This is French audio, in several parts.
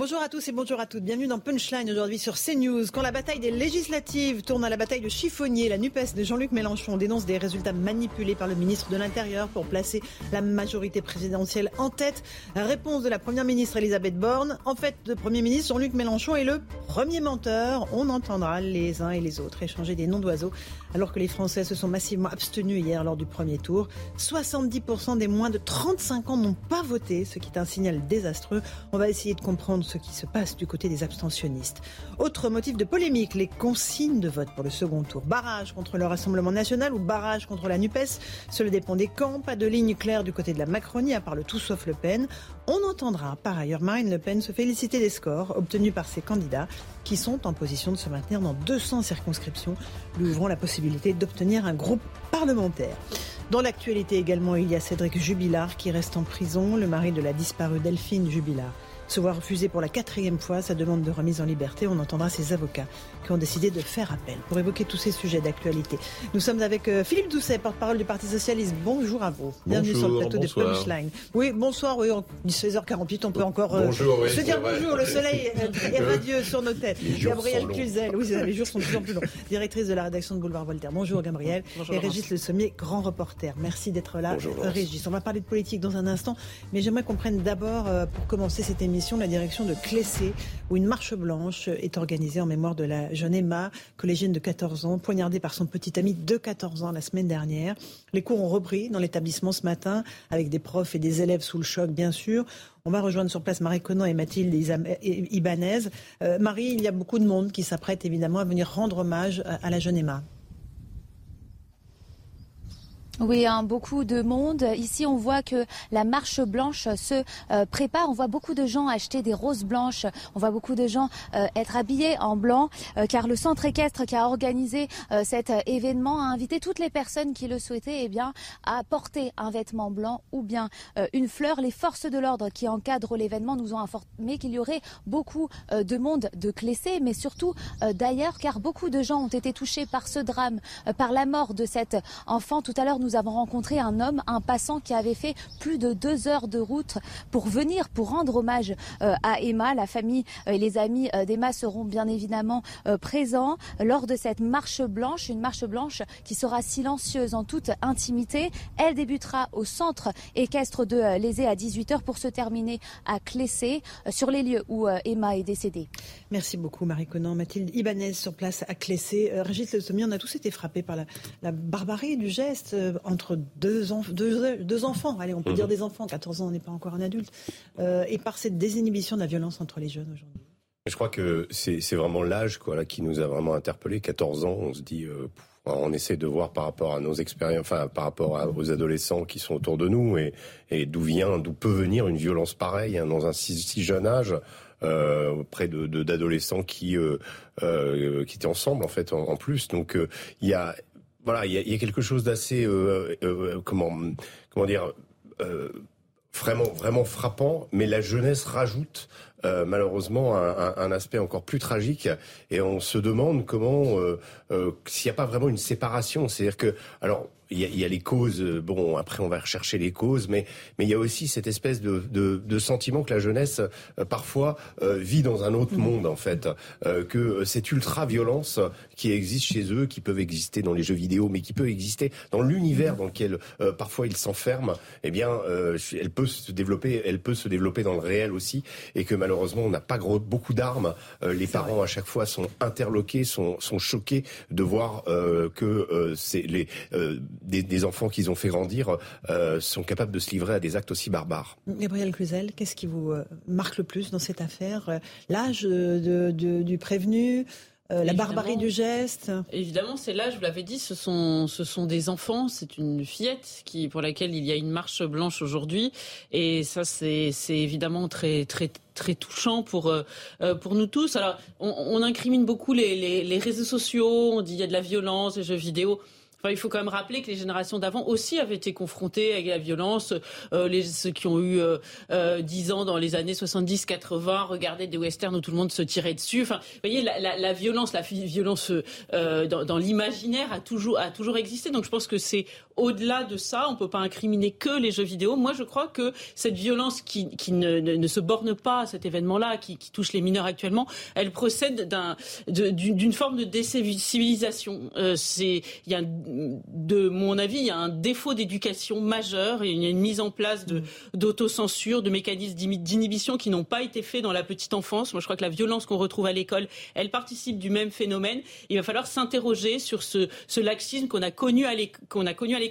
Bonjour à tous et bonjour à toutes. Bienvenue dans Punchline aujourd'hui sur CNews. Quand la bataille des législatives tourne à la bataille de chiffonnier, la NUPES de Jean-Luc Mélenchon dénonce des résultats manipulés par le ministre de l'Intérieur pour placer la majorité présidentielle en tête. Réponse de la première ministre Elisabeth Borne. En fait, le premier ministre Jean-Luc Mélenchon est le premier menteur. On entendra les uns et les autres échanger des noms d'oiseaux alors que les Français se sont massivement abstenus hier lors du premier tour. 70% des moins de 35 ans n'ont pas voté, ce qui est un signal désastreux. On va essayer de comprendre ce qui se passe du côté des abstentionnistes. Autre motif de polémique, les consignes de vote pour le second tour. Barrage contre le Rassemblement national ou barrage contre la NUPES? Cela dépend des camps. Pas de ligne claire du côté de la Macronie, à part le tout sauf Le Pen. On entendra par ailleurs Marine Le Pen se féliciter des scores obtenus par ses candidats qui sont en position de se maintenir dans 200 circonscriptions, lui ouvrant la possibilité d'obtenir un groupe parlementaire. Dans l'actualité également, il y a Cédric Jubilard qui reste en prison, le mari de la disparue Delphine Jubilard se voit refuser pour la quatrième fois sa demande de remise en liberté. On entendra ses avocats qui ont décidé de faire appel pour évoquer tous ces sujets d'actualité. Nous sommes avec euh, Philippe Doucet, porte-parole du Parti Socialiste. Bonjour à vous. Bienvenue sur le plateau de Punchline. Oui, bonsoir. Oui, on 16h48, on peut encore euh, se dire bonjour. Le soleil est radieux sur nos têtes. Gabrielle Cluzel, oui, les jours sont de plus en plus longs. Directrice de la rédaction de Boulevard Voltaire. Bonjour Gabrielle. et Régis Le Sommier, grand reporter. Merci d'être là. Bonjour, Régis. On va parler de politique dans un instant, mais j'aimerais qu'on prenne d'abord, euh, pour commencer cette émission, la direction de Clessé, où une marche blanche est organisée en mémoire de la jeune Emma, collégienne de 14 ans, poignardée par son petit ami de 14 ans la semaine dernière. Les cours ont repris dans l'établissement ce matin, avec des profs et des élèves sous le choc, bien sûr. On va rejoindre sur place Marie Conan et Mathilde Ibanez. Euh, Marie, il y a beaucoup de monde qui s'apprête évidemment à venir rendre hommage à la jeune Emma. Oui, hein, beaucoup de monde. Ici, on voit que la marche blanche se euh, prépare. On voit beaucoup de gens acheter des roses blanches. On voit beaucoup de gens euh, être habillés en blanc, euh, car le centre équestre qui a organisé cet événement a invité toutes les personnes qui le souhaitaient, eh bien, à porter un vêtement blanc ou bien une fleur. Les forces de l'ordre qui encadrent l'événement nous ont informé qu'il y aurait beaucoup de monde de Clessé, mais surtout d'ailleurs, car beaucoup de gens ont été touchés par ce drame, par la mort de cet enfant. Tout à l'heure, nous nous avons rencontré un homme, un passant qui avait fait plus de deux heures de route pour venir, pour rendre hommage euh, à Emma. La famille et les amis euh, d'Emma seront bien évidemment euh, présents lors de cette marche blanche, une marche blanche qui sera silencieuse en toute intimité. Elle débutera au centre équestre de Lésé à 18h pour se terminer à Clessé, sur les lieux où Emma est décédée. Merci beaucoup Marie Conan. Mathilde Ibanez sur place à Clessé. Régis Le Sommier, on a tous été frappés par la barbarie du geste entre deux, enfants, allez, on peut dire mhm. des enfants, 14 ans, on n'est pas encore un adulte, euh, et par cette désinhibition de la violence entre les jeunes aujourd'hui. Je crois que c'est vraiment l'âge quoi, qui nous a vraiment interpellés. 14 ans, on se dit, euh, on essaie de voir par rapport à nos expériences, enfin par rapport aux adolescents qui sont autour de nous, et, d'où vient, d'où peut venir une violence pareille hein, dans un si, jeune âge. Euh, auprès de d'adolescents qui qui étaient ensemble en fait en, plus donc il y a voilà, il y a, quelque chose d'assez euh, euh, comment comment dire euh, vraiment vraiment frappant, mais la jeunesse rajoute malheureusement un, aspect encore plus tragique et on se demande comment s'il n'y a pas vraiment une séparation, c'est-à-dire que alors il y, a, il y, a, les causes. Euh, bon, après on va rechercher les causes, mais mais il y a aussi cette espèce de, de, de sentiment que la jeunesse euh, parfois euh, vit dans un autre mm. monde en fait, que cette ultra violence qui existe chez eux, qui peuvent exister dans les jeux vidéo, mais qui peut exister dans l'univers dans lequel parfois ils s'enferment, eh bien, elle peut se développer, elle peut se développer dans le réel aussi, et que malheureusement on n'a pas gros, beaucoup d'armes. les parents à chaque fois sont interloqués, sont, sont choqués de voir que c'est les des, enfants qu'ils ont fait grandir euh, sont capables de se livrer à des actes aussi barbares. Gabriel Cluzel, qu'est-ce qui vous euh, marque le plus dans cette affaire L'âge du prévenu euh, la barbarie du geste? Évidemment, c'est là, je vous l'avais dit, ce sont, ce sont des enfants. C'est une fillette qui, pour laquelle il y a une marche blanche aujourd'hui. Et ça, c'est, évidemment très, très, très touchant pour euh, euh, pour nous tous. Alors, on, on incrimine beaucoup les, les, les, réseaux sociaux. On dit il y a de la violence, les jeux vidéo. Il faut quand même rappeler que les générations d'avant aussi avaient été confrontées avec la violence. Euh, ceux qui ont eu euh, euh, 10 ans dans les années 70-80 regardaient des westerns où tout le monde se tirait dessus. Vous voyez, la, violence, euh, dans, dans l'imaginaire a toujours, a toujours existé. Donc je pense que c'est au-delà de ça. On peut pas incriminer que les jeux vidéo. Moi, je crois que cette violence qui, ne, ne, ne, se borne pas à cet événement-là, qui, touche les mineurs actuellement, elle procède d'un, d'une forme de décivilisation. Euh, y a de mon avis, il y a un défaut d'éducation majeur et il y a une mise en place de, d'autocensure, de mécanismes d'inhibition qui n'ont pas été faits dans la petite enfance. Moi, je crois que la violence qu'on retrouve à l'école, elle participe du même phénomène. Il va falloir s'interroger sur ce laxisme qu'on a connu à l'école,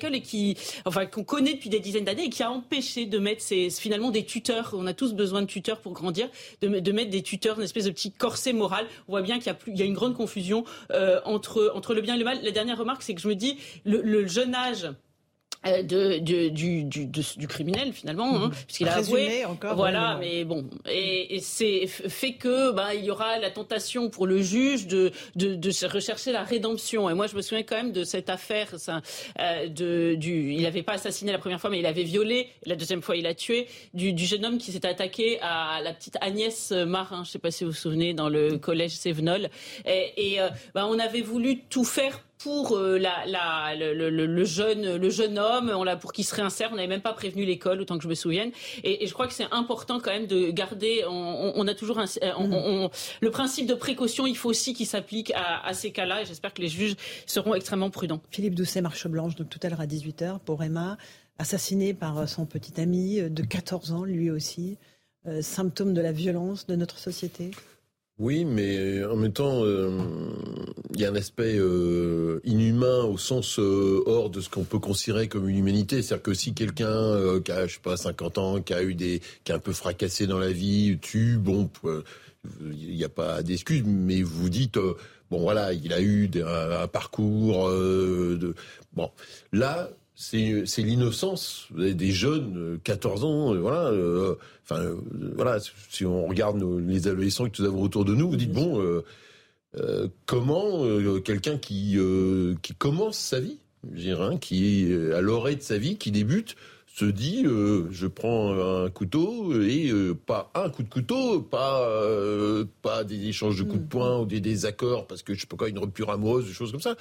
et qui, enfin, qu'on connaît depuis des dizaines d'années et qui a empêché de mettre finalement des tuteurs. On a tous besoin de tuteurs pour grandir, de, mettre des tuteurs, une espèce de petit corset moral. On voit bien qu'il y a une grande confusion euh, entre le bien et le mal. La dernière remarque, c'est que je me dis le, jeune âge de, de, du, du, du, criminel finalement, hein, puisqu'il a avoué. Encore, voilà, mais bon, et, et c'est fait que bah, il y aura la tentation pour le juge de, de, de rechercher la rédemption. Et moi, je me souviens quand même de cette affaire. Ça, euh, de, du, il n'avait pas assassiné la première fois, mais il avait violé. La deuxième fois, il a tué du, du jeune homme qui s'est attaqué à la petite Agnès Marin. Je sais pas si vous vous souvenez, dans le collège Sévenol. Et, et euh, bah, on avait voulu tout faire pour euh, la, la, le, le, le, jeune, le jeune homme, on l'a pour qu'il se réinsère. On n'avait même pas prévenu l'école, autant que je me souvienne. Et, et je crois que c'est important quand même de garder. On, on a toujours un, on, mm-hmm. on, le principe de précaution. Il faut aussi qu'il s'applique à, à, ces cas-là. Et j'espère que les juges seront extrêmement prudents. Philippe Doucet, marche blanche, donc tout à l'heure à 18 h pour Emma, assassiné par son petit ami de 14 ans, lui aussi. Euh, symptôme de la violence de notre société. Oui, mais en même temps, euh, il y a un aspect euh, inhumain au sens euh, hors de ce qu'on peut considérer comme une humanité. C'est-à-dire que si quelqu'un euh, qui a, je sais pas, 50 ans, qui a eu des, qui a un peu fracassé dans la vie, tue, bon, il n'y a pas d'excuse, mais vous dites, bon voilà, il a eu un, un parcours de, bon, là, c'est l'innocence des jeunes, 14 ans, voilà. Euh, enfin, euh, voilà. Si on regarde nos, les adolescents que nous avons autour de nous, vous dites bon, euh, euh comment quelqu'un qui qui commence sa vie, je dirais, hein, qui est à l'orée de sa vie, qui débute, se dit je prends un couteau et pas un coup de couteau, pas pas des échanges de coups de poing ou des désaccords parce que je sais pas quoi, une rupture amoureuse, des choses comme ça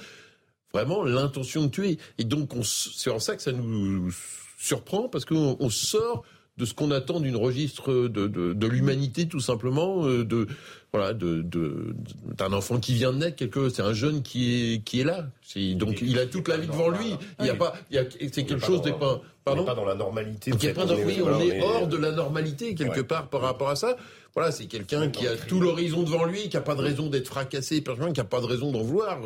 vraiment l'intention de tuer. Et donc, c'est en ça que ça nous surprend, parce qu'on on sort de ce qu'on attend d'une registre de, de, de l'humanité, tout simplement, euh, de voilà, de d'un enfant qui vient de naître, quelque, c'est un jeune qui est qui est là. Donc il a toute la vie devant lui. Il y a pas, il y a c'est quelque chose n'est pas pardon. pas dans la normalité. Il pas oui, on est hors de la normalité quelque part par rapport à ça. Voilà, c'est quelqu'un qui a tout l'horizon devant lui, qui a pas de raison d'être fracassé, qui a pas de raison d'en vouloir.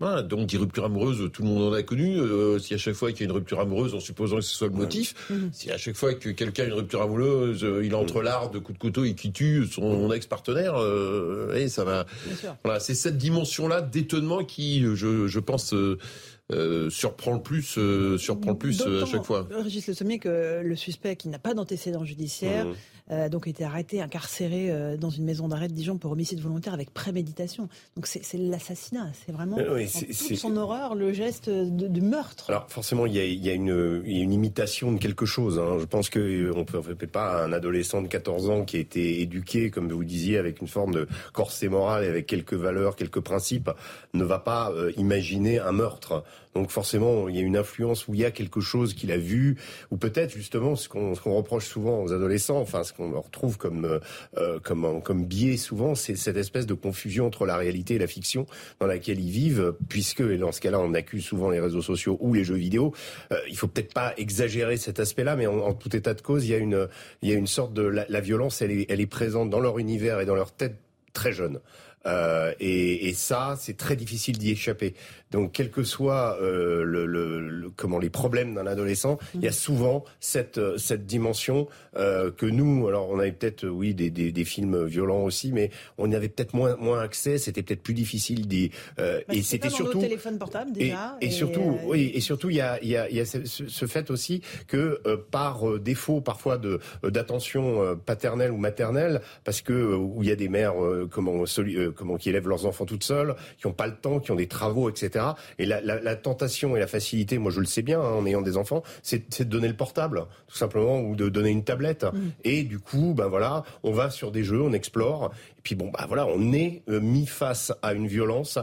Voilà, donc des ruptures amoureuses, tout le monde en a connu. Euh, si à chaque fois qu'il y a une rupture amoureuse, en supposant que ce soit le motif, mhm. si à chaque fois que quelqu'un a une rupture amoureuse, euh, il entre l'art de coups de couteau et qui tue son ex-partenaire, euh, et ça va. Voilà, c'est cette dimension-là d'étonnement qui, je, je pense. Euh, surprend le plus, euh, surprend le plus à chaque fois. Régis Le Sommier, que le suspect qui n'a pas d'antécédent judiciaire, mmh. Euh, donc a été arrêté, incarcéré euh, dans une maison d'arrêt de Dijon pour homicide volontaire avec préméditation. Donc c'est l'assassinat, c'est vraiment euh, toute son horreur, le geste de, de, meurtre. Alors forcément, il y a, il y a, une, il y a une imitation de quelque chose. Hein. Je pense que on peut, peut pas un adolescent de 14 ans qui a été éduqué, comme vous disiez, avec une forme de corset moral et avec quelques valeurs, quelques principes, ne va pas euh, imaginer un meurtre. Donc forcément, il y a une influence où il y a quelque chose qu'il a vu, ou peut-être justement ce qu'on qu reproche souvent aux adolescents, enfin ce qu'on leur trouve comme euh, comme biais souvent, c'est cette espèce de confusion entre la réalité et la fiction dans laquelle ils vivent, puisque et dans ce cas-là, on accuse souvent les réseaux sociaux ou les jeux vidéo. Euh, il faut peut-être pas exagérer cet aspect-là, mais en, tout état de cause, il y a une il y a une sorte de la, violence, elle est elle est présente dans leur univers et dans leur tête très jeune. Euh, et, ça, c'est très difficile d'y échapper. Donc, quel que soit euh, le, le, comment les problèmes d'un adolescent, il y a souvent cette euh, cette dimension euh, que nous, alors on avait peut-être oui des, des, des, films violents aussi, mais on y avait peut-être moins moins accès. C'était peut-être plus difficile d'y. Euh, bah, et c'était surtout téléphone portable déjà. Et, et, surtout, oui, et surtout il y a il y a, y a ce, ce, fait aussi que par défaut parfois de d'attention paternelle ou maternelle, parce que où il y a des mères comment comment qui élèvent leurs enfants toutes seules, qui n'ont pas le temps, qui ont des travaux, etc. Et la, la, la, tentation et la facilité, moi je le sais bien hein, en ayant des enfants, c'est de donner le portable, tout simplement, ou de donner une tablette. Mm. Et du coup, ben voilà, on va sur des jeux, on explore. Et puis bon, ben voilà, on est euh, mis face à une violence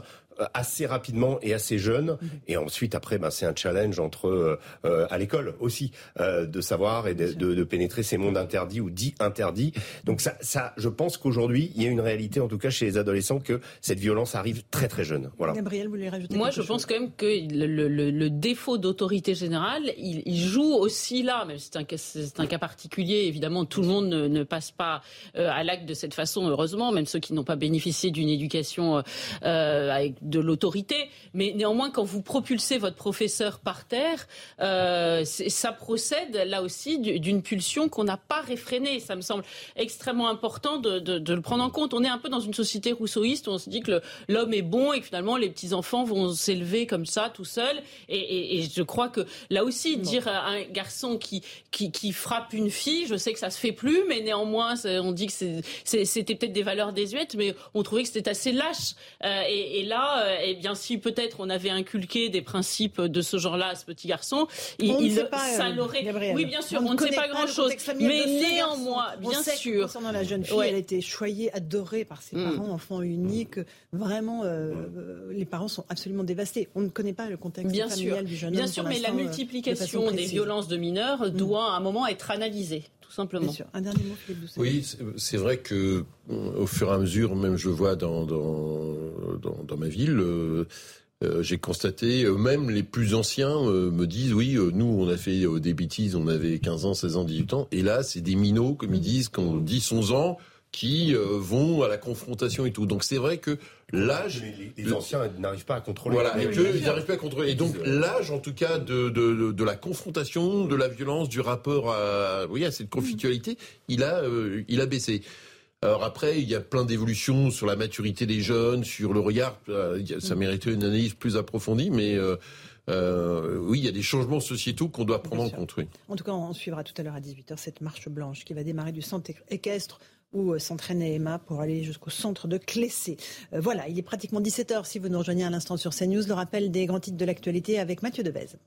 assez rapidement et assez jeune. Mhm. Et ensuite, après, ben, c'est un challenge entre euh, euh, à l'école aussi euh, de savoir et de, de, de, pénétrer ces mondes interdits ou dits interdits. Donc ça, ça je pense qu'aujourd'hui, il y a une réalité, en tout cas chez les adolescents, que cette violence arrive très très jeune. Voilà. Gabriel, vous voulez rajouter Moi, je pense quand même que le, le, le défaut d'autorité générale, il, il, joue aussi là, même si c'est un, c'est un cas particulier. Évidemment, tout le monde ne, ne passe pas à l'acte de cette façon, heureusement, même ceux qui n'ont pas bénéficié d'une éducation avec de l'autorité, mais néanmoins, quand vous propulsez votre professeur par terre, euh, ça procède là aussi d'une pulsion qu'on n'a pas réfrénée. Ça me semble extrêmement important de, de, de, le prendre en compte. On est un peu dans une société rousseauiste où on se dit que l'homme est bon et que finalement les petits enfants vont s'élever comme ça tout seuls. Et, et, et, je crois que là aussi, dire à un garçon qui, qui, qui, frappe une fille, je sais que ça se fait plus, mais néanmoins, on dit que c'était peut-être des valeurs désuètes, mais on trouvait que c'était assez lâche. Euh, et, et, là, euh, eh bien, si peut-être on avait inculqué des principes de ce genre-là à ce petit garçon, il, il ça euh, l'aurait. Oui, bien sûr, on, ne sait pas grand-chose, mais néanmoins, bien sûr. Concernant la jeune fille, elle a été choyée, adorée par ses mm. parents, enfants uniques. Vraiment, euh, les parents sont absolument dévastés. On ne connaît pas le contexte bien familial du jeune homme. Bien sûr, mais la multiplication des violences de mineurs mm. doit à un moment être analysée simplement. Un dernier mot, Philippe Doucet. Oui, c'est vrai que au fur et à mesure, même je vois dans, dans, dans, dans ma ville, euh, euh, j'ai constaté, euh, même les plus anciens euh, me disent, oui, nous, on a fait des bêtises, on avait 15 ans, 16 ans, 18 ans, et là, c'est des minots, comme ils disent, qu'on dit 11 ans, qui vont à la confrontation et tout. Donc c'est vrai que l'âge, les, les, anciens n'arrivent pas à contrôler. Voilà, et ils n'arrivent pas à contrôler. Et donc l'âge, en tout cas, de, de, de, la confrontation, de la violence, du rapport à, oui, à cette conflictualité, il a, il a baissé. Alors après, il y a plein d'évolutions sur la maturité des jeunes, sur le regard. Euh, ça mériterait une analyse plus approfondie, mais euh, euh, oui, il y a des changements sociétaux qu'on doit prendre en compte. Oui. En tout cas, on suivra tout à l'heure à 18h cette marche blanche qui va démarrer du centre équestre où s'entraînait Emma pour aller jusqu'au centre de Clessé. voilà, il est pratiquement 17h si vous nous rejoignez à l'instant sur CNews. Le rappel des grands titres de l'actualité avec Mathieu Devez.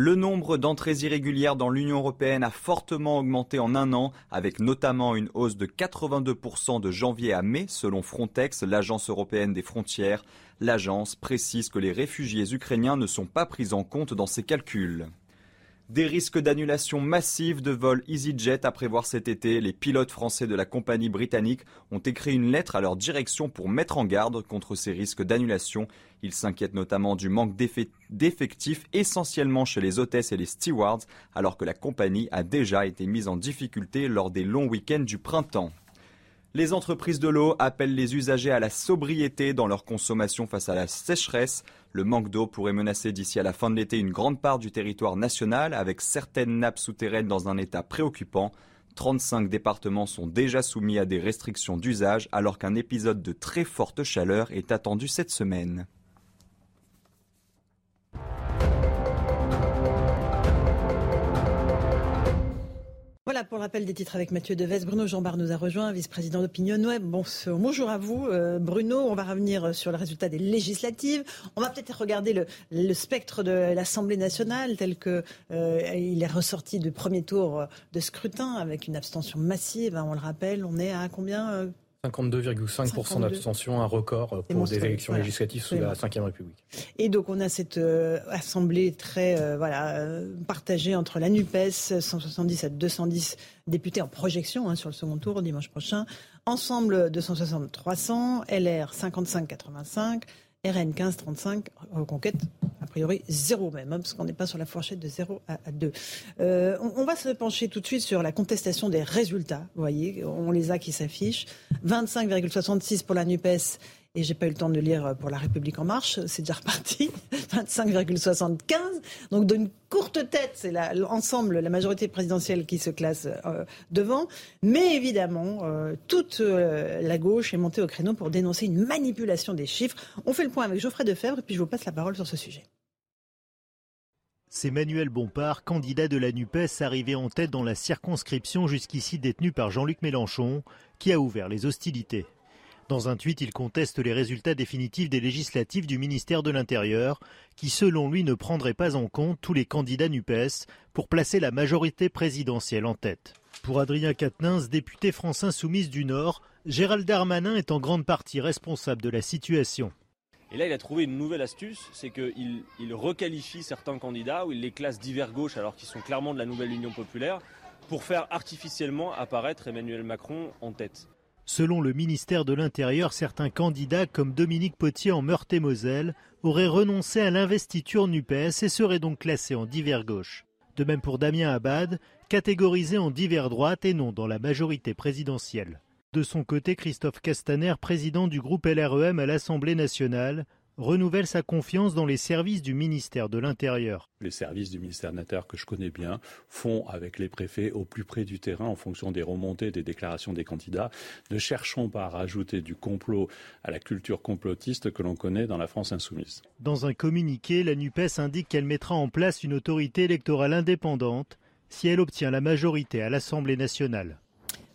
Le nombre d'entrées irrégulières dans l'Union européenne a fortement augmenté en un an, avec notamment une hausse de 82% de janvier à mai, selon Frontex, l'agence européenne des frontières. L'agence précise que les réfugiés ukrainiens ne sont pas pris en compte dans ses calculs. Des risques d'annulation massive de vols EasyJet à prévoir cet été. Les pilotes français de la compagnie britannique ont écrit une lettre à leur direction pour mettre en garde contre ces risques d'annulation. Ils s'inquiètent notamment du manque d'effectifs essentiellement chez les hôtesses et les stewards, alors que la compagnie a déjà été mise en difficulté lors des longs week-ends du printemps. Les entreprises de l'eau appellent les usagers à la sobriété dans leur consommation face à la sécheresse. Le manque d'eau pourrait menacer d'ici à la fin de l'été une grande part du territoire national, avec certaines nappes souterraines dans un état préoccupant. 35 départements sont déjà soumis à des restrictions d'usage alors qu'un épisode de très forte chaleur est attendu cette semaine. Voilà pour le rappel des titres avec Mathieu Deves. Bruno Jambard nous a rejoint, vice-président d'Opinion Web. Bon, bonjour à vous, euh, Bruno. On va revenir sur le résultat des législatives. On va peut-être regarder le, spectre de l'Assemblée nationale tel que euh, il est ressorti du premier tour de scrutin avec une abstention massive. Hein, on le rappelle, on est à combien euh, 52,5% d'abstention, un record pour des élections législatives sous la Ve République. Et donc on a cette euh, assemblée très euh, voilà euh, partagée entre la Nupes, 170 à 210 députés en projection hein, sur le second tour dimanche prochain, ensemble 260 300, LR 55 85, RN 15 35, Reconquête priori zéro même, hein, parce qu'on n'est pas sur la fourchette de 0 à 2. Euh, on, va se pencher tout de suite sur la contestation des résultats. Vous voyez, on les a qui s'affichent. 25,66 pour la NUPES et j'ai pas eu le temps de lire pour La République en marche, c'est déjà reparti, 25,75. Donc d'une courte tête, c'est l'ensemble, la majorité présidentielle qui se classe euh, devant. Mais évidemment, euh, toute euh, la gauche est montée au créneau pour dénoncer une manipulation des chiffres. On fait le point avec Geoffrey Defebvre et puis je vous passe la parole sur ce sujet. C'est Manuel Bompard, candidat de la NUPES, arrivé en tête dans la circonscription jusqu'ici détenue par Jean-Luc Mélenchon, qui a ouvert les hostilités. Dans un tweet, il conteste les résultats définitifs des législatives du ministère de l'Intérieur, qui selon lui ne prendraient pas en compte tous les candidats NUPES pour placer la majorité présidentielle en tête. Pour Adrien Quatennens, député France Insoumise du Nord, Gérald Darmanin est en grande partie responsable de la situation. Et là, il a trouvé une nouvelle astuce, c'est qu'il il requalifie certains candidats ou il les classe divers gauche alors qu'ils sont clairement de la nouvelle Union populaire pour faire artificiellement apparaître Emmanuel Macron en tête. Selon le ministère de l'Intérieur, certains candidats comme Dominique Potier en Meurthe-et-Moselle auraient renoncé à l'investiture NUPES et seraient donc classés en divers gauche. De même pour Damien Abad, catégorisé en divers droite et non dans la majorité présidentielle. De son côté, Christophe Castaner, président du groupe LREM à l'Assemblée nationale, renouvelle sa confiance dans les services du ministère de l'Intérieur. Les services du ministère de l'Intérieur que je connais bien font avec les préfets au plus près du terrain en fonction des remontées des déclarations des candidats. Ne cherchons pas à rajouter du complot à la culture complotiste que l'on connaît dans la France insoumise. Dans un communiqué, la NUPES indique qu'elle mettra en place une autorité électorale indépendante si elle obtient la majorité à l'Assemblée nationale.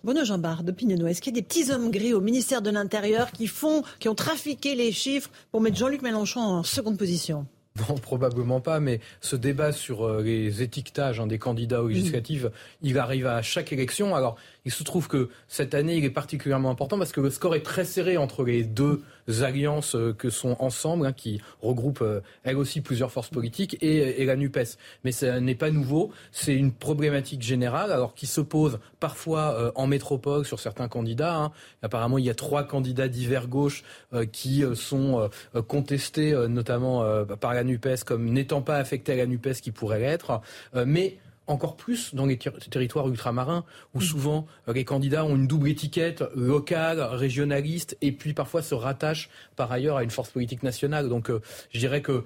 Bruno Jambard d'Opinion est-ce qu'il y a des petits hommes gris au ministère de l'Intérieur qui font, qui ont trafiqué les chiffres pour mettre Jean-Luc Mélenchon en seconde position? Non, probablement pas, mais ce débat sur euh, les étiquetages hein, des candidats aux législatives, il arrive à chaque élection. Alors, il se trouve que cette année, il est particulièrement important parce que le score est très serré entre les deux alliances euh, que sont ensemble, hein, qui regroupent euh, elles aussi plusieurs forces politiques, et, la NUPES. Mais ce n'est pas nouveau, c'est une problématique générale, alors qui se pose parfois euh, en métropole sur certains candidats. Hein. Apparemment, il y a trois candidats divers gauche qui sont contestés, notamment par la NUPES, comme n'étant pas affectés à la NUPES qui pourraient l'être. mais encore plus dans les territoires ultramarins, où mm. souvent euh, les candidats ont une double étiquette locale, régionaliste, et puis parfois se rattachent par ailleurs à une force politique nationale. Donc euh, je dirais que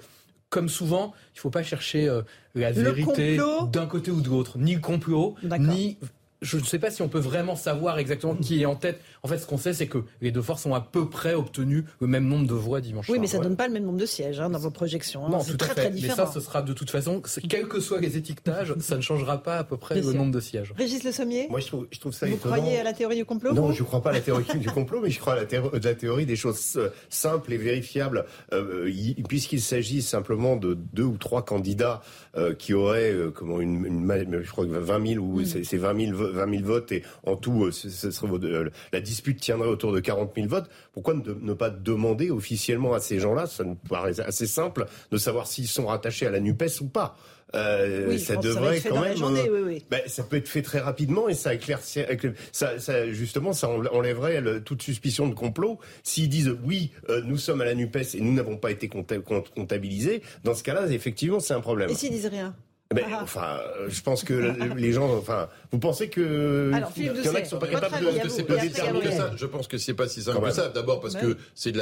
comme souvent, il ne faut pas chercher euh, la vérité d'un côté ou de l'autre, ni le complot, ni je ne sais pas si on peut vraiment savoir exactement qui est en tête. En fait, ce qu'on sait, c'est que les deux forces ont à peu près obtenu le même nombre de voix dimanche oui, mais ça ne donne pas le même nombre de sièges hein, dans vos projections. Hein. Non, tout très, à fait. Très différent. mais ça, ce sera de toute façon, quels que soient les étiquetages, ça ne changera pas à peu près le nombre de sièges. Régis Le Sommier Moi, je trouve, je trouve ça Vous croyez à la théorie du complot Non, je ne crois pas à la théorie du complot, mais je crois à la, théorie des choses euh, simples et vérifiables. Euh, puisqu'il s'agit simplement de deux ou trois candidats euh, qui auraient comment une, une, je crois que 20 000 ou mm. c'est 20 000, 20 000 votes et en tout, euh, euh, la dispute tiendrait autour de 40 000 votes. Pourquoi ne, pas demander officiellement à ces gens-là, ça nous paraît assez simple, de savoir s'ils sont rattachés à la NUPES ou pas euh, ça devrait quand même. Ben, ça peut être fait très rapidement et ça éclaircit. Ça, ça, justement, ça enlèverait toute suspicion de complot. S'ils disent oui, nous sommes à la Nupes et nous n'avons pas été comptabilisés, dans ce cas-là, effectivement, c'est un problème. Et s'ils disent rien? Mais, ah. enfin, je pense que les gens, enfin, vous pensez que il y en a qui sont pas capables de, simple que ça? Je pense que c'est pas si simple que ça. D'abord parce que c'est de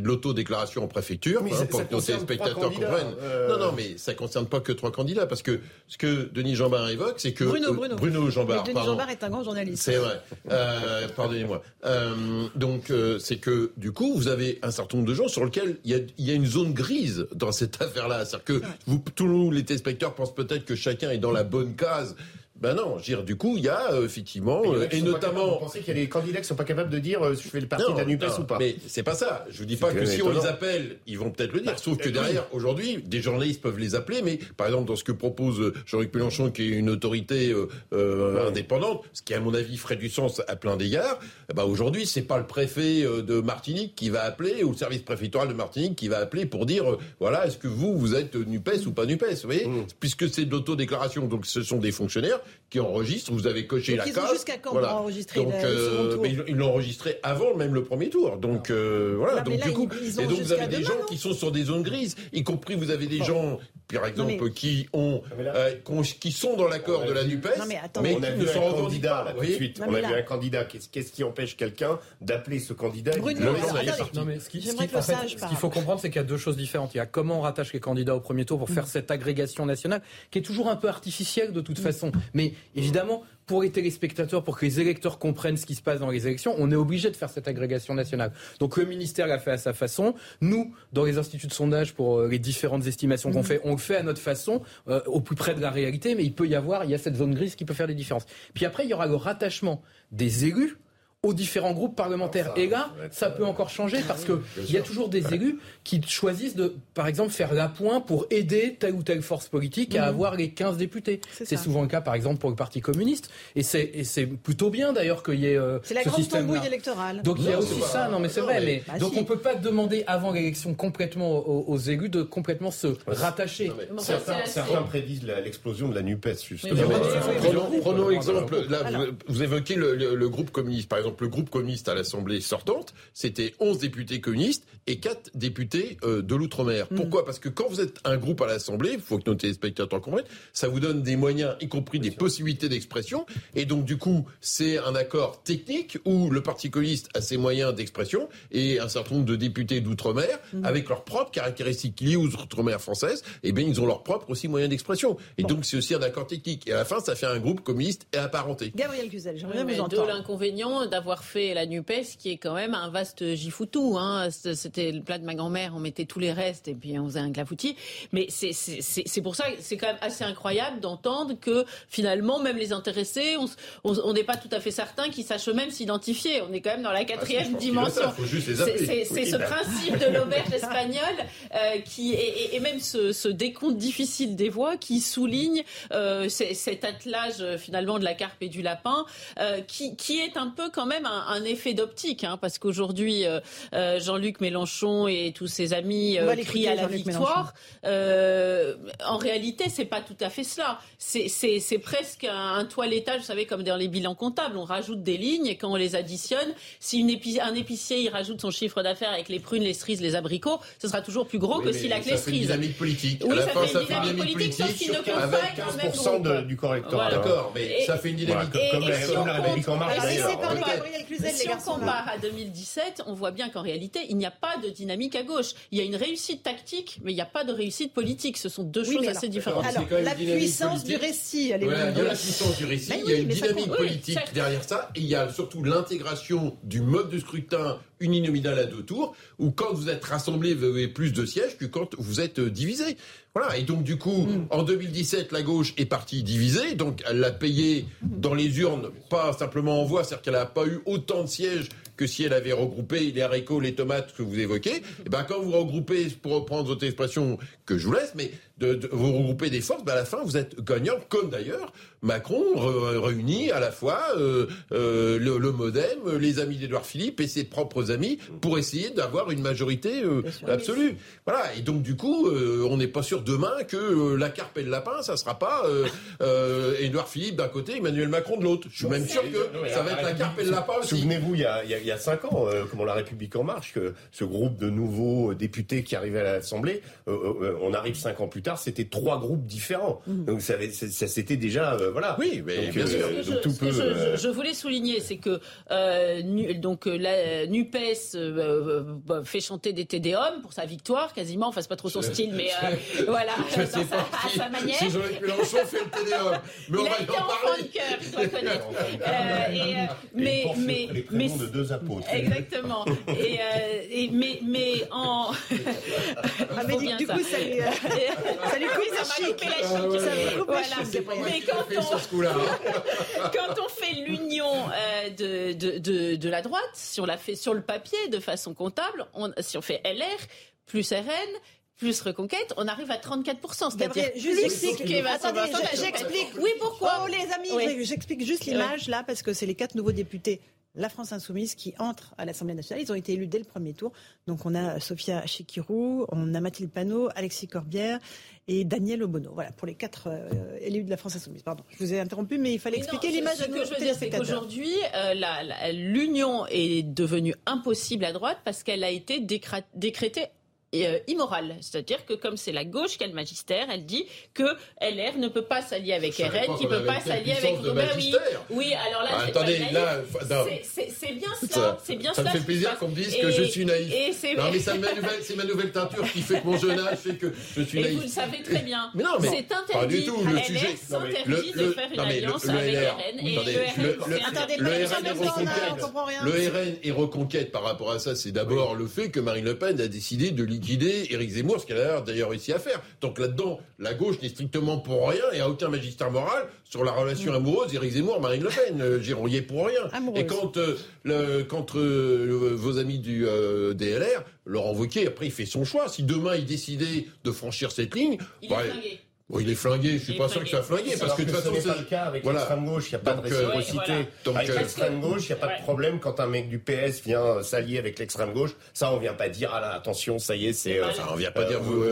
de l'autodéclaration en préfecture hein, pour que nos téléspectateurs comprennent. Euh. Non, non, mais ça concerne pas que trois candidats parce que ce que Denis Jambard évoque, c'est que Bruno, Bruno, Bruno Jambard, Denis Jambard est un grand journaliste. C'est vrai. Euh, pardonnez-moi. Euh, donc, euh, c'est que du coup, vous avez un certain nombre de gens sur lesquels il y a, il y a une zone grise dans cette affaire-là. C'est-à-dire que vous, tous les téléspectateurs pensent peut-être peut-être que chacun est dans la bonne case ben non, je dire, du coup, il y a euh, effectivement, et, notamment. Vous pensez qu'il y a des candidats qui sont pas capables de dire euh, je fais le parti de la NUPES ou pas Mais c'est pas ça. Je vous dis pas que si on les appelle, ils vont peut-être le dire. Bah, Sauf que derrière, aujourd'hui, des journalistes peuvent les appeler, mais par exemple, dans ce que propose Jean-Luc Mélenchon, qui est une autorité euh, indépendante, ce qui à mon avis ferait du sens à plein d'égards, bah aujourd'hui, c'est pas le préfet de Martinique qui va appeler, ou le service préfectoral de Martinique qui va appeler pour dire voilà, est-ce que vous, vous êtes NUPES ou pas NUPES Vous voyez? Mm. Puisque c'est de l'autodéclaration, donc ce sont des fonctionnaires qui enregistre. Vous avez coché Donc la ils ont case. jusqu'à quand pour enregistrer Donc, le euh, tour mais ils- ils l'ont enregistré avant même le premier tour. Donc euh, voilà. Donc là, du coup, ils- ils ont et donc vous avez des demain, gens qui sont sur des zones grises, y compris vous avez des Bon. gens, par exemple, mais- qui ont, mais là- euh, qui ont- qui sont dans l'accord de la Nupes, Non, mais attends, mais on a qui vu ne un candidat pas. là, tout de suite. Non, on a vu un candidat. Qu'est-ce qui empêche quelqu'un d'appeler ce candidat Bruno, ce qu'il faut comprendre, c'est qu'il y a deux choses différentes. Il y a comment on rattache les candidats au premier tour pour faire cette agrégation nationale, qui est toujours un peu artificielle de toute façon. Mais évidemment, pour les téléspectateurs, pour que les électeurs comprennent ce qui se passe dans les élections, on est obligé de faire cette agrégation nationale. Donc le ministère l'a fait à sa façon. Nous, dans les instituts de sondage, pour euh, les différentes estimations qu'on fait, on le fait à notre façon, euh, au plus près de la réalité. Mais il peut y avoir, il y a cette zone grise qui peut faire des différences. Puis après, il y aura le rattachement des élus aux différents groupes parlementaires. Ça, Et là, ça peut encore changer parce que il y a toujours des élus qui choisissent de, par exemple, faire l'appoint pour aider telle ou telle force politique à avoir les 15 députés. C'est souvent le cas, par exemple, pour le Parti communiste. Et c'est, plutôt bien d'ailleurs qu'il y ait euh, C'est la ce grande système-là. tambouille électorale. Donc il y a aussi pas- ça, non mais c'est vrai, mais- mais, Bah, donc si. on peut pas demander avant l'élection complètement aux, aux élus de complètement se rattacher. Non, mais Bon, Certains, prédisent l'explosion de la Nupes justement. Mais mais prenons, prenons exemple. Là, vous, vous évoquez le, le- le groupe communiste. Par exemple, le groupe communiste à l'Assemblée sortante, c'était 11 députés communistes et 4 députés euh, de l'outre-mer. Pourquoi? Parce que quand vous êtes un groupe à l'Assemblée, il faut que nos téléspectateurs comprennent, ça vous donne des moyens, y compris des possibilités d'expression. Et donc, du coup, c'est un accord technique où le Parti communiste a ses moyens d'expression et un certain nombre de députés d'outre-mer, avec leurs propres caractéristiques liées aux outre-mer françaises, eh bien, ils ont leurs propres aussi moyens d'expression. Et donc, c'est aussi un accord technique. Et à la fin, ça fait un groupe communiste et apparenté. Gabriel Cluzel, j'aimerais Oui, vous de entendre. l'inconvénient d'avoir fait la NUPES, qui est quand même un vaste gifoutou. Hein. C'était le plat de ma grand-mère, on mettait tous les restes et puis on faisait un clafoutis. Mais c'est- pour ça que c'est quand même assez incroyable d'entendre que finalement, même les intéressés, on n'est pas tout à fait certain qu'ils sachent eux-mêmes s'identifier. On est quand même dans la je quatrième dimension. C'est- Oui, ce bah. principe de l'auberge espagnole euh, qui et, même ce, ce décompte difficile des voix qui souligne euh, cet attelage euh, finalement de la carpe et du lapin euh, qui, qui est un peu quand même un, un effet d'optique hein, parce qu'aujourd'hui euh, euh, Jean-Luc Mélenchon et tous ses amis euh, crient à la victoire. Euh, en réalité, c'est pas tout à fait cela. C'est- presque un, un toilettage, vous savez, comme dans les bilans comptables. On rajoute des lignes et quand on les additionne, si une épi- un épicier il rajoute son chiffre d'affaires avec les prunes, les cerises, les abricots, ce sera toujours plus gros Oui, que s'il a que ça les fait une cerises. dynamique politique. Oui, à la ça fin, fait ça une fait une dynamique dynamique politique, sauf qu'il ne compte avec pas avec le même 15% de- groupe. du correctorat. D'accord, mais Et- ça fait une Voilà, dynamique. comme, comme Et- la, et si comme la République en marche Gabriel Cluzel, Si les on compare à 2017, on voit bien qu'en réalité, il n'y a pas de dynamique à gauche. Il y a une réussite tactique, mais il n'y a pas de réussite politique. Ce sont deux Oui, choses assez différentes. Alors, la puissance du récit, Voilà, il y a la puissance du récit, il y a une dynamique. Oui, politique derrière ça, et il y a surtout l'intégration du mode de scrutin uninominal à deux tours, où quand vous êtes rassemblés, vous avez plus de sièges que quand vous êtes euh, divisés. Voilà, et donc du coup, Mm. en 2017, la gauche est partie divisée, donc elle l'a payé dans les urnes, pas simplement en voix, c'est-à-dire qu'elle n'a pas eu autant de sièges que si elle avait regroupé les haricots, les tomates que vous évoquez. Et ben quand vous regroupez, pour reprendre votre expression que je vous laisse, mais de, de- vous regroupez des forces, ben à la fin vous êtes gagnant, comme d'ailleurs Macron re- réunit à la fois euh, euh, le, le MoDem, les amis d'Édouard Philippe et ses propres amis pour essayer d'avoir une majorité euh, absolue. Voilà. Et donc du coup, euh, on n'est pas sûr demain que euh, la carpe et le lapin, ça sera pas euh, euh, Édouard Philippe d'un côté, Emmanuel Macron de l'autre. Je suis même sûr que ça va être la carpe et le lapin aussi. Souvenez-vous, il y a, il y a- il y a cinq ans, euh, comment la République en marche, que ce groupe de nouveaux députés qui arrivaient à l'Assemblée, euh, euh, on arrive cinq ans plus tard, c'était trois groupes différents. Donc ça, ça, ça s'était déjà, euh, voilà. Oui, mais Donc, bien euh, sûr. Ce que je- tout ce que peut. je, euh, je- je voulais souligner, c'est que euh, nu- donc la Nupes euh, euh, fait chanter des Tédéums pour sa victoire, quasiment. Enfin, c'est pas trop son style, mais euh, voilà, Je dans sais sa- pas à si, sa manière. si Jean-Luc Mélenchon fait le TDA, mais on va y en parler. de cœur, il faut et, et mais mais les mais de deux apôtres. Exactement. Et, euh, et- mais mais en Ah, mais du, ça. coup, ça lui, euh, ça lui coupe m'a chic. coupé la chic. Voilà. Mais quand on- sur ce coup-là. hein. quand on fait l'union euh, de, de, de, de la droite, si on la fait sur le papier de façon comptable, on, si on fait LR plus RN plus Reconquête, on arrive à 34%. C'est-à-dire j'explique. Oui, pourquoi Oh les amis, Oui. j'explique juste l'image là parce que c'est les quatre nouveaux députés la France Insoumise qui entre à l'Assemblée nationale. Ils ont été élus dès le premier tour. Donc on a Sophia Chikirou, on a Mathilde Panot, Alexis Corbière et Daniel Obono. Voilà, pour les quatre euh, élus de la France Insoumise. Pardon, je vous ai interrompu, mais il fallait expliquer l'image que je veux dire, c'est qu'aujourd'hui, euh, l'union est devenue impossible à droite parce qu'elle a été décrétée euh, immorale. C'est-à-dire que comme c'est la gauche qui a le magistère, elle dit que LR ne peut pas s'allier avec RN, qui ne peut pas s'allier avec oui, oui, alors là, ah, attendez, là, c'est bien cela. C'est bien ça me fait plaisir qu'on me dise que je suis naïf. non, mais c'est ma, nouvelle teinture qui fait que mon jeune âge fait que je suis naïf. Et vous le savez très bien. Mais non, mais c'est interdit. Pas du tout. Le LR sujet s'interdit de faire une alliance avec RN et le RN. Le RN et reconquête par rapport à ça, c'est d'abord le fait que Marine Le Pen a décidé de liquider Éric Zemmour, ce qu'elle a d'ailleurs réussi à faire. Donc là-dedans, la gauche n'est strictement pour rien et a aucun magistère moral sur la relation amoureuse Éric Zemmour-Marine Le Pen. Euh, J'iron y est pour rien. Et quand, euh, le, quand euh, vos amis du DLR, Laurent Wauquiez, après, il fait son choix. Si demain il décidait de franchir cette ligne, il est Bon, il est flingué, je suis pas sûr qu'il soit flingué, parce que de toute façon, c'est pas le cas avec l'extrême gauche, il n'y a pas de réciprocité. Donc, avec l'extrême gauche, il n'y a pas de problème quand un mec du PS vient s'allier avec l'extrême gauche. Ça, on vient pas dire, ah là, attention, ça y est, c'est. ça, on vient pas dire, vous,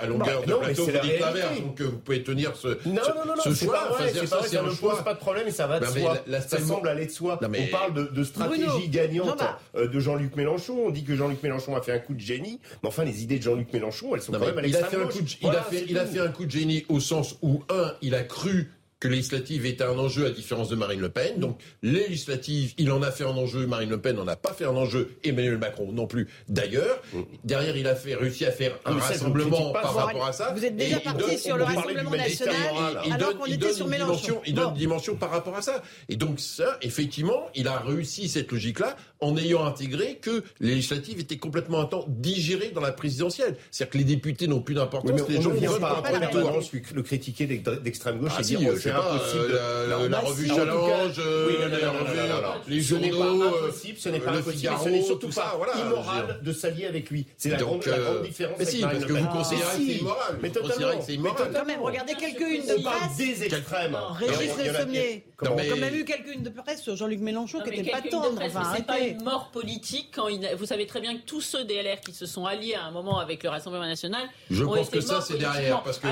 à longueur de plateau, vous dites l'inverse, donc vous pouvez tenir ce, non, non, non, ce choix. C'est pas vrai, ça ne pose pas de problème et ça va de soi. Ça semble aller de soi. On parle de stratégie gagnante de Jean-Luc Mélenchon. On dit que Jean-Luc Mélenchon a fait un coup de génie, mais enfin, les idées de Jean-Luc Mélenchon, elles sont quand même à l'extrême gauche. Il a fait un coup de génie au sens où un, il a cru que législative était un enjeu à différence de Marine Le Pen. Donc, législative, il en a fait un enjeu. Marine Le Pen n'en a pas fait un enjeu. Emmanuel Macron non plus. D'ailleurs, derrière, il a fait, réussi à faire un rassemblement par rapport à ça. Vous êtes déjà parti sur le Rassemblement national, alors qu'on était sur Mélenchon. Il donne une dimension par rapport à ça. Et donc, ça, effectivement, il a réussi cette logique-là en ayant intégré que les législatives étaient complètement un temps digérées dans la présidentielle. C'est-à-dire que les députés n'ont plus d'importance. les gens ne pas, pas le critiquer d'extrême gauche ah, et dire c'est impossible. Euh, la, revue Challenge, les journaux, ce n'est pas impossible, ce n'est pas impossible, ce n'est surtout pas immoral de s'allier avec lui. C'est la grande euh, différence. Mais si, parce que vous considérez que c'est immoral. Mais totalement. Mais quand même, regardez quelques-unes de presse. des extrêmes. Régis Le Sommier. On a quand même eu quelques-unes de presse sur Jean-Luc Mélenchon qui n'était pas tendre. C'est pas une mort politique quand vous savez très bien que tous ceux des LR qui se sont alliés à un moment avec le Rassemblement national. Je pense que ça c'est derrière parce que.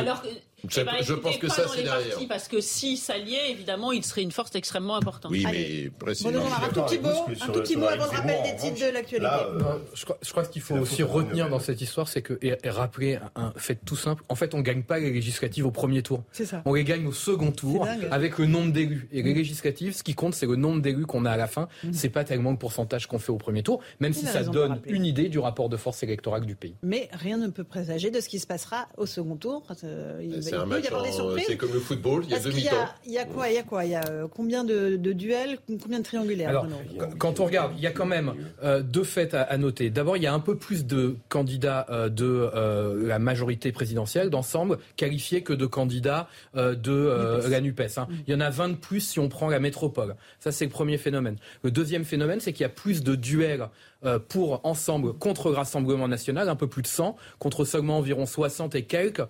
Je, eh ben, je pense que ça, c'est derrière. Parce que s'il s'alliait, évidemment, il serait une force extrêmement importante. Oui, mais précisément. Bon, un tout petit mot, un tout petit mot avant le rappel des titres de l'actualité. Euh, je crois, je crois qu'il faut aussi retenir dans cette histoire, c'est que, et, rappeler un fait tout simple, en fait, on ne gagne pas les législatives au premier tour. C'est ça. On les gagne au second tour avec le nombre d'élus. Et les mmh. législatives, ce qui compte, c'est le nombre d'élus qu'on a à la fin. Mmh. C'est pas tellement le pourcentage qu'on fait au premier tour, même si ça donne une idée du rapport de force électorale du pays. Mais rien ne peut présager de ce qui se passera au second tour. Euh, il, y avoir des surprises. C'est comme le football, il y a deux mi-temps. Il y a quoi Il y a quoi Il y a euh, combien de, duels Combien de triangulaires Alors, quand on regarde, il y a quand même euh, deux faits à, noter. D'abord, il y a un peu plus de candidats euh, de la majorité présidentielle d'ensemble qualifiés que de candidats de la NUPES. Hein. Mm. Il y en a 20 de plus si on prend la métropole. Ça, c'est le premier phénomène. Le deuxième phénomène, c'est qu'il y a plus de duels pour ensemble contre le Rassemblement national, un peu plus de 100, contre seulement environ 60 et quelques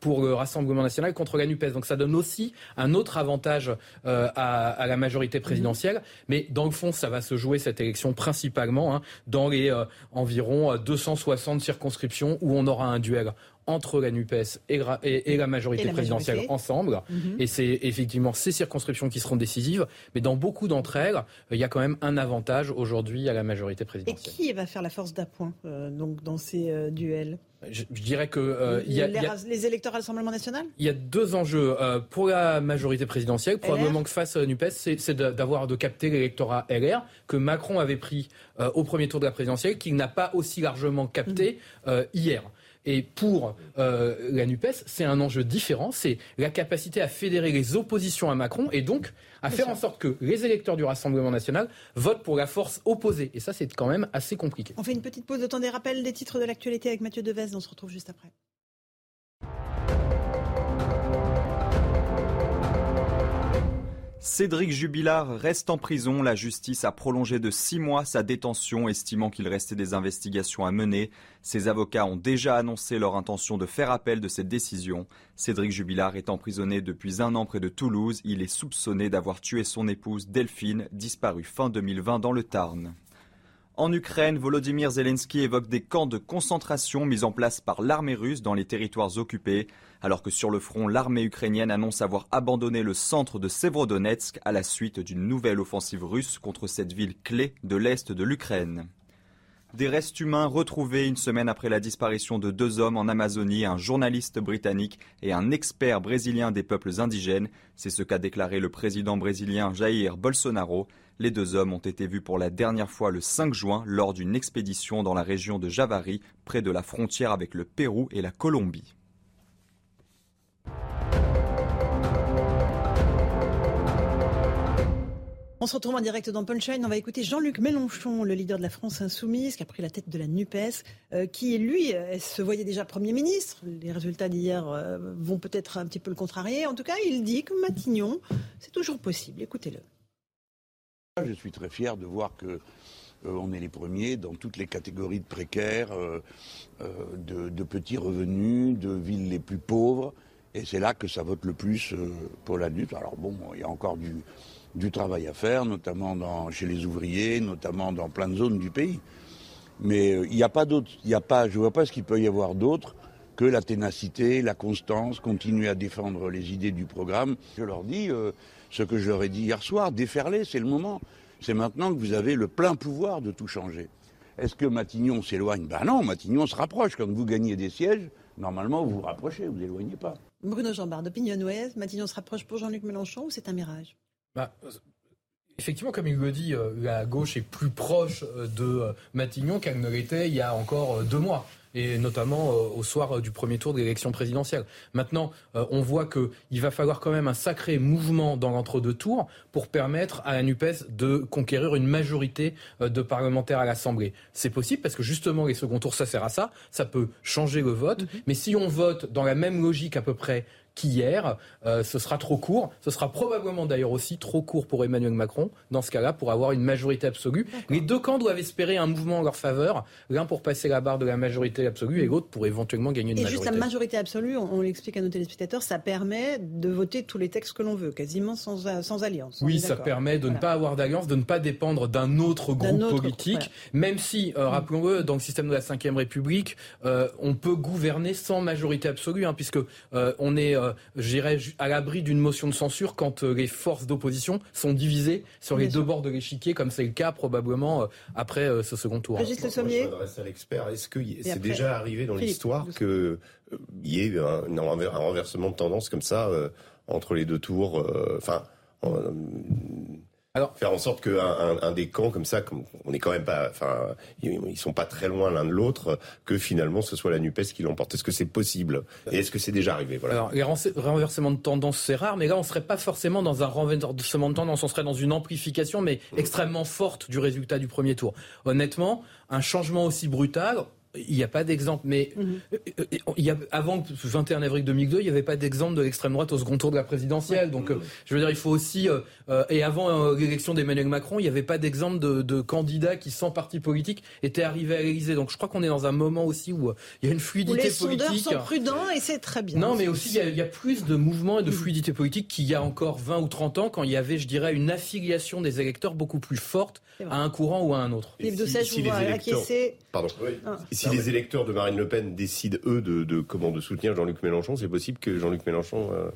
pour le Rassemblement national, contre la NUPES. Donc ça donne aussi un autre avantage euh, à, la majorité présidentielle. Mais dans le fond, ça va se jouer cette élection principalement hein, dans les euh, environ 260 circonscriptions où on aura un duel entre la NUPES et, la majorité présidentielle ensemble. Mhm. Et c'est effectivement ces circonscriptions qui seront décisives. Mais dans beaucoup d'entre elles, il y a quand même un avantage aujourd'hui à la majorité présidentielle. Et qui va faire la force d'appoint euh, donc dans ces duels? Je, dirais que euh, il y, a, les, électeurs à l'Assemblée national. Il y a deux enjeux euh, pour la majorité présidentielle. Probablement que face à Nupes, c'est d'avoir de capter l'électorat LR que Macron avait pris euh, au premier tour de la présidentielle, qu'il n'a pas aussi largement capté mhm. hier. Et pour euh, la NUPES, c'est un enjeu différent. C'est la capacité à fédérer les oppositions à Macron et donc à faire en sorte que les électeurs du Rassemblement national votent pour la force opposée. Et ça, c'est quand même assez compliqué. On fait une petite pause de temps des rappels des titres de l'actualité avec Mathieu Devez. On se retrouve juste après. Cédric Jubilard reste en prison. La justice a prolongé de six mois sa détention, estimant qu'il restait des investigations à mener. Ses avocats ont déjà annoncé leur intention de faire appel de cette décision. Cédric Jubilard est emprisonné depuis un an près de Toulouse. Il est soupçonné d'avoir tué son épouse Delphine, disparue fin 2020 dans le Tarn. En Ukraine, Volodymyr Zelensky évoque des camps de concentration mis en place par l'armée russe dans les territoires occupés, alors que sur le front, l'armée ukrainienne annonce avoir abandonné le centre de Severodonetsk à la suite d'une nouvelle offensive russe contre cette ville clé de l'est de l'Ukraine. Des restes humains retrouvés une semaine après la disparition de deux hommes en Amazonie, un journaliste britannique et un expert brésilien des peuples indigènes. C'est ce qu'a déclaré le président brésilien Jair Bolsonaro. Les deux hommes ont été vus pour la dernière fois le 5 juin lors d'une expédition dans la région de Javari, près de la frontière avec le Pérou et la Colombie. On se retrouve en direct dans Punchline. On va écouter Jean-Luc Mélenchon, le leader de la France Insoumise, qui a pris la tête de la NUPES, euh, qui, lui, euh, se voyait déjà Premier ministre. Les résultats d'hier euh, vont peut-être un petit peu le contrarier. En tout cas, il dit que Matignon, c'est toujours possible. Écoutez-le. Je suis très fier de voir que on est les premiers dans toutes les catégories de précaires, de, de, petits revenus, de villes les plus pauvres. Et c'est là que ça vote le plus pour la lutte. Alors bon, il y a encore du, travail à faire, notamment chez les ouvriers, notamment dans plein de zones du pays. Mais il n'y a pas d'autre, il a pas, je ne vois pas ce qu'il peut y avoir d'autre que la ténacité, la constance, continuer à défendre les idées du programme. Je leur dis euh, ce que je leur ai dit hier soir, déferler, c'est le moment. C'est maintenant que vous avez le plein pouvoir de tout changer. Est-ce que Matignon s'éloigne? Ben non, Matignon se rapproche. Quand vous gagnez des sièges, normalement vous vous rapprochez, vous éloignez pas. Bruno Jambard, d'Opinion Ouest, Matignon se rapproche pour Jean-Luc Mélenchon ou c'est un mirage? Bah, effectivement, comme il le dit, euh, la gauche est plus proche euh, de euh, Matignon qu'elle ne l'était il y a encore deux mois et notamment au soir du premier tour de l'élection présidentielle. Maintenant, on voit qu'il va falloir quand même un sacré mouvement dans l'entre-deux tours pour permettre à la NUPES de conquérir une majorité de parlementaires à l'Assemblée. C'est possible parce que justement les seconds tours, ça sert à ça, ça peut changer le vote, mm-hmm. mais si on vote dans la même logique à peu près qu'hier. Euh, ce sera trop court. Ce sera probablement d'ailleurs aussi trop court pour Emmanuel Macron, dans ce cas-là, pour avoir une majorité absolue. Les deux camps doivent espérer un mouvement en leur faveur, l'un pour passer la barre de la majorité absolue et l'autre pour éventuellement gagner une et majorité. Et juste la majorité absolue, on, l'explique à nos téléspectateurs, ça permet de voter tous les textes que l'on veut, quasiment sans, euh, sans alliance. Oui, ça permet de ne pas avoir d'alliance, de ne pas dépendre d'un autre groupe politique, même si, euh, rappelons-le, dans le système de la Ve République, on peut gouverner sans majorité absolue, hein, puisque on est euh, j'irais à l'abri d'une motion de censure quand euh, les forces d'opposition sont divisées sur les deux bords de l'échiquier, comme c'est le cas probablement euh, après ce second tour. Régis Le Sommier. à l'expert. Est-ce que c'est déjà arrivé dans l'histoire qu'il y ait un, un, renversement de tendance comme ça entre les deux tours Enfin. Alors, faire en sorte qu'un un, des camps comme ça, comme on est quand même pas, enfin, ils, sont pas très loin l'un de l'autre, que finalement ce soit la Nupes qui l'emporte. Est-ce que c'est possible? Et est-ce que c'est déjà arrivé? Voilà. Alors, les renversements de tendance, c'est rare, mais là, on serait pas forcément dans un renversement de tendance, on serait dans une amplification, mais extrêmement forte du résultat du premier tour. Honnêtement, un changement aussi brutal, il n'y a pas d'exemple, mais mhm. euh, euh, il y a, avant le 21 avril 2002, il n'y avait pas d'exemple de l'extrême droite au second tour de la présidentielle. Donc, euh, je veux dire, il faut aussi, et avant l'élection d'Emmanuel Macron, il n'y avait pas d'exemple de, de, candidats qui, sans parti politique, étaient arrivés à l'Élysée. Donc, je crois qu'on est dans un moment aussi où il y a une fluidité les politique. Les sondeurs sont prudents et c'est très bien. Non, mais aussi il y, a, il y, a, plus de mouvement et de fluidité politique qu'il y a encore 20 ou 30 ans, quand il y avait, je dirais, une affiliation des électeurs beaucoup plus forte à un courant ou à un autre. si, si les électeurs... Pardon. Ah si les électeurs de Marine Le Pen décident, eux, de, comment, de soutenir Jean-Luc Mélenchon, c'est possible que Jean-Luc Mélenchon... Euh,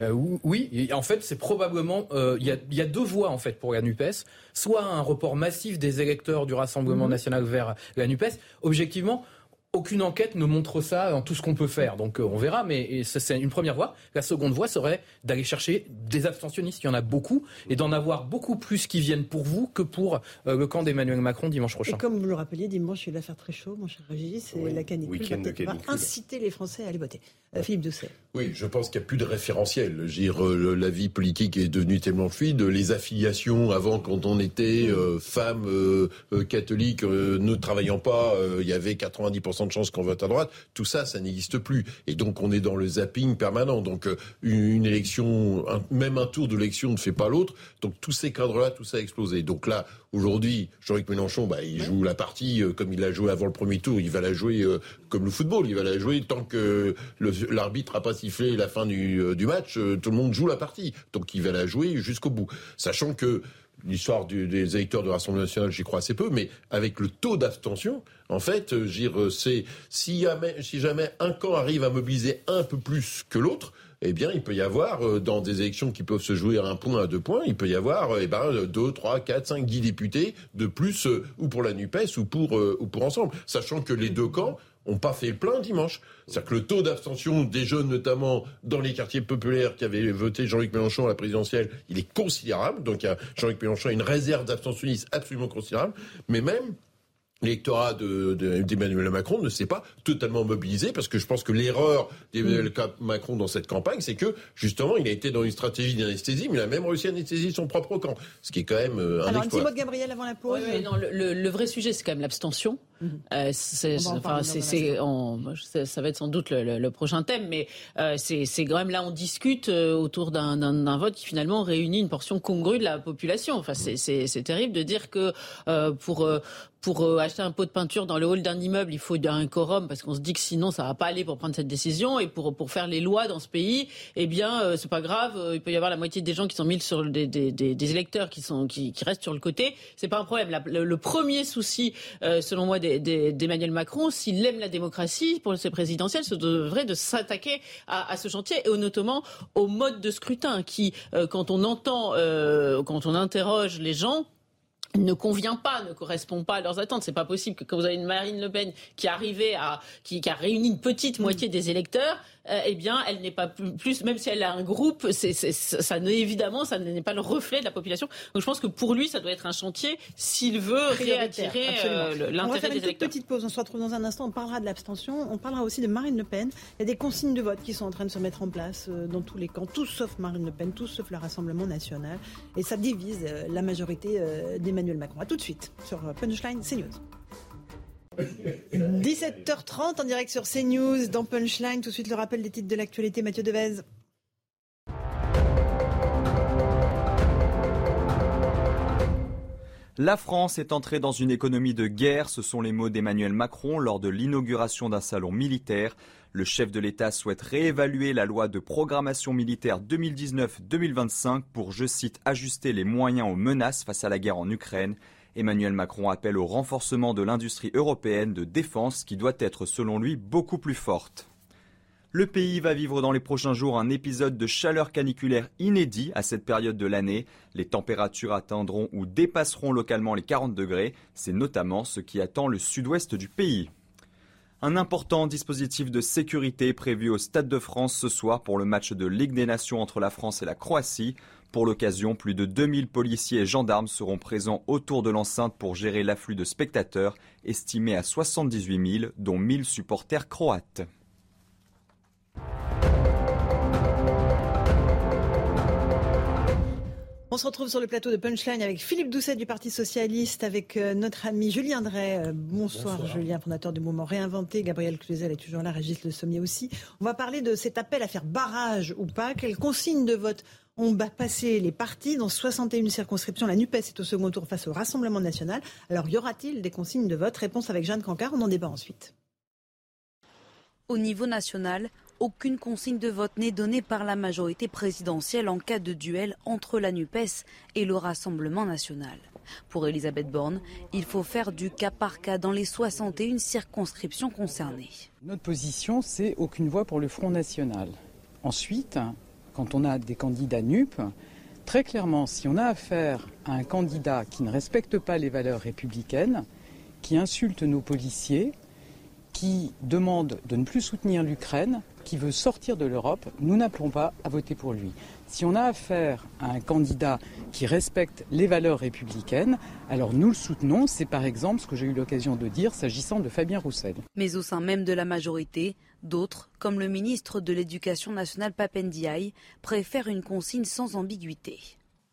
euh, oui, en fait, c'est probablement euh, il y, a, deux voies en fait pour la Nupes. Soit un report massif des électeurs du Rassemblement mmh. national vers la Nupes. Objectivement, aucune enquête ne montre ça dans tout ce qu'on peut faire. Donc euh, on verra, mais c'est une première voie. La seconde voie serait d'aller chercher des abstentionnistes. Il y en a beaucoup et d'en avoir beaucoup plus qui viennent pour vous que pour euh, le camp d'Emmanuel Macron dimanche prochain. Et comme vous le rappeliez, dimanche il va faire très chaud, mon cher Régis, et la canicule va, inciter les Français à aller voter. Euh, Philippe Doucet. Oui, je pense qu'il n'y a plus de référentiel. Dire, la vie politique est devenue tellement fluide. Les affiliations, avant, quand on était femme catholique ne travaillant pas, il y avait 90% 50% de chances qu'on vote à droite. Tout ça, ça n'existe plus. Et donc, on est dans le zapping permanent. Donc, euh, une, élection, même un tour de l'élection ne fait pas l'autre. Donc, tous ces cadres-là, tout ça a explosé. Donc là, aujourd'hui, Jean-Luc Mélenchon, bah, il joue la partie euh, comme il l'a joué avant le premier tour. Il va la jouer euh, comme le football. Il va la jouer tant que l'arbitre n'a pas sifflé la fin du, du match. tout le monde joue la partie. Donc, il va la jouer jusqu'au bout. Sachant que l'histoire des électeurs de Rassemblement national, j'y crois assez peu, mais avec le taux d'abstention, en fait, euh, euh, c'est si jamais, un camp arrive à mobiliser un peu plus que l'autre, eh bien, il peut y avoir, euh, dans des élections qui peuvent se jouer à un point, à deux points, il peut y avoir, eh ben, deux, trois, quatre, cinq, dix députés de plus, ou pour la NUPES, ou ou pour ensemble. Sachant que les deux camps n'ont pas fait le plein dimanche. C'est-à-dire que le taux d'abstention des jeunes, notamment dans les quartiers populaires qui avaient voté Jean-Luc Mélenchon à la présidentielle, il est considérable. Donc Jean-Luc Mélenchon a une réserve d'abstentionnistes absolument considérable. Mais même l'électorat d'Emmanuel de, Macron ne s'est pas totalement mobilisé parce que je pense que l'erreur d'Emmanuel mm. Macron dans cette campagne, c'est que justement, il a été dans une stratégie d'anesthésie, mais il a même réussi à anesthésier son propre camp, ce qui est quand même euh, un Alors, exploit. un petit mot de Gabriel avant la pause. le, vrai sujet, c'est quand même l'abstention. Euh, enfin, ça va être sans doute le, prochain thème, mais euh, c'est, quand même là on discute autour d'un, vote qui finalement réunit une portion congrue de la population. Enfin, c'est, terrible de dire que pour pour euh, acheter un pot de peinture dans le hall d'un immeuble, il faut un quorum parce qu'on se dit que sinon ça va pas aller pour prendre cette décision et pour pour faire les lois dans ce pays, eh bien euh, c'est pas grave, euh, il peut y avoir la moitié des gens qui sont mis sur des, des, des, des électeurs qui sont qui, qui, restent sur le côté, c'est pas un problème. le, premier souci, selon moi, d'Emmanuel Macron, s'il aime la démocratie pour ses présidentielles, ce devrait de s'attaquer à, à, ce chantier et notamment au mode de scrutin qui, quand on entend, quand on interroge les gens ne convient pas, ne correspond pas à leurs attentes. C'est pas possible que quand vous avez une Marine Le Pen qui à, qui, qui a réuni une petite moitié des électeurs, euh, eh bien, elle n'est pas plus, même si elle a un groupe, c'est, ça évidemment, ça n'est pas le reflet de la population. Donc, je pense que pour lui, ça doit être un chantier s'il veut réattirer euh, l'intérêt des électeurs. Une petite pause. On se retrouve dans un instant. On parlera de l'abstention. On parlera aussi de Marine Le Pen. Il y a des consignes de vote qui sont en train de se mettre en place euh, dans tous les camps, tous sauf Marine Le Pen, tous sauf le Rassemblement national, et ça divise la majorité d'Emmanuel Macron. À tout de suite sur Punchline CNews. 17h30 en direct sur CNews, dans Punchline. Tout de suite le rappel des titres de l'actualité, Mathieu Devez. La France est entrée dans une économie de guerre, ce sont les mots d'Emmanuel Macron lors de l'inauguration d'un salon militaire. Le chef de l'État souhaite réévaluer la loi de programmation militaire 2019-2025 pour, je cite, ajuster les moyens aux menaces face à la guerre en Ukraine. Emmanuel Macron appelle au renforcement de l'industrie européenne de défense qui doit être selon lui beaucoup plus forte. Le pays va vivre dans les prochains jours un épisode de chaleur caniculaire inédit à cette période de l'année. Les températures atteindront ou dépasseront localement les 40 degrés. C'est notamment ce qui attend le sud-ouest du pays. Un important dispositif de sécurité prévu au Stade de France ce soir pour le match de Ligue des Nations entre la France et la Croatie. Pour l'occasion, plus de 2000 policiers et gendarmes seront présents autour de l'enceinte pour gérer l'afflux de spectateurs, estimé à 78 000, dont 1000 supporters croates. On se retrouve sur le plateau de Punchline avec Philippe Doucet du Parti Socialiste, avec euh, notre ami Julien Drey. Euh, bonsoir, Julien, fondateur du mouvement Réinventé. Gabriel Cluzel est toujours là, Régis Le Sommier aussi. On va parler de cet appel à faire barrage ou pas. Quelles consignes de vote ont passé les partis dans 61 circonscriptions? La NUPES est au second tour face au Rassemblement national. Alors, y aura-t-il des consignes de vote? Réponse avec Jeanne Cancard. On en débat ensuite. Au niveau national, aucune consigne de vote n'est donnée par la majorité présidentielle en cas de duel entre la NUPES et le Rassemblement national. Pour Elisabeth Borne, il faut faire du cas par cas dans les 61 circonscriptions concernées. Notre position, c'est aucune voix pour le Front National. Ensuite, quand on a des candidats NUP, très clairement, si on a affaire à un candidat qui ne respecte pas les valeurs républicaines, qui insulte nos policiers, qui demande de ne plus soutenir l'Ukraine, qui veut sortir de l'Europe, nous n'appelons pas à voter pour lui. Si on a affaire à un candidat qui respecte les valeurs républicaines, alors nous le soutenons. C'est par exemple ce que j'ai eu l'occasion de dire s'agissant de Fabien Roussel. Mais au sein même de la majorité, d'autres, comme le ministre de l'Éducation nationale Papendiaï, préfèrent une consigne sans ambiguïté.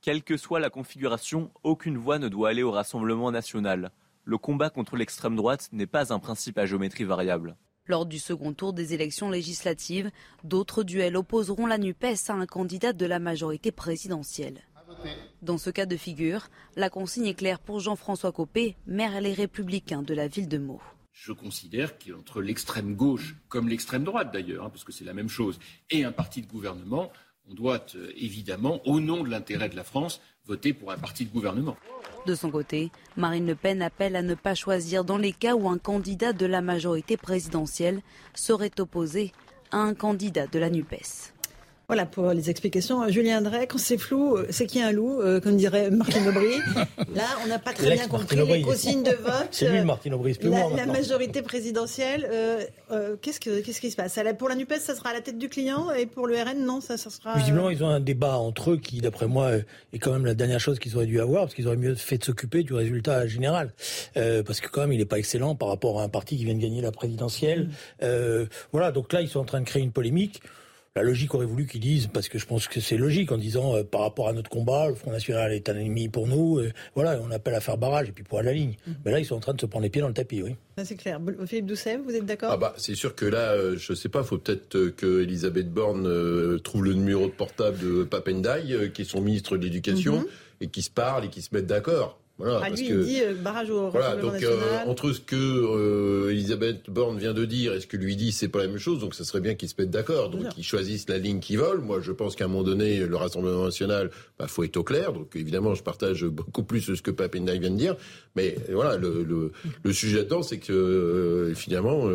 Quelle que soit la configuration, aucune voix ne doit aller au Rassemblement national. le combat contre l'extrême droite n'est pas un principe à géométrie variable. Lors du second tour des élections législatives, d'autres duels opposeront la NUPES à un candidat de la majorité présidentielle. Dans ce cas de figure, la consigne est claire pour Jean-François Copé, maire Les Républicains de la ville de Meaux. Je considère qu'entre l'extrême gauche, comme l'extrême droite d'ailleurs, hein, parce que c'est la même chose, et un parti de gouvernement, on doit euh, évidemment, au nom de l'intérêt de la France, voter pour un parti de gouvernement. De son côté, Marine Le Pen appelle à ne pas choisir dans les cas où un candidat de la majorité présidentielle serait opposé à un candidat de la NUPES. Voilà pour les explications. Julien Drey, quand c'est flou, euh, c'est qui un loup, euh, comme dirait Martine Aubry. Là, on n'a pas très bien compris les consignes de vote. C'est lui, Martine Aubry, plus la, la majorité présidentielle, euh, qu'est-ce, que, qu'est-ce qui se passe? Pour la NUPES, ça sera à la tête du client et pour le RN, non, ça, ça sera... Visiblement, ils ont un débat entre eux qui, d'après moi, est quand même la dernière chose qu'ils auraient dû avoir, parce qu'ils auraient mieux fait de s'occuper du résultat général. parce que quand même, il n'est pas excellent par rapport à un parti qui vient de gagner la présidentielle. Mm. voilà, donc là, ils sont en train de créer une polémique. La logique aurait voulu qu'ils disent, parce que je pense que c'est logique, en disant euh, par rapport à notre combat, le Front National est un ennemi pour nous, euh, voilà, on appelle à faire barrage et puis pour la ligne. Mhm. Mais là, ils sont en train de se prendre les pieds dans le tapis, oui. C'est clair. Philippe Doucet, vous êtes d'accord? Ah bah, C'est sûr que là, euh, je ne sais pas, il faut peut-être que Elisabeth Borne trouve le numéro de portable de Papendai, qui est son ministre de l'Éducation, mhm. et qui se parle et qui se mettent d'accord. Voilà, ah, lui, il dit euh, barrage au voilà, donc, euh, entre ce que euh, Elisabeth Borne vient de dire et ce que lui dit, c'est pas la même chose. Donc, ça serait bien qu'ils se mettent d'accord. Donc, qu'ils choisissent la ligne qu'ils veulent. Moi, je pense qu'à un moment donné, le Rassemblement national, bah, faut être au clair. Donc, évidemment, je partage beaucoup plus ce que Papendaï vient de dire. Mais voilà, le, le, le sujet là-dedans, c'est que finalement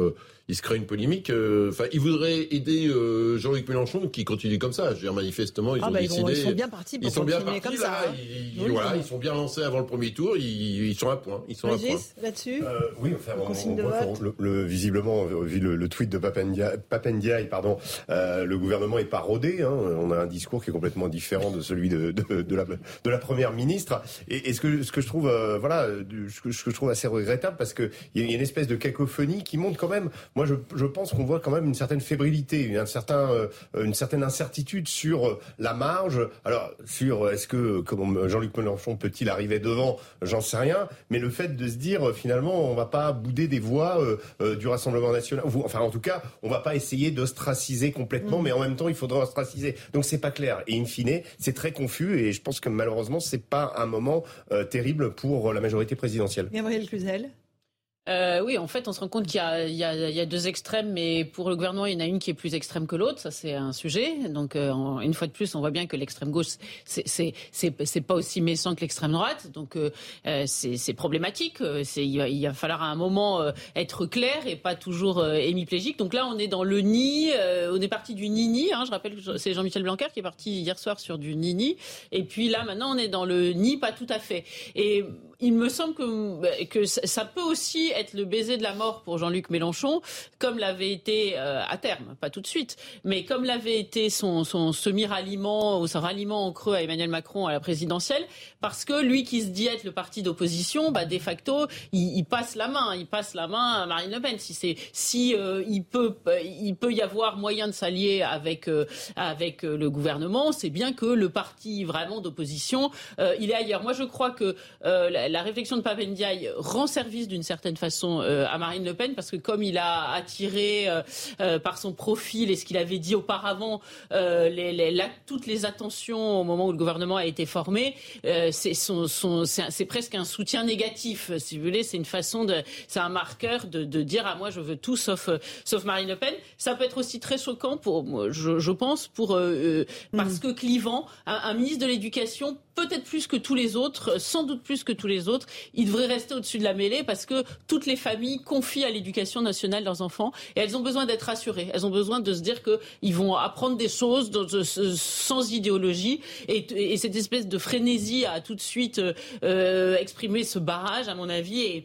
il se crée une polémique. Euh, enfin, il voudrait aider euh, Jean-Luc Mélenchon qui continue comme ça. Je veux dire, manifestement, ils ah ont bah, décidé. Ils, sont bien partis pour ils sont bien partis, comme là, ça. Ils, voilà, ils sont bien lancés avant le premier tour. Ils, ils sont à point. Ils sont à point. là-dessus. Euh, oui, enfin, on, le, visiblement, vu le, le tweet de Papendiaï, pardon, euh, le gouvernement est pas rodé. Hein. On a un discours qui est complètement différent de celui de, de, de, la, de la première ministre. Et, et, ce que ce que je trouve, euh, voilà, ce que, ce que je trouve assez regrettable parce que il y a une espèce de cacophonie qui montre quand même. Moi, je, je pense on voit quand même une certaine fébrilité, un certain, euh, une certaine incertitude sur euh, la marge. Alors, sur euh, est-ce que comme Jean-Luc Mélenchon peut-il arriver devant? J'en sais rien. Mais le fait de se dire finalement, on va pas bouder des voix du Rassemblement national. Enfin, en tout cas, on va pas essayer d'ostraciser complètement, mm. mais en même temps, il faudra ostraciser. Donc, c'est pas clair. Et in fine, c'est très confus. Et je pense que malheureusement, c'est pas un moment terrible pour la majorité présidentielle. Gabriel Cluzel euh, oui, en fait, on se rend compte qu'il y, y, a deux extrêmes, mais pour le gouvernement, il y en a une qui est plus extrême que l'autre. Ça, c'est un sujet. Donc, euh, une fois de plus, on voit bien que l'extrême gauche, c'est pas aussi méchant que l'extrême droite. Donc, euh, euh c'est problématique. Il, il, va falloir à un moment euh, être clair et pas toujours hémiplégique. Donc là, on est dans le nid. on est parti du nini. Hein, je rappelle que c'est Jean-Michel Blanquer qui est parti hier soir sur du nini. Et puis là, maintenant, on est dans le nid, pas tout à fait. Et il me semble que, que ça peut aussi être le baiser de la mort pour Jean-Luc Mélenchon, comme l'avait été euh, à terme, pas tout de suite, mais comme l'avait été son, son semi-ralliement ou son ralliement en creux à Emmanuel Macron à la présidentielle, parce que lui qui se dit être le parti d'opposition, bah, de facto, il, passe la main, il passe la main à Marine Le Pen. Si euh, peut, y avoir moyen de s'allier avec euh, le gouvernement, c'est bien que le parti vraiment d'opposition, il est ailleurs. Moi, je crois que réflexion de Papendiaï rend service d'une certaine façon euh, à Marine Le Pen parce que comme il a attiré euh, euh, par son profil et ce qu'il avait dit auparavant toutes les attentions au moment où le gouvernement a été formé, c'est presque un soutien négatif, si vous voulez. C'est une façon de, c'est un marqueur de, dire à moi je veux tout sauf sauf Marine Le Pen. Ça peut être aussi très choquant pour, je, pense, pour parce mm. que clivant, un ministre de l'Éducation peut-être plus que tous les autres, sans doute plus que tous les autres, ils devraient rester au-dessus de la mêlée parce que toutes les familles confient à l'éducation nationale leurs enfants et elles ont besoin d'être rassurées. Elles ont besoin de se dire qu'ils vont apprendre des choses sans idéologie et, cette espèce de frénésie à tout de suite euh, exprimer ce barrage, à mon avis,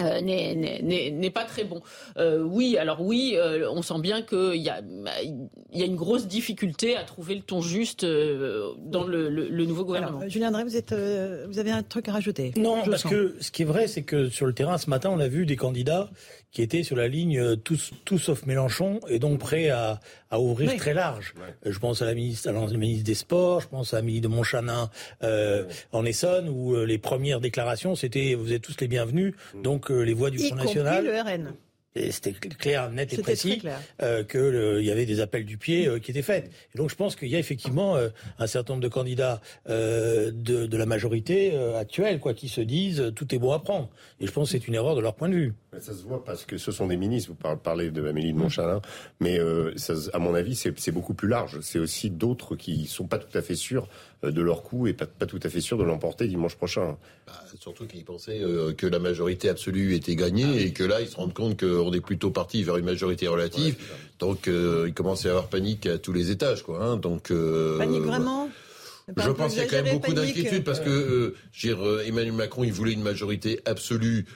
euh, n'est pas très bon. Euh, oui, alors oui, euh, on sent bien qu'il y a, il y a une grosse difficulté à trouver le ton juste dans le, le, nouveau gouvernement. Julien vous, êtes, vous avez un truc à rajouter? Non, parce que ce qui est vrai, c'est que sur le terrain, ce matin, on a vu des candidats qui étaient sur la ligne tout, tout sauf Mélenchon et donc prêts à, à ouvrir très large. Je pense à la ministre, à la ministre des Sports, je pense à Amélie de Montchanin en Essonne, où les premières déclarations, c'était vous êtes tous les bienvenus. Donc les voix du Front National. le RN. C'était clair, net et précis euh, qu'il y avait des appels du pied euh, qui étaient faits. Et donc je pense qu'il y a effectivement euh, un certain nombre de candidats de, de, la majorité actuelle quoi, qui se disent tout est bon à prendre. Et je pense que c'est une erreur de leur point de vue. Ça se voit parce que ce sont des ministres. Vous parlez de Amélie de Montchalin, mais ça, à mon avis, c'est beaucoup plus large. C'est aussi d'autres qui sont pas tout à fait sûrs de leur coup et pas, pas tout à fait sûrs de l'emporter dimanche prochain. Bah, surtout qu'ils pensaient que la majorité absolue était gagnée ah et que là, ils se rendent compte que on est plutôt parti vers une majorité relative. donc, euh, il commence à avoir panique à tous les étages, quoi. Hein. donc, euh, panique vraiment? je pense qu'il y a quand même beaucoup d'inquiétude parce que euh, Emmanuel Macron, il voulait une majorité absolue,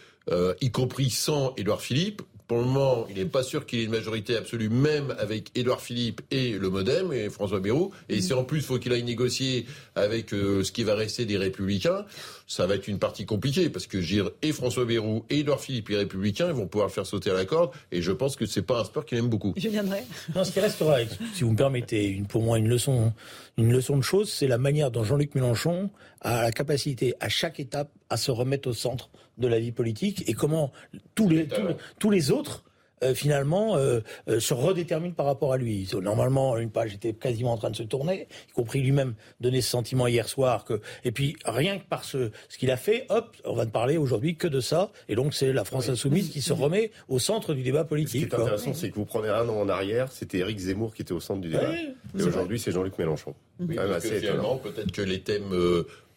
y compris sans Édouard Philippe. Pour le moment, il n'est pas sûr qu'il ait une majorité absolue, même avec Édouard Philippe et le MoDem et François Bayrou. Et mm. si en plus, il faut qu'il aille négocier avec euh, ce qui va rester des Républicains, ça va être une partie compliquée parce que dire et François Bayrou et Édouard Philippe, les Républicains, ils vont pouvoir le faire sauter à la corde. Et je pense que c'est pas un sport qu'il aime beaucoup. Je viendrai. Non, ce qui restera, si vous me permettez, une, pour moi, une leçon, une leçon de choses, c'est la manière dont Jean-Luc Mélenchon a la capacité à chaque étape à se remettre au centre de la vie politique et comment tous les, tous, les autres euh, finalement euh, euh, se redéterminent par rapport à lui. Normalement, une page était quasiment en train de se tourner, y compris lui-même donner ce sentiment hier soir que et puis rien que par ce ce qu'il a fait, hop, on va ne parler aujourd'hui que de ça. Et donc c'est la France insoumise qui se remet au centre du débat politique. Ce qui est intéressant, c'est que vous prenez un an en arrière, c'était Éric Zemmour qui était au centre du débat. et aujourd'hui c'est Jean-Luc Mélenchon. Oui, peut-être que les thèmes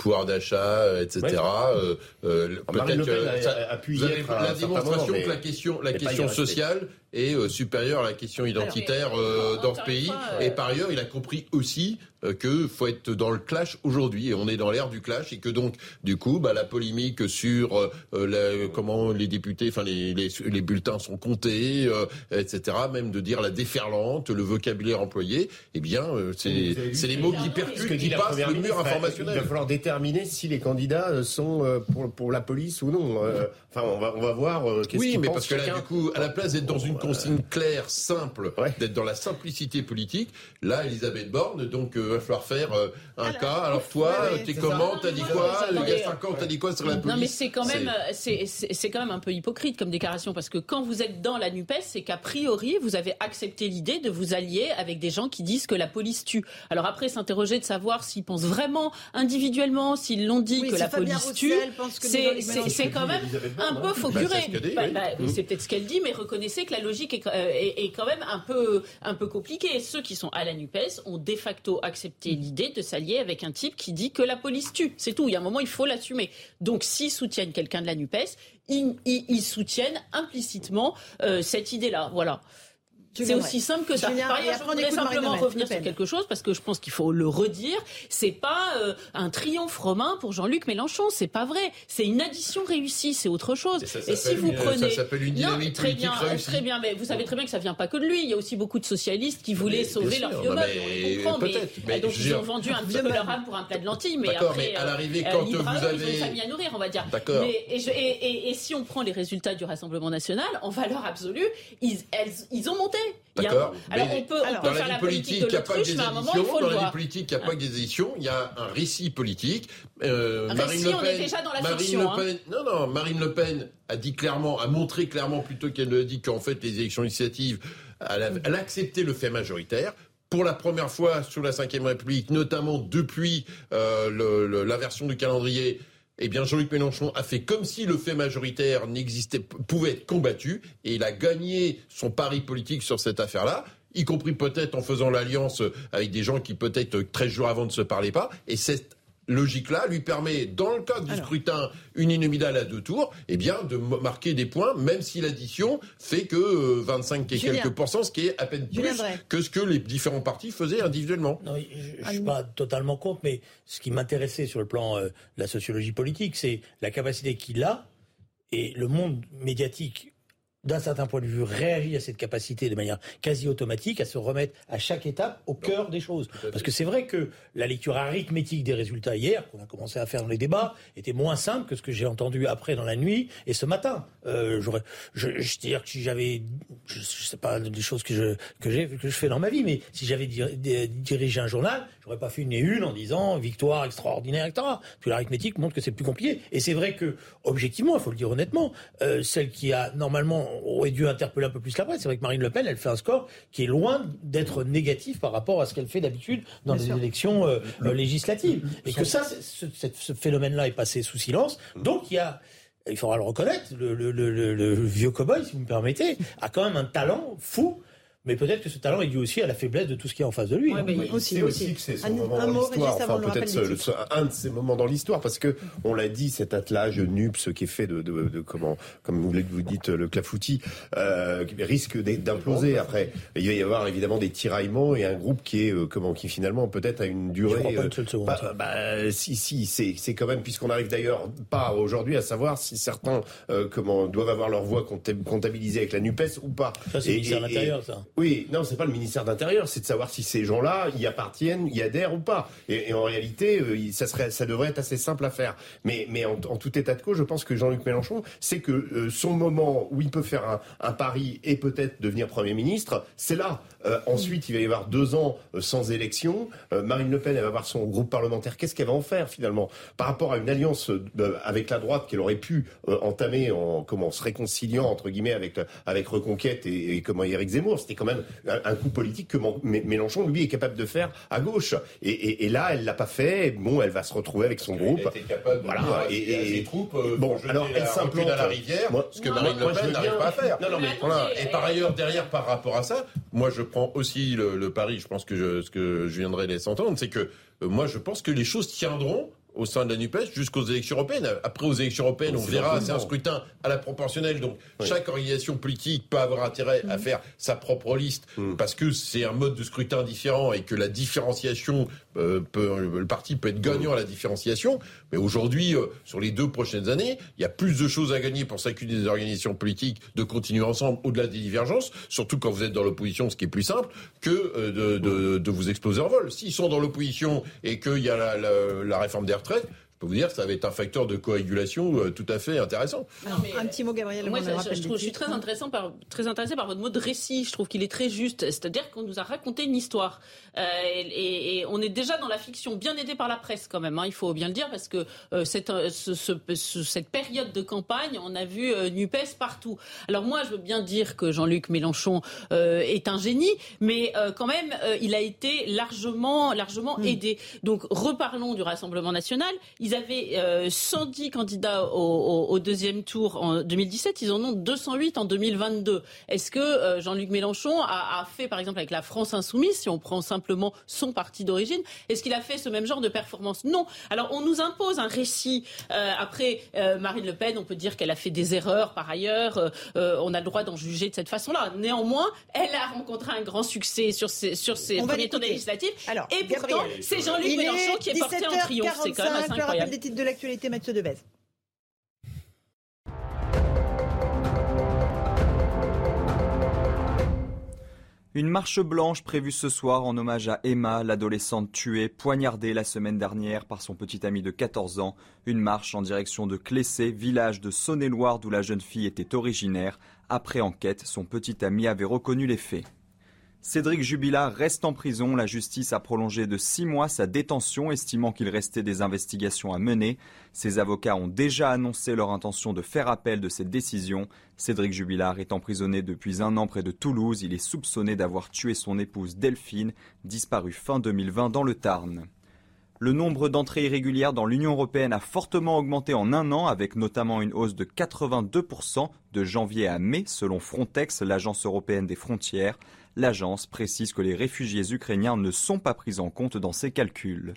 pouvoir d'achat, etc. Euh, euh, peut-être que la démonstration que la question, la question sociale est euh, supérieure à la question identitaire euh, dans ce pays. Et par ailleurs, il a compris aussi euh, que faut être dans le clash aujourd'hui et on est dans l'ère du clash et que donc du coup bah, la polémique sur la, comment les députés enfin les, les, les bulletins sont comptés etc même de dire la déferlante le vocabulaire employé eh bien c'est c'est les mots qui percutent qui passent le mur informationnel il va falloir déterminer si les candidats sont pour, pour la police ou non enfin on va on va voir oui mais parce que là du coup à la place d'être dans une consigne claire, simple, d'être dans la simplicité politique. Là, Elisabeth Borne, donc euh, va falloir faire euh, un cas. Alors toi, t'es comment T'as dit quoi Il y a 5 ans, t'as dit quoi sur la police Non, mais c'est quand même, c'est quand même un peu hypocrite comme déclaration parce que quand vous êtes dans la Nupes, c'est qu'a priori vous avez accepté l'idée de vous allier avec des gens qui disent que la police tue. Alors après, s'interroger de savoir s'ils pensent vraiment individuellement, s'ils l'ont dit que la police tue, c'est quand même un peu faux curé. Bah, bah, c'est peut-être ce qu'elle dit, mais reconnaissez que la logique euh, est, quand même un peu, un peu compliquée. Ceux qui sont à la NUPES ont de facto accepté l'idée de s'allier avec un type qui dit que la police tue. C'est tout. Il y a un moment, il faut l'assumer. Donc, s'ils soutiennent quelqu'un de la NUPES, ils, soutiennent implicitement euh, cette idée-là. Voilà. C'est aussi simple que ça. Par ailleurs, je voudrais simplement revenir sur quelque chose parce que je pense qu'il faut le redire. C'est pas euh, un triomphe romain pour Jean-Luc Mélenchon. C'est pas vrai. C'est une addition réussie. C'est autre chose. Et, si vous prenez, ça s'appelle une dynamique très bien, très bien. Mais vous savez très bien que ça vient pas que de lui. Il y a aussi beaucoup de socialistes qui voulaient sauver leur vieux meuble. On comprend. Mais, donc ils ont vendu un petit peu leur âme pour un plat de lentilles. Mais après, à l'arrivée, euh, quand vous avez une famille à nourrir, on va dire. D'accord. Et si on prend les résultats du Rassemblement national, en valeur absolue, ils ont monté. D'accord. Alors on peut, on peut dans faire la politique, il n'y a pas que des éditions. Dans la politique, il n'y a pas que des éditions. Il y a un récit politique. Euh, Marine Le Pen. On est déjà dans la Marine fiction, Le hein. Pen. Non, non. Marine Le Pen a dit clairement, a montré clairement plutôt qu'elle ne dit qu'en fait les élections législatives, elle a, elle a accepté le fait majoritaire pour la première fois sous la Ve République, notamment depuis euh, l'inversion du calendrier, eh bien Jean-Luc Mélenchon a fait comme si le fait majoritaire n'existait, pouvait être combattu, et il a gagné son pari politique sur cette affaire-là y compris peut-être en faisant l'alliance avec des gens qui peut-être 13 jours avant ne se parlaient pas. Et cette logique-là lui permet, dans le cadre du scrutin uninominal à deux tours, eh bien, de marquer des points, même si l'addition fait que 25 euh, et quelques pourcents, ce qui est à peine plus que ce que les différents partis faisaient individuellement. Non, je, ne suis pas totalement contre, mais ce qui m'intéressait sur le plan euh, de la sociologie politique, c'est la capacité qu'il a et le monde médiatique d'un certain point de vue, réagit à cette capacité de manière quasi automatique à se remettre à chaque étape au cœur des choses. Parce que c'est vrai que la lecture arithmétique des résultats hier, qu'on a commencé à faire dans les débats, était moins simple que ce que j'ai entendu après dans la nuit et ce matin. Euh, j'aurais, je, je dire que si j'avais, je, je, sais pas des choses que je que j'ai que je fais dans ma vie, mais si j'avais dirigé un journal, j'aurais pas fait une et une en disant victoire extraordinaire, etc. Que l'arithmétique montre que c'est plus compliqué. Et c'est vrai que objectivement, il faut le dire honnêtement, euh, celle qui a normalement aurait dû interpeller un peu plus la presse. C'est vrai que Marine Le Pen, elle fait un score qui est loin d'être négatif par rapport à ce qu'elle fait d'habitude dans les élections euh, euh, législatives. Et que ça, ce, ce phénomène-là est passé sous silence. Donc il y a il faudra le reconnaître, le, le, le, le vieux cow-boy, si vous me permettez, a quand même un talent fou mais peut-être que ce talent est dû aussi à la faiblesse de tout ce qui est en face de lui. Ouais, mais aussi, aussi, que c'est son un, moment un dans l'histoire. Enfin, peut-être un de ces moments dans l'histoire, parce que on l'a dit, cet attelage NUPS qui est fait de, de, de comment, comme vous, vous dites, le clafoutis, euh, risque d'imploser. Après, il va y avoir évidemment des tiraillements et un groupe qui est euh, comment, qui finalement peut-être a une durée. Je crois pas une seule seconde. Bah, bah, si, si, c'est, quand même puisqu'on arrive d'ailleurs pas aujourd'hui à savoir si certains euh, comment doivent avoir leur voix comptabilisée avec la Nupes ou pas. Ça, c'est le l'Intérieur, ça. Oui, non, c'est pas le ministère d'Intérieur, c'est de savoir si ces gens-là y appartiennent, y adhèrent ou pas. Et, en réalité, euh, ça serait, ça devrait être assez simple à faire. Mais, mais en, tout état de cause, je pense que Jean-Luc Mélenchon, c'est que euh, son moment où il peut faire un, pari et peut-être devenir Premier ministre, c'est là. Euh, ensuite, il va y avoir deux ans sans élection. Marine Le Pen, elle va avoir son groupe parlementaire. Qu'est-ce qu'elle va en faire finalement? Par rapport à une alliance avec la droite qu'elle aurait pu entamer en comment se réconciliant entre guillemets avec avec Reconquête et, et comment Éric Zemmour. C'était quand même un, coup politique que Mélenchon, lui, est capable de faire à gauche. Et, là, elle l'a pas fait. Bon, elle va se retrouver avec son groupe. Elle était capable de voilà. et, ses troupes. Euh, bon, alors elle s'implante à la rivière, ce que Marine Le Pen n'arrive pas à faire. Non, non, mais voilà. Et par ailleurs, derrière, par rapport à ça, moi, je prends aussi le, pari. Je pense que je, ce que je viendrai laisser entendre, c'est que euh, moi, je pense que les choses tiendront au sein de la NUPES jusqu'aux élections européennes. Après, aux élections européennes, on verra, c'est un scrutin à la proportionnelle. Donc, chaque organisation politique peut avoir intérêt à mm. faire sa propre liste mm. parce que c'est un mode de scrutin différent et que la différenciation euh, le parti peut être gagnant à la différenciation, mais aujourd'hui, euh, sur les deux prochaines années, il y a plus de choses à gagner pour chacune des organisations politiques de continuer ensemble au-delà des divergences, surtout quand vous êtes dans l'opposition, ce qui est plus simple, que euh, de, de, de, vous exploser en vol. S'ils sont dans l'opposition et qu'il y a la, la, la réforme des retraites, peux vous dire que ça va être un facteur de coagulation euh, tout à fait intéressant. un petit mot, Gabriel. Moi, je, trouve, je, suis très, intéressant par, très intéressé par votre mot de récit. Je trouve qu'il est très juste. C'est-à-dire qu'on nous a raconté une histoire. Euh, et, et, on est déjà dans la fiction, bien aidé par la presse quand même, hein, il faut bien le dire, parce que euh, cette, euh, ce, ce, cette période de campagne, on a vu euh, NUPES partout. Alors moi, je veux bien dire que Jean-Luc Mélenchon euh, est un génie, mais quand même, il a été largement, largement hmm. aidé. Donc reparlons du Rassemblement national. Ils avaient 110 candidats au, au, au, deuxième tour en 2017, ils en ont 208 en 2022. Est-ce que Jean-Luc Mélenchon a, a, fait, par exemple, avec la France insoumise, si on prend simplement son parti d'origine. Est-ce qu'il a fait ce même genre de performance? Non. Alors on nous impose un récit. Euh, après euh, Marine Le Pen, on peut dire qu'elle a fait des erreurs par ailleurs. Euh, on a le droit d'en juger de cette façon-là. Néanmoins, elle a rencontré un grand succès sur ses, sur ses premiers tours législatifs. Alors, et pourtant, c'est Jean-Luc Mélenchon qui est porté en triomphe. C'est quand même assez incroyable. Des titres de l'actualité, Mathieu Devez? Une marche blanche prévue ce soir en hommage à Emma, l'adolescente tuée, poignardée la semaine dernière par son petit ami de 14 ans. Une marche en direction de Clessé, village de Saône-et-Loire d'où la jeune fille était originaire. Après enquête, son petit ami avait reconnu les faits. Cédric Jubilat reste en prison. La justice a prolongé de six mois sa détention, estimant qu'il restait des investigations à mener. Ses avocats ont déjà annoncé leur intention de faire appel de cette décision. Cédric Jubilard est emprisonné depuis un an près de Toulouse. Il est soupçonné d'avoir tué son épouse Delphine, disparue fin 2020 dans le Tarn. Le nombre d'entrées irrégulières dans l'Union européenne a fortement augmenté en un an, avec notamment une hausse de 82% de janvier à mai, selon Frontex, l'agence européenne des frontières. L'agence précise que les réfugiés ukrainiens ne sont pas pris en compte dans ses calculs.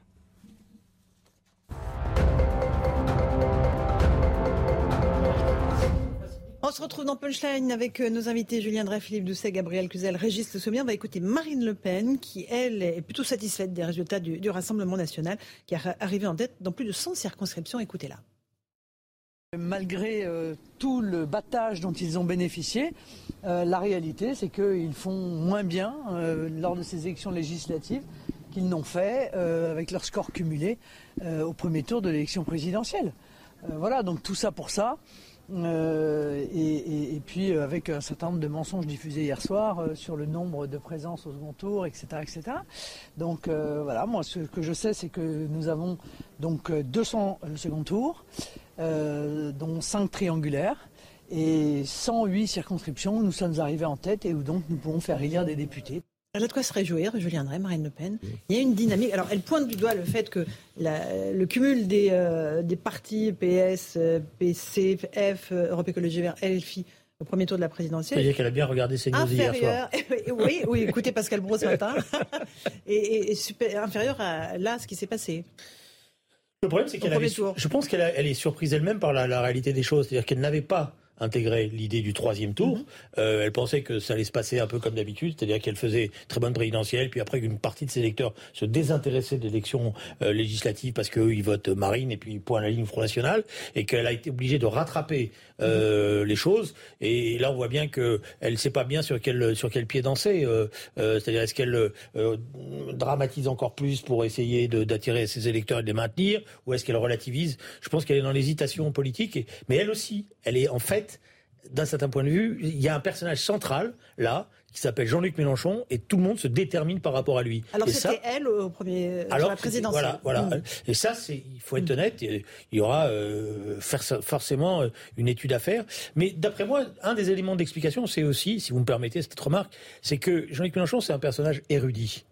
On se retrouve dans Punchline avec euh, nos invités Julien Drey, Philippe Doucet, Gabriel Cluzel, Régis Le Sommier. On va écouter Marine Le Pen, qui, elle, est plutôt satisfaite des résultats du, du Rassemblement national, qui est arrivé en tête dans plus de 100 circonscriptions. Écoutez-la. Malgré euh, tout le battage dont ils ont bénéficié, euh, la réalité c'est qu'ils font moins bien euh, lors de ces élections législatives qu'ils n'ont fait avec leur score cumulé au premier tour de l'élection présidentielle. voilà, donc tout ça pour ça. Et, puis avec un certain nombre de mensonges diffusés hier soir sur le nombre de présences au second tour, etc. etc. Donc voilà, moi ce que je sais c'est que nous avons donc 200 le second. Euh, dont 5 triangulaires et 108 circonscriptions où nous sommes arrivés en tête et où donc nous pouvons faire élire des députés. Elle a de quoi se réjouir, Julien Drey, Marine Le Pen? Il y a une dynamique. Alors, elle pointe du doigt le fait que le cumul des, euh, des partis PS, PC, F, Europe Écologie Vert, LFI, au premier tour de la présidentielle. C'est-à-dire qu'elle a bien regardé ses news hier soir. oui, oui, écoutez Pascal Bro ce matin. et, et, inférieur à là, ce qui s'est passé. Le problème, c'est qu'elle avait, je pense qu'elle est surprise elle-même par la, la réalité des choses. C'est-à-dire qu'elle n'avait pas intégré l'idée du troisième tour. Mhm. Euh, elle pensait que ça allait se passer un peu comme d'habitude, c'est-à-dire qu'elle faisait très bonne présidentielle, puis après qu'une partie de ses électeurs se désintéressaient de l'élection euh, législative parce qu'eux, ils votent Marine et puis point à la ligne Front National, et qu'elle a été obligée de rattraper euh, mhm. les choses. Et là, on voit bien qu'elle ne sait pas bien sur quel, sur quel pied danser. c'est-à-dire, est-ce qu'elle dramatise encore plus pour essayer d'attirer ses électeurs et de les maintenir, ou est-ce qu'elle relativise? Je pense qu'elle est dans l'hésitation politique, mais elle aussi, elle est en fait d'un certain point de vue, il y a un personnage central là qui s'appelle Jean-Luc Mélenchon et tout le monde se détermine par rapport à lui. Alors c'était elle au premier alors, la présidentielle. Voilà, voilà. Mm. Et ça, c'est il faut être honnête. Il y aura euh, forcément euh, une étude à faire. Mais d'après moi, un des éléments d'explication, c'est aussi, si vous me permettez cette remarque, c'est que Jean-Luc Mélenchon, c'est un personnage érudit.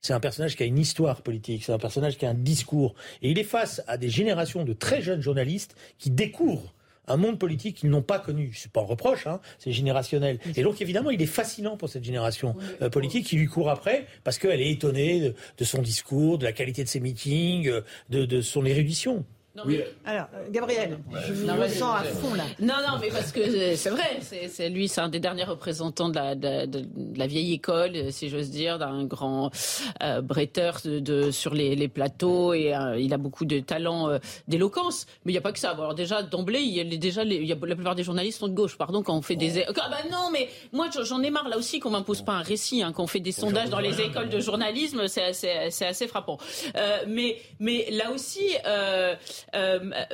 C'est un personnage qui a une histoire politique, c'est un personnage qui a un discours. Et il est face à des générations de très jeunes journalistes qui découvrent un monde politique qu'ils n'ont pas connu. C'est pas un reproche, hein, c'est générationnel. Et donc évidemment, il est fascinant pour cette génération euh, politique qui lui court après parce qu'elle est étonnée de, son discours, de la qualité de ses meetings, euh, de son érudition oui. Alors, euh, Gabriel, je vous sens à fond là. Non, non, mais parce que c'est vrai, c'est lui, c'est un des derniers représentants de la, de, de, la vieille école, si j'ose dire, d'un grand euh, bretteur de, sur les, les, plateaux et euh, il a beaucoup de talent euh, d'éloquence. Mais il n'y a pas que ça. alors déjà d'emblée, il y a déjà, il y a, la plupart des journalistes sont de gauche. Pardon, quand on fait des, ah bah non, mais moi j'en ai marre là aussi qu'on m'impose pas un récit, hein, quand on fait des sondages dans les écoles de journalisme, c'est assez, assez, frappant. mais, mais là aussi. Euh,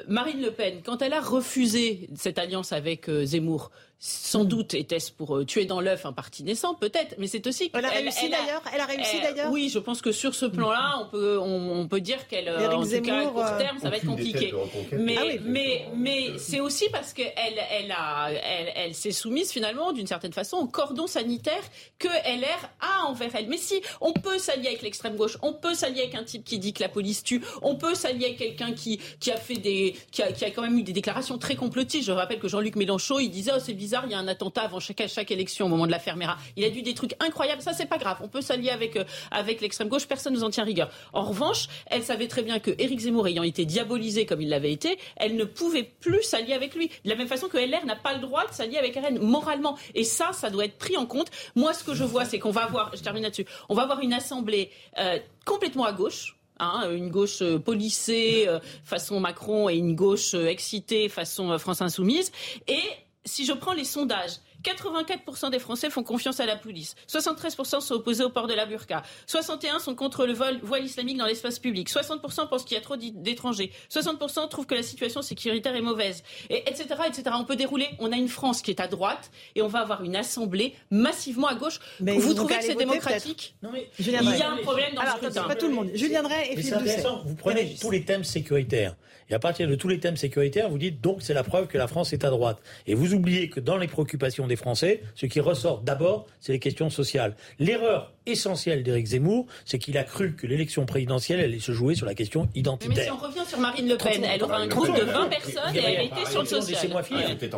Marine Le Pen, quand elle a refusé cette alliance avec euh, Zemmour, sans doute était-ce pour euh, tuer dans l'œuf un parti naissant, peut-être, mais c'est aussi. Elle a réussi d'ailleurs. Elle a réussi d'ailleurs. Oui, je pense que sur ce plan-là, on peut on, peut dire qu'elle, en tout cas à court terme, ça va être compliqué. Mais ah mais mais c'est aussi parce qu'elle elle a elle, elle s'est soumise finalement d'une certaine façon au cordon sanitaire que LR a envers elle. Mais si on peut s'allier avec l'extrême gauche, on peut s'allier avec un type qui dit que la police tue, on peut s'allier avec quelqu'un qui qui a fait des qui a, qui a quand même eu des déclarations très complotistes. Je rappelle que Jean-Luc Mélenchon, il disait oh c'est bizarre, il y a un attentat avant chaque, chaque élection au moment de la Fermera. Il a dû des trucs incroyables. Ça, c'est pas grave. On peut s'allier avec, euh, avec l'extrême gauche. Personne nous en tient rigueur. En revanche, elle savait très bien que Éric Zemmour ayant été diabolisé comme il l'avait été, elle ne pouvait plus s'allier avec lui. De la même façon que LR n'a pas le droit de s'allier avec RN moralement. Et ça, ça doit être pris en compte. Moi, ce que je vois, c'est qu'on va avoir, je termine là-dessus, on va avoir une assemblée euh, complètement à gauche. Hein, une gauche euh, policée façon Macron et une gauche excitée façon France Insoumise. Et si je prends les sondages, 84% des Français font confiance à la police. 73% sont opposés au port de la burqa. 61% sont contre le vol, voile islamique dans l'espace public. 60% pensent qu'il y a trop d'étrangers. 60% trouvent que la situation sécuritaire est mauvaise. Et etc., etc. On peut dérouler. On a une France qui est à droite et on va avoir une assemblée massivement à gauche. Mais vous trouvez que c'est démocratique Non mais il y a un problème dans Alors, ce Pas tout le monde. Julien Drey et Philippe Vous prenez tous les thèmes sécuritaires. Et à partir de tous les thèmes sécuritaires, vous dites donc c'est la preuve que la France est à droite. Et vous oubliez que dans les préoccupations des Français, ce qui ressort d'abord, c'est les questions sociales. L'erreur essentielle d'Éric Zemmour, c'est qu'il a cru que l'élection présidentielle allait se jouer sur la question identitaire. Mais si on revient sur Marine Le Pen, elle aura un groupe de 20 personnes et elle était sur le social.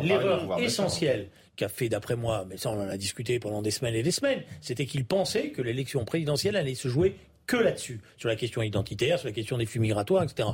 L'erreur essentielle qu'a fait, d'après moi, mais ça on en a discuté pendant des semaines et des semaines, c'était qu'il pensait que l'élection présidentielle allait se jouer que là-dessus, sur la question identitaire, sur la question des flux migratoires, etc.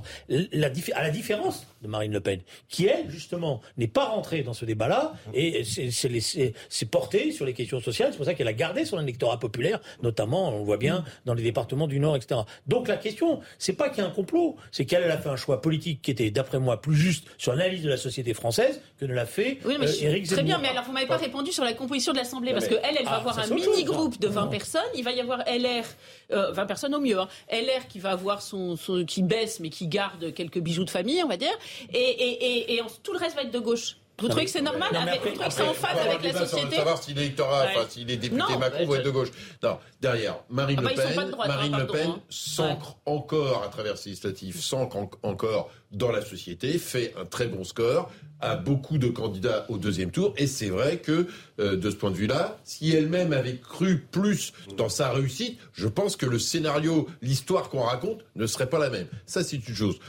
À la différence de Marine Le Pen, qui elle, justement, n'est pas rentrée dans ce débat-là et s'est portée sur les questions sociales. C'est pour ça qu'elle a gardé son électorat populaire, notamment, on le voit bien, dans les départements du Nord, etc. Donc la question, c'est pas qu'il y a un complot, c'est qu'elle a fait un choix politique qui était, d'après moi, plus juste sur l'analyse de la société française que ne l'a fait oui, mais euh, Très bien, mais alors vous m'avez pas répondu sur la composition de l'Assemblée, parce qu'elle, elle, elle va ah, avoir un mini-groupe de 20 personnes, il va y avoir LR, 20 euh, personnes au mieux, hein. LR qui va avoir son, son, qui baisse, mais qui garde quelques bijoux de famille, on va dire, et, et, et, et tout le reste va être de gauche. Vous trouvez que c'est normal Vous trouvez que c'est en phase avec la société savoir si l'électorat, enfin, si les députés Macron vont être de gauche. Non, derrière, Marine ah bah, Le Pen, Marine Le Pen s'ancre encore à travers ses législatives, s'ancre encore dans la société, fait un très bon score, a beaucoup de candidats au deuxième tour, et c'est vrai que euh, de ce point de vue-là, si elle-même avait cru plus dans sa réussite, je pense que le scénario, l'histoire qu'on raconte ne serait pas la même. Ça, c'est une chose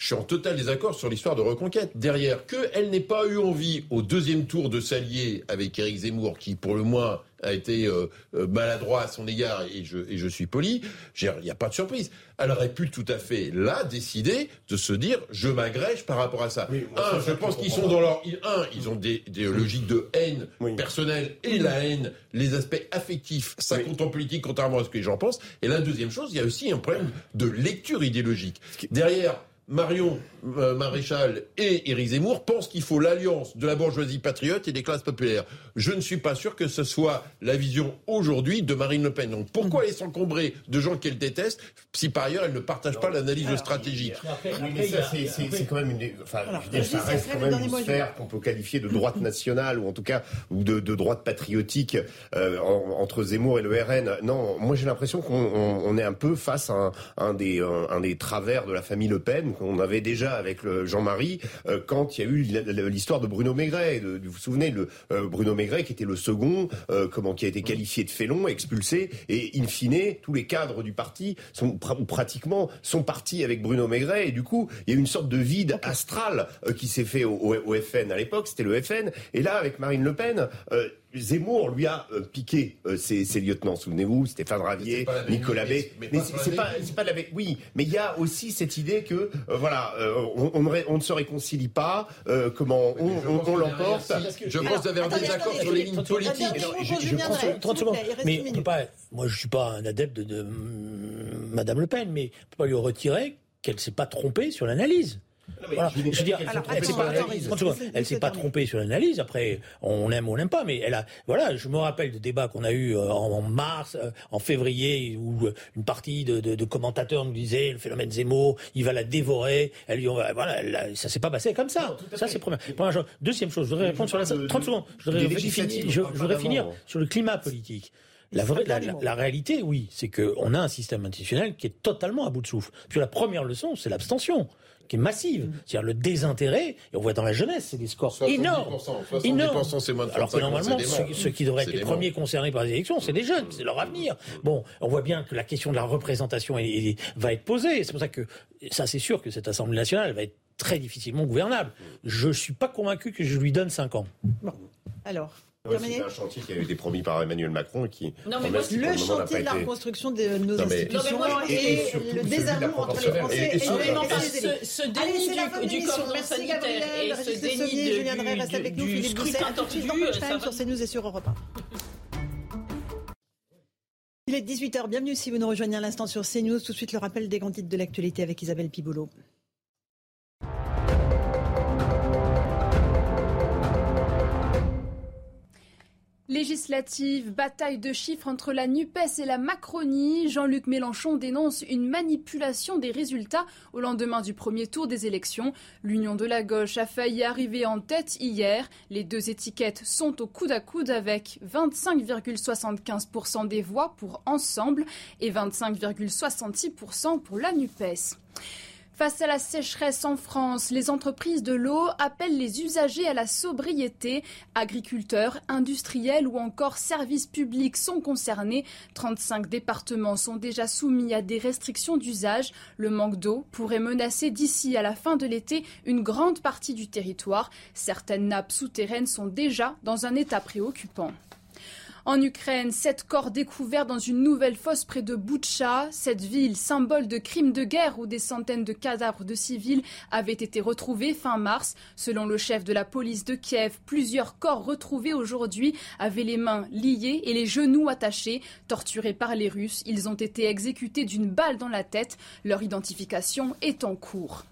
je suis en total désaccord sur l'histoire de Reconquête. Derrière, qu'elle n'ait pas eu envie au deuxième tour de s'allier avec Éric Zemmour, qui pour le moins a été euh, euh, maladroit à son égard, et je, et je suis poli, il n'y a pas de surprise. Elle aurait pu tout à fait, là, décider de se dire, je m'agrège par rapport à ça. un, je pense qu'ils sont dans leur... Un, ils ont des, des logiques de haine personnelle et la haine, les aspects affectifs, ça compte en politique, contrairement à ce que les gens pensent. Et la deuxième chose, il y a aussi un problème de lecture idéologique. Derrière Marion euh, Maréchal et Éric Zemmour pensent qu'il faut l'alliance de la bourgeoisie patriote et des classes populaires. Je ne suis pas sûr que ce soit la vision aujourd'hui de Marine Le Pen. Donc pourquoi elle s'encombrer de gens qu'elle déteste si par ailleurs elle ne partage pas l'analyse stratégique mais ça, c'est quand même une, enfin, ça reste quand même une sphère qu'on peut qualifier de droite nationale ou en tout cas ou de, droite patriotique euh, entre Zemmour et le RN. Non, moi j'ai l'impression qu'on est un peu face à un, des, un des travers de la famille Le Pen qu'on avait déjà avec Jean-Marie euh, quand il y a eu l'histoire de Bruno Maigret. vous vous souvenez, euh, Bruno Maigret qui était le second, euh, comment qui a été qualifié de félon, expulsé, et in fine, tous les cadres du parti sont pratiquement sont partis avec Bruno Maigret, et du coup, il y a eu une sorte de vide astral qui s'est fait au, au, FN à l'époque, c'était le FN, et là avec Marine Le Pen, Zemmour lui a euh, piqué euh, ses, lieutenants. Souvenez-vous, Stéphane Ravier, Nicolas Bay. Mais, c'est pas, pas la Oui, mais il y a aussi cette idée que euh, voilà, on, ne se réconcilie pas. comment on, l'emporte Je pense avez un désaccord sur les lignes politiques. Je, prends 30 secondes. Mais pas, moi, je suis pas un adepte de, Madame Le Pen, mais on peut pas lui retirer qu'elle s'est pas trompée sur l'analyse. Je veux dire, elle s'est pas, trompée sur l'analyse. Après, on aime ou on n'aime pas, mais elle a. Voilà, je me rappelle de débats qu'on a eu euh, en, mars, euh, en février, où euh, une partie de, commentateurs nous disaient le phénomène Zemmour, il va la dévorer. Elle, voilà, ça s'est pas passé comme ça. ça c'est première. première Deuxième chose, je voudrais répondre sur la. 30 secondes. Je voudrais, finir sur le climat politique. La, vraie, la, réalité, oui, c'est qu'on a un système institutionnel qui est totalement à bout de souffle. Puis la première leçon, c'est l'abstention qui est massive. Mm. C'est-à-dire le désintérêt, et on voit dans la jeunesse, c'est des scores énormes. énormes. Alors que normalement, ceux, qui devraient être les premiers concernés par les élections, c'est les jeunes, c'est leur avenir. Bon, on voit bien que la question de la représentation va être posée. C'est pour ça que, ça c'est sûr que cette Assemblée nationale va être très difficilement gouvernable. Je ne suis pas convaincu que je lui donne 5 ans. Bon. Alors, c'est un chantier qui avait été promis par Emmanuel Macron et qui. Non, mais le chantier de la reconstruction de nos institutions et, le désamour entre les Français et, et, ce, déni du, cordon sanitaire et ce déni Julien Drey reste avec nous, Philippe Bousset, tout de suite dans sur CNews et sur Europe 1. Il est 18h, bienvenue si vous nous rejoignez à l'instant sur CNews. Tout de suite le rappel des grands titres de l'actualité avec Isabelle Pibolo. Législative, bataille de chiffres entre la NUPES et la Macronie. Jean-Luc Mélenchon dénonce une manipulation des résultats au lendemain du premier tour des élections. L'Union de la gauche a failli arriver en tête hier. Les deux étiquettes sont au coude à coude avec 25,75% des voix pour Ensemble et 25,66% pour la NUPES. Face à la sécheresse en France, les entreprises de l'eau appellent les usagers à la sobriété. Agriculteurs, industriels ou encore services publics sont concernés. 35 départements sont déjà soumis à des restrictions d'usage. Le manque d'eau pourrait menacer d'ici à la fin de l'été une grande partie du territoire. Certaines nappes souterraines sont déjà dans un état préoccupant. En Ukraine, sept corps découverts dans une nouvelle fosse près de Boutcha. Cette ville, symbole de crimes de guerre où des centaines de cadavres de civils avaient été retrouvés fin mars. Selon le chef de la police de Kiev, plusieurs corps retrouvés aujourd'hui avaient les mains liées et les genoux attachés. Torturés par les Russes, ils ont été exécutés d'une balle dans la tête. Leur identification est en cours.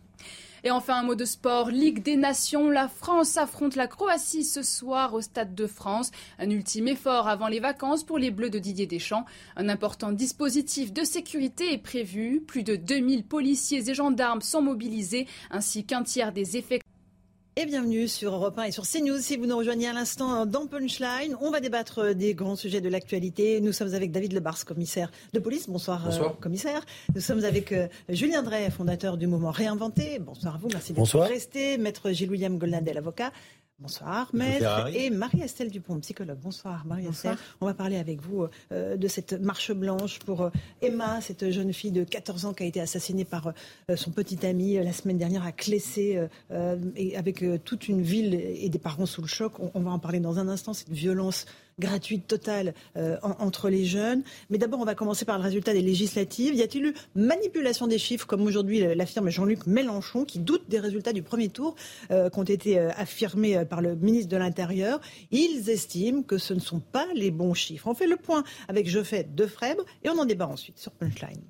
Et enfin, un mot de sport. Ligue des Nations. La France affronte la Croatie ce soir au Stade de France. Un ultime effort avant les vacances pour les Bleus de Didier Deschamps. Un important dispositif de sécurité est prévu. Plus de 2000 policiers et gendarmes sont mobilisés, ainsi qu'un tiers des effectifs et bienvenue sur Europe 1 et sur CNews. Si vous nous rejoignez à l'instant dans Punchline, on va débattre des grands sujets de l'actualité. Nous sommes avec David Lebars, commissaire de police. Bonsoir, Bonsoir. Euh, commissaire. Nous sommes avec euh, Julien Drey, fondateur du mouvement Réinventé. Bonsoir à vous, merci d'être Bonsoir. resté. Maître Gilles-William Goldnadel, avocat. Bonsoir, maître. Et Marie-Estelle Dupont, psychologue. Bonsoir, Marie-Estelle. On va parler avec vous euh, de cette marche blanche pour euh, Emma, cette jeune fille de 14 ans qui a été assassinée par euh, son petit ami euh, la semaine dernière à Clessé, et avec euh, toute une ville et des parents sous le choc. On, on va en parler dans un instant, cette violence gratuite totale euh, en- entre les jeunes. Mais d'abord, on va commencer par le résultat des législatives. Y a-t-il eu manipulation des chiffres, comme aujourd'hui l'affirme Jean-Luc Mélenchon, qui doute des résultats du premier tour euh, qui ont été euh, affirmés par le ministre de l'Intérieur? Ils estiment que ce ne sont pas les bons chiffres. On fait le point avec Geoffrey Defrèbre et on en débat ensuite sur Punchline.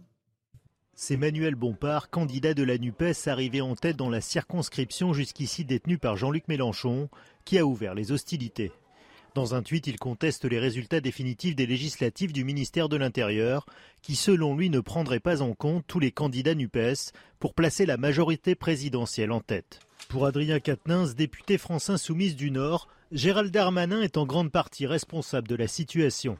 C'est Manuel Bompard, candidat de la NUPES, arrivé en tête dans la circonscription jusqu'ici détenue par Jean-Luc Mélenchon, qui a ouvert les hostilités. Dans un tweet, il conteste les résultats définitifs des législatives du ministère de l'Intérieur, qui selon lui ne prendraient pas en compte tous les candidats NUPES pour placer la majorité présidentielle en tête. Pour Adrien Quatennens, député France Insoumise du Nord, Gérald Darmanin est en grande partie responsable de la situation.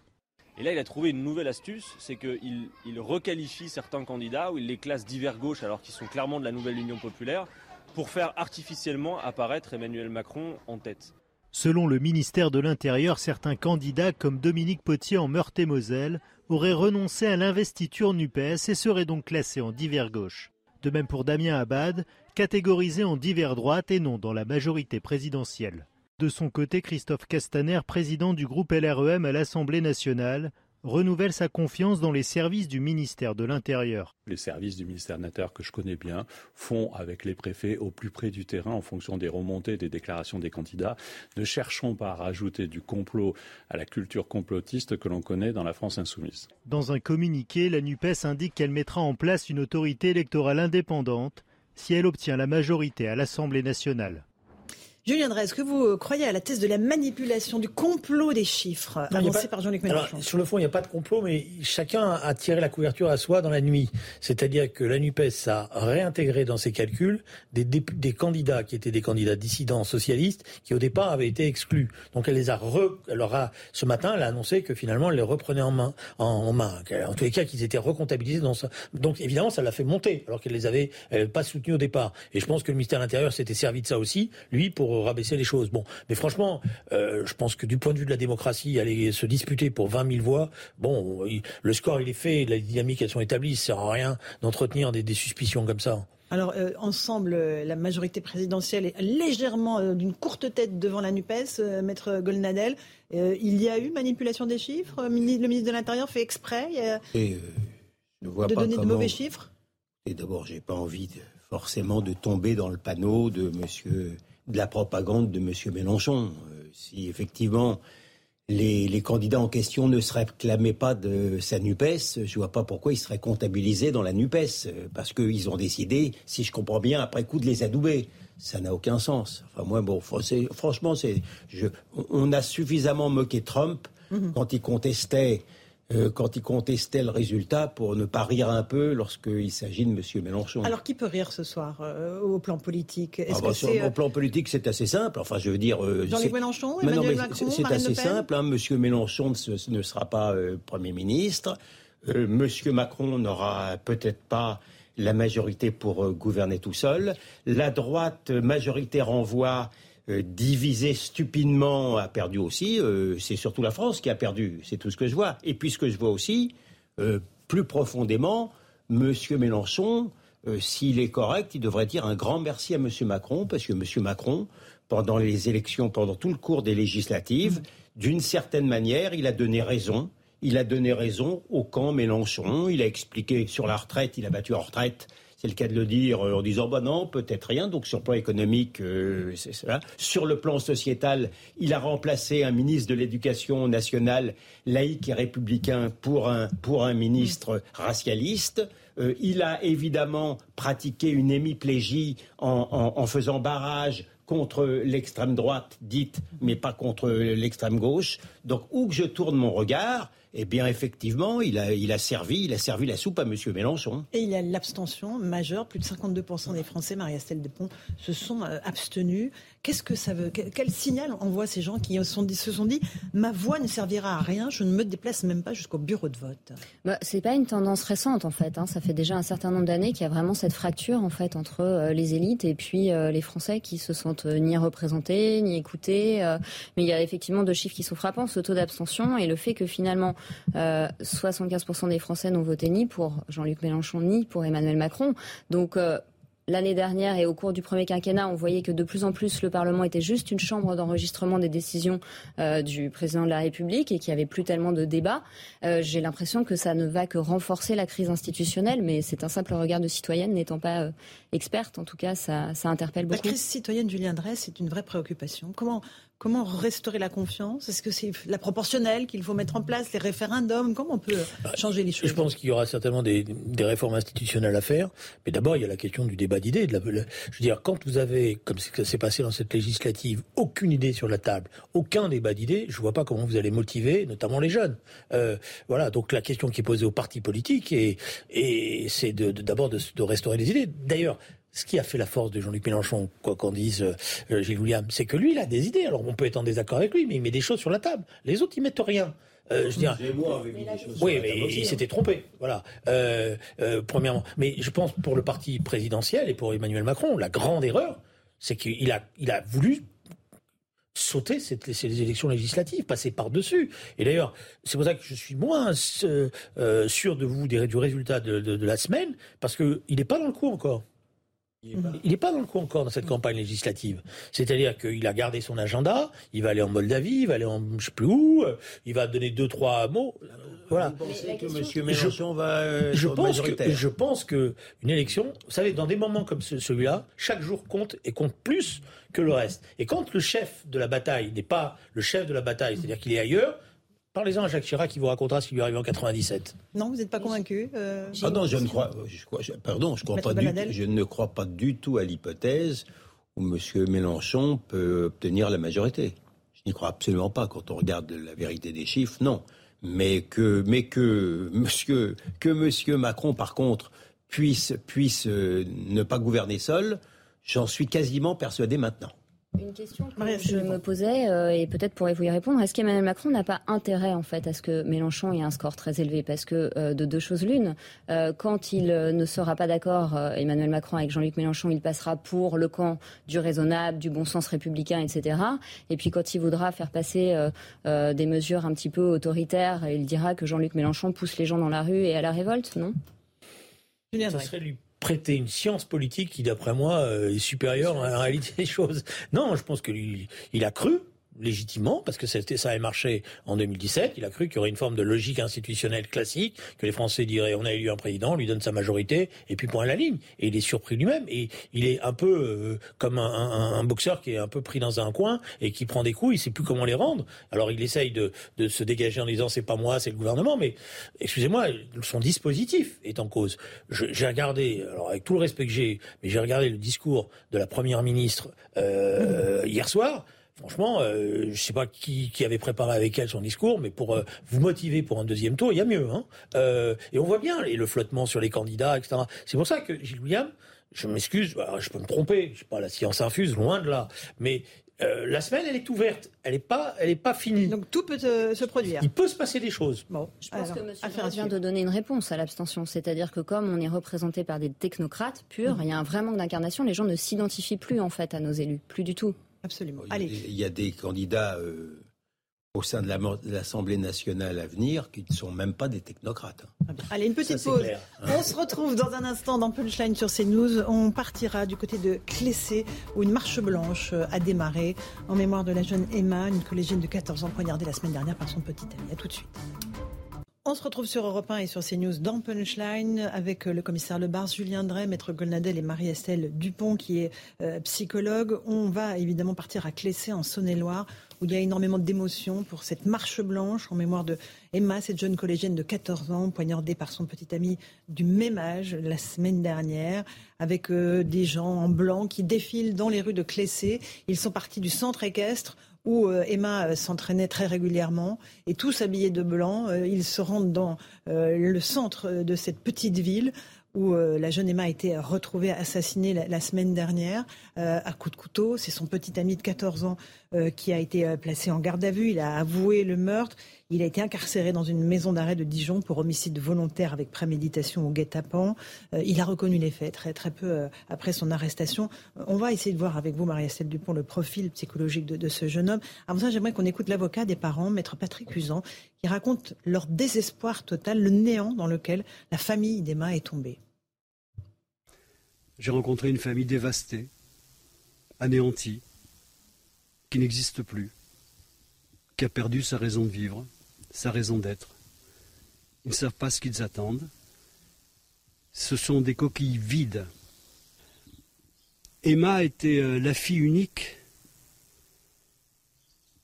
Et là, il a trouvé une nouvelle astuce, c'est qu'il il requalifie certains candidats ou il les classe divers gauche alors qu'ils sont clairement de la nouvelle Union populaire pour faire artificiellement apparaître Emmanuel Macron en tête. Selon le ministère de l'Intérieur, certains candidats comme Dominique Potier en Meurthe-et-Moselle auraient renoncé à l'investiture NUPES et seraient donc classés en divers gauche. De même pour Damien Abad, catégorisé en divers droite et non dans la majorité présidentielle. De son côté, Christophe Castaner, président du groupe LREM à l'Assemblée nationale, renouvelle sa confiance dans les services du ministère de l'Intérieur. Les services du ministère de l'Intérieur que je connais bien font avec les préfets au plus près du terrain en fonction des remontées des déclarations des candidats. Ne cherchons pas à rajouter du complot à la culture complotiste que l'on connaît dans la France insoumise. Dans un communiqué, la NUPES indique qu'elle mettra en place une autorité électorale indépendante si elle obtient la majorité à l'Assemblée nationale. Julien Drey, est-ce que vous euh, croyez à la thèse de la manipulation, du complot des chiffres Non, avancé pas- par Jean-Luc Mélenchon? sur le fond, il n'y a pas de complot, mais chacun a tiré la couverture à soi dans la nuit. C'est-à-dire que la NUPES a réintégré dans ses calculs des, candidats qui étaient des candidats dissidents socialistes qui au départ avaient été exclus. Donc elle les a re, elle leur a, ce matin, elle a annoncé que finalement elle les reprenait en main, en, en main. En tous les cas, qu'ils étaient recomptabilisés dans ça. Donc évidemment, ça l'a fait monter, alors qu'elle les avait, elle avait pas soutenus au départ. Et je pense que le ministère de l'Intérieur s'était servi de ça aussi, lui, pour rabaisser les choses. Bon, mais franchement, euh, je pense que du point de vue de la démocratie, aller se disputer pour 20 000 voix, bon, il- le score il est fait, les dynamiques elles sont établies, ça sert à rien d'entretenir des, des suspicions comme ça. Alors, euh, ensemble, euh, la majorité présidentielle est légèrement euh, d'une courte tête devant la NUPES, euh, Maître Golnadel. Euh, il y a eu manipulation des chiffres? Le ministre de l'Intérieur fait exprès euh, Et, euh, je ne vois de pas donner de mauvais chiffres? Et d'abord, j'ai pas envie de- forcément de tomber dans le panneau de monsieur, de la propagande de monsieur Mélenchon. Euh, si effectivement les, les candidats en question ne se réclamaient pas de sa NUPES, je vois pas pourquoi ils seraient comptabilisés dans la NUPES. euh, Parce qu'ils ont décidé, si je comprends bien, après coup de les adouber. Ça n'a aucun sens. Enfin, moi, bon, franchement, c'est, on- on a suffisamment moqué Trump quand il contestait euh, quand il contestait le résultat pour ne pas rire un peu lorsqu'il s'agit de M. Mélenchon. Alors, qui peut rire ce soir euh, au plan politique? Ah bah, que sur le euh, plan politique, c'est assez simple. Enfin, je veux dire. Jean-Luc c'est- Mélenchon, Mais non, Emmanuel mais Macron, c'est- assez Le Pen? simple. Hein. Monsieur Mélenchon ne, se- ne sera pas Premier ministre. Monsieur Macron n'aura peut-être pas la majorité pour gouverner tout seul. La droite majoritaire en voix, euh, divisée stupidement, a perdu aussi. Euh, c'est surtout la France qui a perdu. C'est tout ce que je vois. Et puis ce que je vois aussi, euh, plus profondément, Monsieur Mélenchon, s'il est correct, il devrait dire un grand merci à Monsieur Macron, parce que Monsieur Macron, pendant les élections, pendant tout le cours des législatives, d'une certaine manière, il a donné raison. Il a donné raison au camp Mélenchon. Il a expliqué sur la retraite, il a battu en retraite c'est le cas de le dire, euh, en disant bah non, peut-être rien. Donc sur le plan économique, euh, c'est cela. Sur le plan sociétal, il a remplacé un ministre de l'Éducation nationale laïque et républicain pour un, ministre racialiste. Euh, il a évidemment pratiqué une hémiplégie en, en faisant barrage contre l'extrême droite dite, mais pas contre l'extrême gauche. Donc où que je tourne mon regard, eh bien, effectivement, il a, il a servi, il a servi la soupe à M. Mélenchon. Et il y a l'abstention majeure. Plus de 52% des Français, Marie-Estelle Despont, se sont euh, abstenus. Qu'est-ce que ça veut Quel signal envoie ces gens qui se sont dit ma voix ne servira à rien, je ne me déplace même pas jusqu'au bureau de vote? Bah, C'est pas une tendance récente en fait. Hein. Ça fait déjà un certain nombre d'années qu'il y a vraiment cette fracture en fait entre euh, les élites et puis euh, les Français qui se sentent ni représentés ni écoutés. mais il y a effectivement deux chiffres qui sont frappants ce taux d'abstention et le fait que finalement 75% euh, des Français n'ont voté ni pour Jean-Luc Mélenchon ni pour Emmanuel Macron. Donc euh, l'année dernière et au cours du premier quinquennat, on voyait que de plus en plus le Parlement était juste une chambre d'enregistrement des décisions euh, du président de la République et qu'il n'y avait plus tellement de débats. J'ai l'impression que ça ne va que renforcer la crise institutionnelle, mais c'est un simple regard de citoyenne, n'étant pas experte. En tout cas, ça, ça interpelle beaucoup. La crise citoyenne, Julien Dresse, c'est une vraie préoccupation. Comment Comment restaurer la confiance? Est-ce que c'est la proportionnelle qu'il faut mettre en place, les référendums? Comment on peut bah, changer les choses? Je pense qu'il y aura certainement des, réformes institutionnelles à faire. Mais d'abord, il y a la question du débat d'idées. je veux dire, quand vous avez, comme ça s'est passé dans cette législative, aucune idée sur la table, aucun débat d'idées, je ne vois pas comment vous allez motiver, notamment les jeunes. Euh, voilà, donc la question qui est posée aux partis politiques, et, et c'est d'abord de, de restaurer les idées. D'ailleurs, ce qui a fait la force de Jean-Luc Mélenchon, quoi qu'on dise euh, euh, Gilles William, c'est que lui, il a des idées. Alors on peut être en désaccord avec lui, mais il met des choses sur la table. Les autres, ils mettent rien. Euh, je oui, mais il s'était trompé. Voilà. premièrement, mais je pense pour le parti présidentiel et pour Emmanuel Macron, la grande erreur, c'est qu'il a, il a voulu sauter ces, ces élections législatives, passer par-dessus. Et d'ailleurs, c'est pour ça que je suis moins sûr de vous du résultat de, de la semaine, parce qu'il n'est pas dans le coup encore. Il n'est pas dans le coup encore dans cette campagne législative. C'est-à-dire qu'il a gardé son agenda, il va aller en Moldavie, il va aller en je sais plus où, il va donner deux, trois mots. Voilà. Vous pensez que M. Mélenchon va euh, je pense que, Je pense qu'une élection, vous savez, dans des moments comme celui-là, chaque jour compte et compte plus que le reste. Et quand le chef de la bataille n'est pas le chef de la bataille, c'est-à-dire qu'il est ailleurs, Parlez-en à Jacques Chirac qui vous racontera ce qui lui est arrivé en 97. Non, vous n'êtes pas convaincu euh, Ah non, je ne crois, je, pardon, je, crois pas du, je ne crois pas du tout à l'hypothèse où M. Mélenchon peut obtenir la majorité. Je n'y crois absolument pas quand on regarde la vérité des chiffres, non. Mais que, mais que Monsieur, que Monsieur Macron, par contre, puisse, puisse euh, ne pas gouverner seul, j'en suis quasiment persuadé maintenant. Une question que je me posais, euh, et peut-être pourrez-vous y répondre, est-ce qu'Emmanuel Macron n'a pas intérêt en fait à ce que Mélenchon ait un score très élevé? Parce que euh, de deux choses l'une, euh, quand il ne sera pas d'accord, Emmanuel Macron avec Jean-Luc Mélenchon, il passera pour le camp du raisonnable, du bon sens républicain, etc. Et puis quand il voudra faire passer des mesures un petit peu autoritaires, il dira que Jean-Luc Mélenchon pousse les gens dans la rue et à la révolte, non? Ça serait lui prêter une science politique qui, d'après moi, euh, est supérieure à la réalité des choses. Non, je pense que lui, il a cru légitimement, parce que ça a marché en 2017. Il a cru qu'il y aurait une forme de logique institutionnelle classique, que les Français diraient on a élu un président, on lui donne sa majorité, et puis point à la ligne. Et il est surpris lui-même. Et il est un peu euh, comme un, un, boxeur qui est un peu pris dans un coin et qui prend des coups, il sait plus comment les rendre. Alors il essaye de, de se dégager en disant c'est pas moi, c'est le gouvernement, mais excusez-moi, son dispositif est en cause. J'ai regardé, alors avec tout le respect que j'ai, mais j'ai regardé le discours de la première ministre euh, hier soir. Franchement, euh, je ne sais pas qui, avait préparé avec elle son discours, mais pour euh, vous motiver pour un deuxième tour, il y a mieux. Hein. Euh, et on voit bien et le flottement sur les candidats, etc. C'est pour ça que Gilles William, je m'excuse, je peux me tromper, je sais pas la science infuse, loin de là, mais la semaine, elle est ouverte, elle n'est pas, elle est pas finie. Donc tout peut se produire. Il peut se passer des choses. Bon, je pense que M. vient de donner une réponse à l'abstention, c'est-à-dire que comme on est représenté par des technocrates purs, mhm. il y a un vrai manque d'incarnation. Les gens ne s'identifient plus en fait à nos élus, plus du tout. Absolument. Il y, a des, candidats euh, au sein de l'Assemblée nationale à venir qui ne sont même pas des technocrates. Allez, une petite pause. On se retrouve dans un instant dans Punchline sur CNews. On partira du côté de Clessé où une marche blanche a démarré en mémoire de la jeune Emma, une collégienne de 14 ans poignardée la semaine dernière par son petit ami. A tout de suite. On se retrouve sur Europe 1 et sur CNews dans Punchline avec le commissaire Lebar, Julien Drey, Maître Golnadel et Marie-Estelle Dupont qui est euh, psychologue. On va évidemment partir à Clessé en Saône-et-Loire où il y a énormément d'émotions pour cette marche blanche en mémoire de Emma, cette jeune collégienne de 14 ans, poignardée par son petit ami du même âge la semaine dernière, avec euh, des gens en blanc qui défilent dans les rues de Clessé. Ils sont partis du centre équestre où euh, Emma euh, s'entraînait très régulièrement et tous habillés de blanc, ils se rendent dans le centre de cette petite ville où euh, la jeune Emma a été retrouvée assassinée la, semaine dernière euh, à coups de couteau. C'est son petit ami de 14 ans euh, qui a été placé en garde à vue. Il a avoué le meurtre. Il a été incarcéré dans une maison d'arrêt de Dijon pour homicide volontaire avec préméditation au guet-apens. il a reconnu les faits très, très peu après son arrestation. On va essayer de voir avec vous, Marie-Estelle Dupont, le profil psychologique de, de ce jeune homme. Avant ça, j'aimerais qu'on écoute l'avocat des parents, maître Patrick Usan, qui raconte leur désespoir total, le néant dans lequel la famille d'Emma est tombée. J'ai rencontré une famille dévastée, anéantie, qui n'existe plus, qui a perdu sa raison de vivre, sa raison d'être. Ils ne savent pas ce qu'ils attendent. Ce sont des coquilles vides. Emma était euh, la fille unique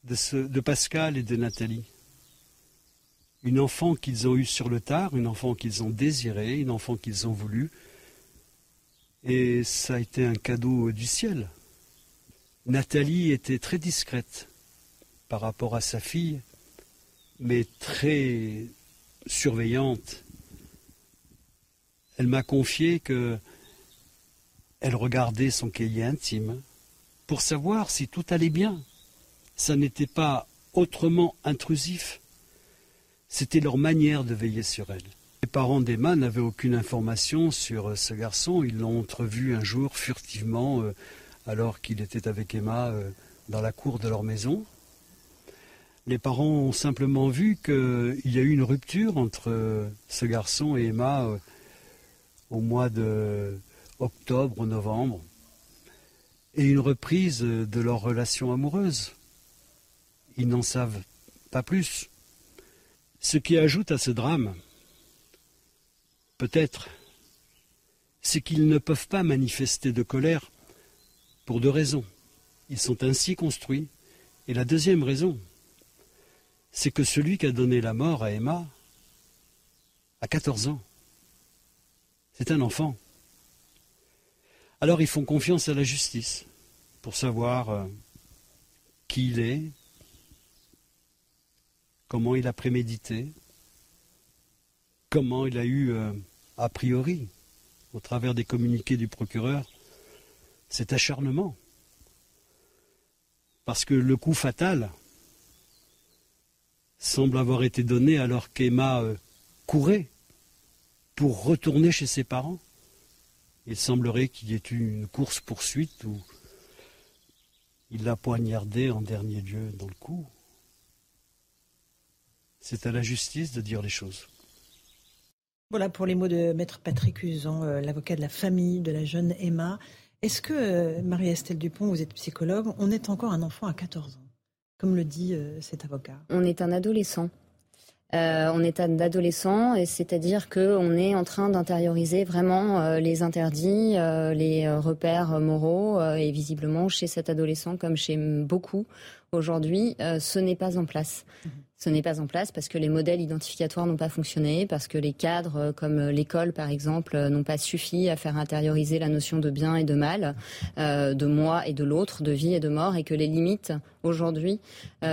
de, de Pascal et de Nathalie. Une enfant qu'ils ont eue sur le tard, une enfant qu'ils ont désirée, une enfant qu'ils ont voulu, et ça a été un cadeau du ciel. Nathalie était très discrète par rapport à sa fille, mais très surveillante. Elle m'a confié que elle regardait son cahier intime pour savoir si tout allait bien. Ça n'était pas autrement intrusif. C'était leur manière de veiller sur elle. Les parents d'Emma n'avaient aucune information sur euh, ce garçon. Ils l'ont entrevu un jour furtivement euh, alors qu'il était avec Emma euh, dans la cour de leur maison. Les parents ont simplement vu qu'il y a eu une rupture entre ce garçon et Emma au mois de octobre, novembre, et une reprise de leur relation amoureuse. Ils n'en savent pas plus. Ce qui ajoute à ce drame, peut-être, c'est qu'ils ne peuvent pas manifester de colère pour deux raisons. Ils sont ainsi construits. Et la deuxième raison, c'est que celui qui a donné la mort à Emma a 14 ans. C'est un enfant. Alors ils font confiance à la justice pour savoir euh, qui il est, comment il a prémédité, comment il a eu, euh, a priori, au travers des communiqués du procureur, cet acharnement. Parce que le coup fatal semble avoir été donné alors qu'Emma euh, courait pour retourner chez ses parents. Il semblerait qu'il y ait eu une course-poursuite où il l'a poignardé en dernier lieu dans le cou. C'est à la justice de dire les choses. Voilà pour les mots de Maître Patrick Usan, euh, l'avocat de la famille de la jeune Emma. Est-ce que, euh, Marie-Estelle Dupont, vous êtes psychologue, on est encore un enfant à 14 ans, comme le dit euh, cet avocat On est un adolescent. on est un adolescent, c'est-à-dire qu'on est en train d'intérioriser vraiment les interdits, les repères moraux, et visiblement chez cet adolescent, comme chez beaucoup aujourd'hui, ce n'est pas en place. Ce n'est pas en place parce que les modèles identificatoires n'ont pas fonctionné, parce que les cadres, euh, comme euh, l'école par exemple, euh, n'ont pas suffi à faire intérioriser la notion de bien et de mal, de moi et de l'autre, de vie et de mort, et que les limites aujourd'hui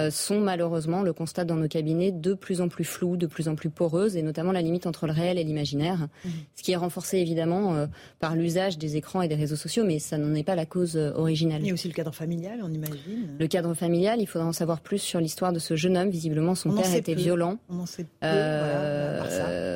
sont malheureusement, le constat dans nos cabinets, de plus en plus floues, de plus en plus poreuses, et notamment la limite entre le réel et l'imaginaire, mmh. ce qui est renforcé évidemment par l'usage des écrans et des réseaux sociaux, mais ça n'en est pas la cause originale. Il y a aussi le cadre familial, on imagine. Le cadre familial, il faudra en savoir plus sur l'histoire de ce jeune homme, visiblement son père était violent. On,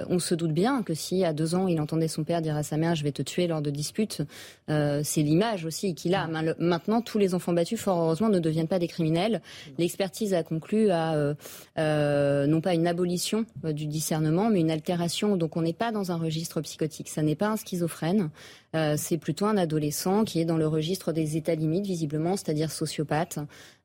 on se doute bien que si à deux ans il entendait son père dire à sa mère je vais te tuer lors de disputes, c'est l'image aussi qu'il a. Maintenant, tous les enfants battus, fort heureusement, ne deviennent pas des criminels. L'expertise a conclu à non pas une abolition du discernement, mais une altération. Donc on n'est pas dans un registre psychotique. Ça n'est pas un schizophrène. Euh, c'est plutôt un adolescent qui est dans le registre des états limites, visiblement, c'est-à-dire sociopathe,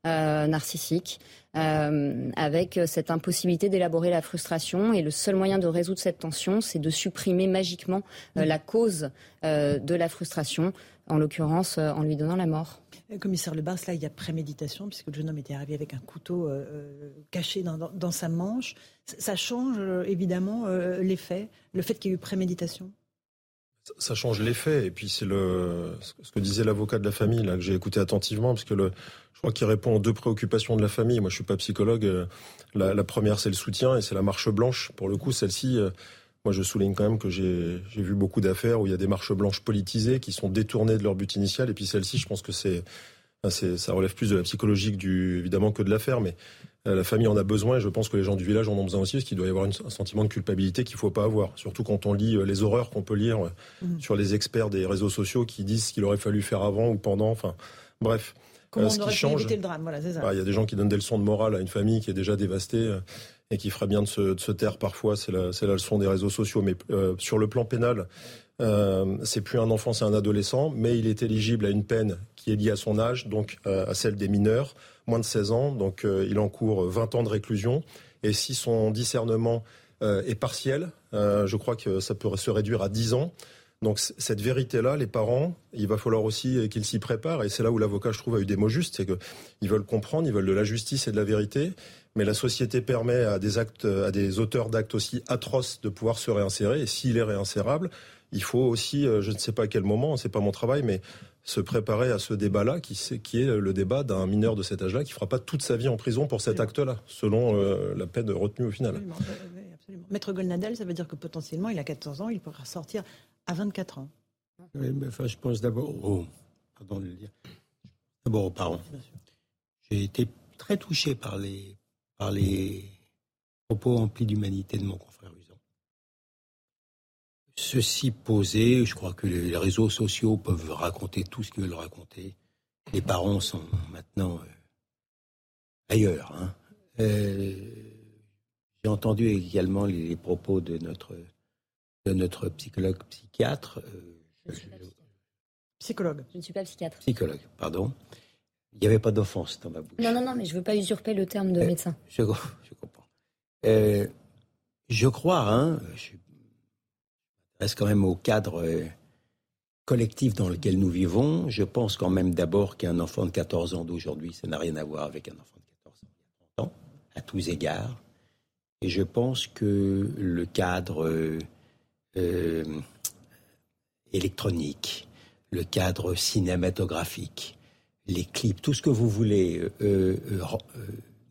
euh, narcissique, euh, avec cette impossibilité d'élaborer la frustration. Et le seul moyen de résoudre cette tension, c'est de supprimer magiquement la cause de la frustration, en l'occurrence en lui donnant la mort. Commissaire Lebas, là, il y a préméditation, puisque le jeune homme était arrivé avec un couteau caché dans, sa manche. Ça change évidemment l'effet, le fait qu'il y ait eu préméditation? Ça change l'effet. Et puis c'est le ce que disait l'avocat de la famille là que j'ai écouté attentivement parce que je crois qu'il répond aux deux préoccupations de la famille. Moi, je suis pas psychologue. Euh, la, première, c'est le soutien et c'est la marche blanche. Pour le coup, celle-ci, euh, moi, je souligne quand même que j'ai vu beaucoup d'affaires où il y a des marches blanches politisées qui sont détournées de leur but initial. Et puis celle-ci, je pense que c'est ça relève plus de la psychologique évidemment que de l'affaire, mais la famille en a besoin et je pense que les gens du village en ont besoin aussi parce qu'il doit y avoir un sentiment de culpabilité qu'il faut pas avoir. Surtout quand on lit euh, les horreurs qu'on peut lire euh, mmh. sur les experts des réseaux sociaux qui disent ce qu'il aurait fallu faire avant ou pendant. Enfin, bref. Comment on aurait change, le drame, voilà, ça. Bah, il y a des gens qui donnent des leçons de morale à une famille qui est déjà dévastée et qui ferait bien de se, de se taire parfois. C'est la, la, leçon des réseaux sociaux. Mais sur le plan pénal, euh, c'est plus un enfant, c'est un adolescent, mais il est éligible à une peine qui est liée à son âge, donc à celle des mineurs moins de 16 ans, donc euh, il encourt 20 ans de réclusion. Et si son discernement euh, est partiel, euh, je crois que ça peut se réduire à 10 ans. Donc cette vérité-là, les parents, il va falloir aussi qu'ils s'y préparent. Et c'est là où l'avocat, je trouve, a eu des mots justes, c'est qu'ils veulent comprendre, ils veulent de la justice et de la vérité. Mais la société permet à des actes, à des auteurs d'actes aussi atroces de pouvoir se réinsérer. Et s'il est réinsérable, il faut aussi, je ne sais pas à quel moment, c'est pas mon travail, mais se préparer à ce débat-là, qui, qui, est le débat d'un mineur de cet âge-là qui fera pas toute sa vie en prison pour cet acte-là, selon euh, la peine retenue au final. Absolument, Maître Golnadel, ça veut dire que potentiellement, il a 14 ans, il pourra sortir à 24 ans. Oui, mais enfin, je pense d'abord aux, pardon de le dire, d'abord aux parents. J'ai été très touché par les, par les propos emplis d'humanité de mon confrère Ceci posé, je crois que les réseaux sociaux peuvent raconter tout ce qu'ils veulent raconter. Les parents sont maintenant euh, ailleurs. Hein. Euh, j'ai entendu également les, propos de notre, de notre psychologue psychiatre. Euh, psychologue. Je ne suis pas psychiatre. Psychologue, pardon. Il n'y avait pas d'offense dans ma bouche. Non, non, non, mais je ne veux pas usurper le terme de médecin. Je, je comprends. je crois, hein, je reste quand même au cadre euh, collectif dans lequel nous vivons. Je pense quand même d'abord qu'un enfant de 14 ans d'aujourd'hui, ça n'a rien à voir avec un enfant de 14 ans il 30 ans, à tous égards. Et je pense que le cadre euh, euh, électronique, le cadre cinématographique, les clips, tout ce que vous voulez,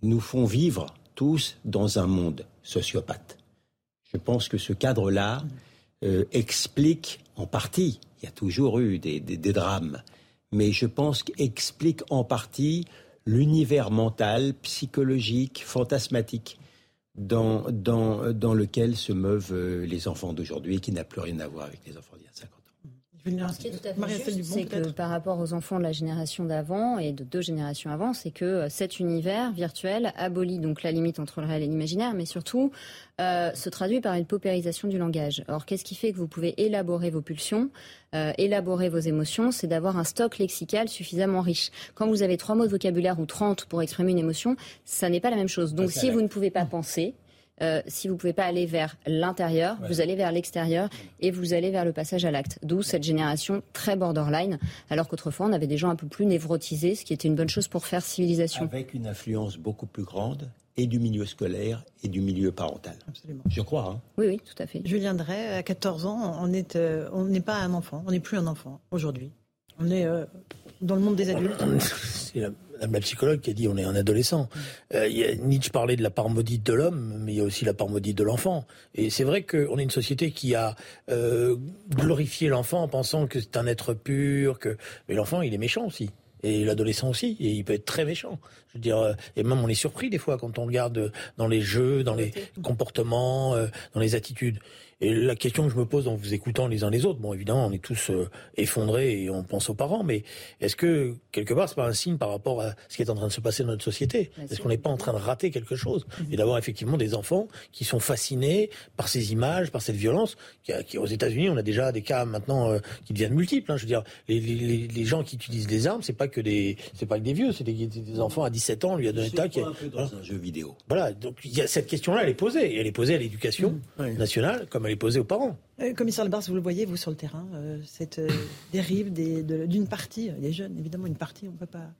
nous font vivre tous dans un monde sociopathe. Je pense que ce cadre-là, euh, explique en partie, il y a toujours eu des, drames, mais je pense qu'explique en partie l'univers mental, psychologique, fantasmatique dans, dans, dans lequel se meuvent euh, les enfants d'aujourd'hui qui n'a plus rien à voir avec les enfants d'il y a 50 ans. Ce qui est tout à fait juste, c'est que par rapport aux enfants de la génération d'avant et de deux générations avant, c'est que euh, cet univers virtuel abolit donc la limite entre le réel et l'imaginaire, mais surtout euh, se traduit par une paupérisation du langage. Or, qu'est-ce qui fait que vous pouvez élaborer vos pulsions, euh, élaborer vos émotions C'est d'avoir un stock lexical suffisamment riche. Quand vous avez trois mots de vocabulaire ou 30 pour exprimer une émotion, ça n'est pas la même chose. Donc, si vous ne pouvez pas penser, euh, si vous ne pouvez pas aller vers l'intérieur, vous allez vers l'extérieur et vous allez vers le passage à l'acte. D'où cette génération très borderline, alors qu'autrefois on avait des gens un peu plus névrotisés, ce qui était une bonne chose pour faire civilisation. Avec une influence beaucoup plus grande et du milieu scolaire et du milieu parental. Absolument. Je crois. Hein. Oui, oui, tout à fait. Julien Drey, à 14 ans, on n'est euh, on pas un enfant, on n'est plus un enfant aujourd'hui. On est euh, dans le monde des adultes. C'est la, psychologue qui a dit on est un adolescent. Euh, Nietzsche parlait de la part maudite de l'homme, mais il y a aussi la part maudite de l'enfant. Et c'est vrai qu'on est une société qui a euh, glorifié l'enfant en pensant que c'est un être pur, que mais l'enfant il est méchant aussi. Et l'adolescent aussi, et il peut être très méchant. Je veux dire, euh, et même on est surpris des fois quand on regarde dans les jeux, dans les comportements, dans les attitudes. Et la question que je me pose en vous écoutant les uns les autres, bon évidemment on est tous euh, effondrés et on pense aux parents, mais est-ce que quelque part c'est pas un signe par rapport à ce qui est en train de se passer dans notre société? Est-ce qu'on n'est pas en train de rater quelque chose? Et d'avoir effectivement des enfants qui sont fascinés par ces images, par cette violence qui, qui aux États-Unis on a déjà des cas maintenant euh, qui deviennent multiples. Hein, je veux dire, les, les, les, gens qui utilisent des armes, c'est pas que des c'est pas que des vieux, c'est des, des, enfants à 17 ans, lui a donné un qui un peu dans un jeu vidéo? Voilà, donc il y a cette question-là, elle est posée, et elle est posée à l'éducation nationale comme elle est posée aux parents. Euh, commissaire Lebars, vous le voyez, vous, sur le terrain, euh, cette euh, dérive d'une partie, des jeunes, évidemment, une partie, on ne peut pas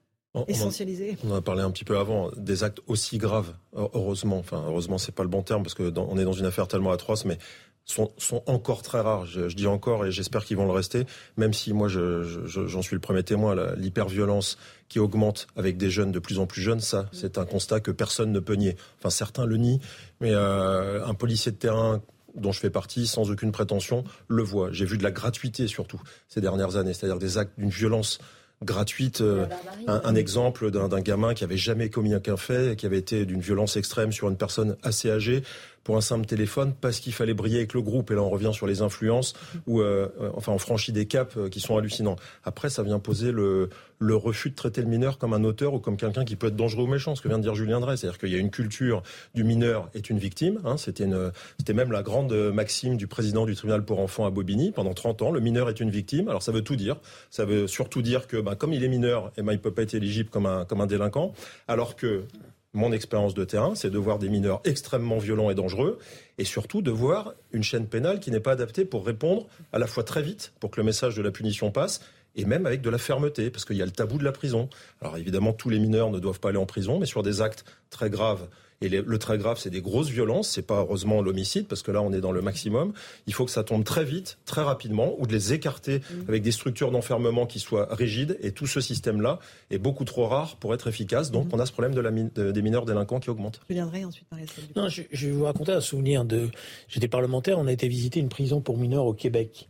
essentialiser. On, en a parlé un petit peu avant, des actes aussi graves, heureusement, enfin, heureusement, c'est pas le bon terme, parce que on est dans une affaire tellement atroce, mais sont, sont encore très rares. Je, dis encore et j'espère qu'ils vont le rester, même si moi j'en je, suis le premier témoin. L'hyperviolence qui augmente avec des jeunes de plus en plus jeunes, ça c'est un constat que personne ne peut nier. Enfin certains le nient, mais un policier de terrain dont je fais partie, sans aucune prétention, le voit. J'ai vu de la gratuité surtout ces dernières années, c'est-à-dire des actes d'une violence gratuite. Euh, un, exemple d'un gamin qui avait jamais commis aucun fait, qui avait été d'une violence extrême sur une personne assez âgée, pour un simple téléphone parce qu'il fallait briller avec le groupe. Et là, on revient sur les influences où, euh, euh, enfin, on franchit des caps euh, qui sont hallucinants. Après, ça vient poser le, le refus de traiter le mineur comme un auteur ou comme quelqu'un qui peut être dangereux ou méchant, ce que vient de dire Julien Drey. C'est-à-dire qu'il y a une culture du mineur est une victime. Hein, c'était, une, c'était même la grande maxime du président du tribunal pour enfants à Bobigny pendant 30 ans. Le mineur est une victime. Alors ça veut tout dire. Ça veut surtout dire que, ben, comme il est mineur, eh ben, il peut pas être éligible comme un, comme un délinquant. Alors que mon expérience de terrain, c'est de voir des mineurs extrêmement violents et dangereux, et surtout de voir une chaîne pénale qui n'est pas adaptée pour répondre à la fois très vite, pour que le message de la punition passe, et même avec de la fermeté, parce qu'il y a le tabou de la prison. Alors évidemment, tous les mineurs ne doivent pas aller en prison, mais sur des actes très graves et le très grave, c'est des grosses violences. C'est pas heureusement l'homicide parce que là, on est dans le maximum. Il faut que ça tombe très vite, très rapidement, ou de les écarter mmh. avec des structures d'enfermement qui soient rigides. Et tout ce système-là est beaucoup trop rare pour être efficace. Donc, mmh. on a ce problème de la des mineurs délinquants qui augmente. Je viendrai ensuite Non, je, je, vais vous raconter un souvenir de. J'étais parlementaire. On a été visiter une prison pour mineurs au Québec.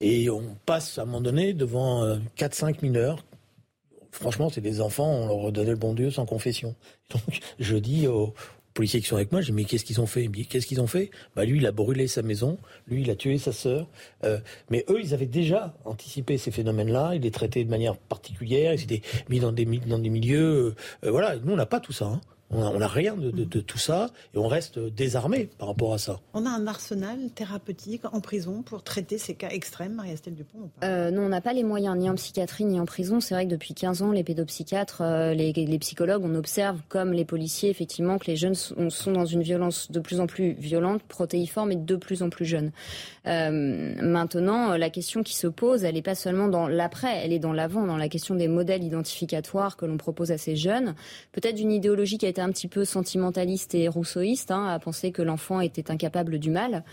Et on passe à un moment donné devant 4-5 euh, mineurs franchement, c'est des enfants, on leur redonnait le bon Dieu sans confession. Donc, je dis aux policiers qui sont avec moi, dis, mais qu'est-ce qu'ils ont fait? Qu'est-ce qu'ils ont fait? Bah, Lui, il a brûlé sa maison, lui, il a tué sa sœur. Euh, mais eux, ils avaient déjà anticipé ces phénomènes-là, ils les traitaient de manière particulière, ils étaient mis dans des, dans des milieux... Euh, voilà, nous, on n'a pas tout ça. Hein. On n'a rien de, tout ça et on reste désarmé par rapport à ça. On a un arsenal thérapeutique en prison pour traiter ces cas extrêmes, Marie-Estelle Dupont euh, Non, on n'a pas les moyens, ni en psychiatrie, ni en prison. C'est vrai que depuis 15 ans, les pédopsychiatres, euh, les, psychologues, on observe, comme les policiers, effectivement, que les jeunes sont, dans une violence de plus en plus violente, protéiforme et de plus en plus jeune. Euh, maintenant, la question qui se pose, elle n'est pas seulement dans l'après, elle est dans l'avant, dans la question des modèles identificatoires que l'on propose à ces jeunes. Peut-être d'une idéologie qui a été un petit peu sentimentaliste et rousseauiste, hein, à penser que l'enfant était incapable du mal.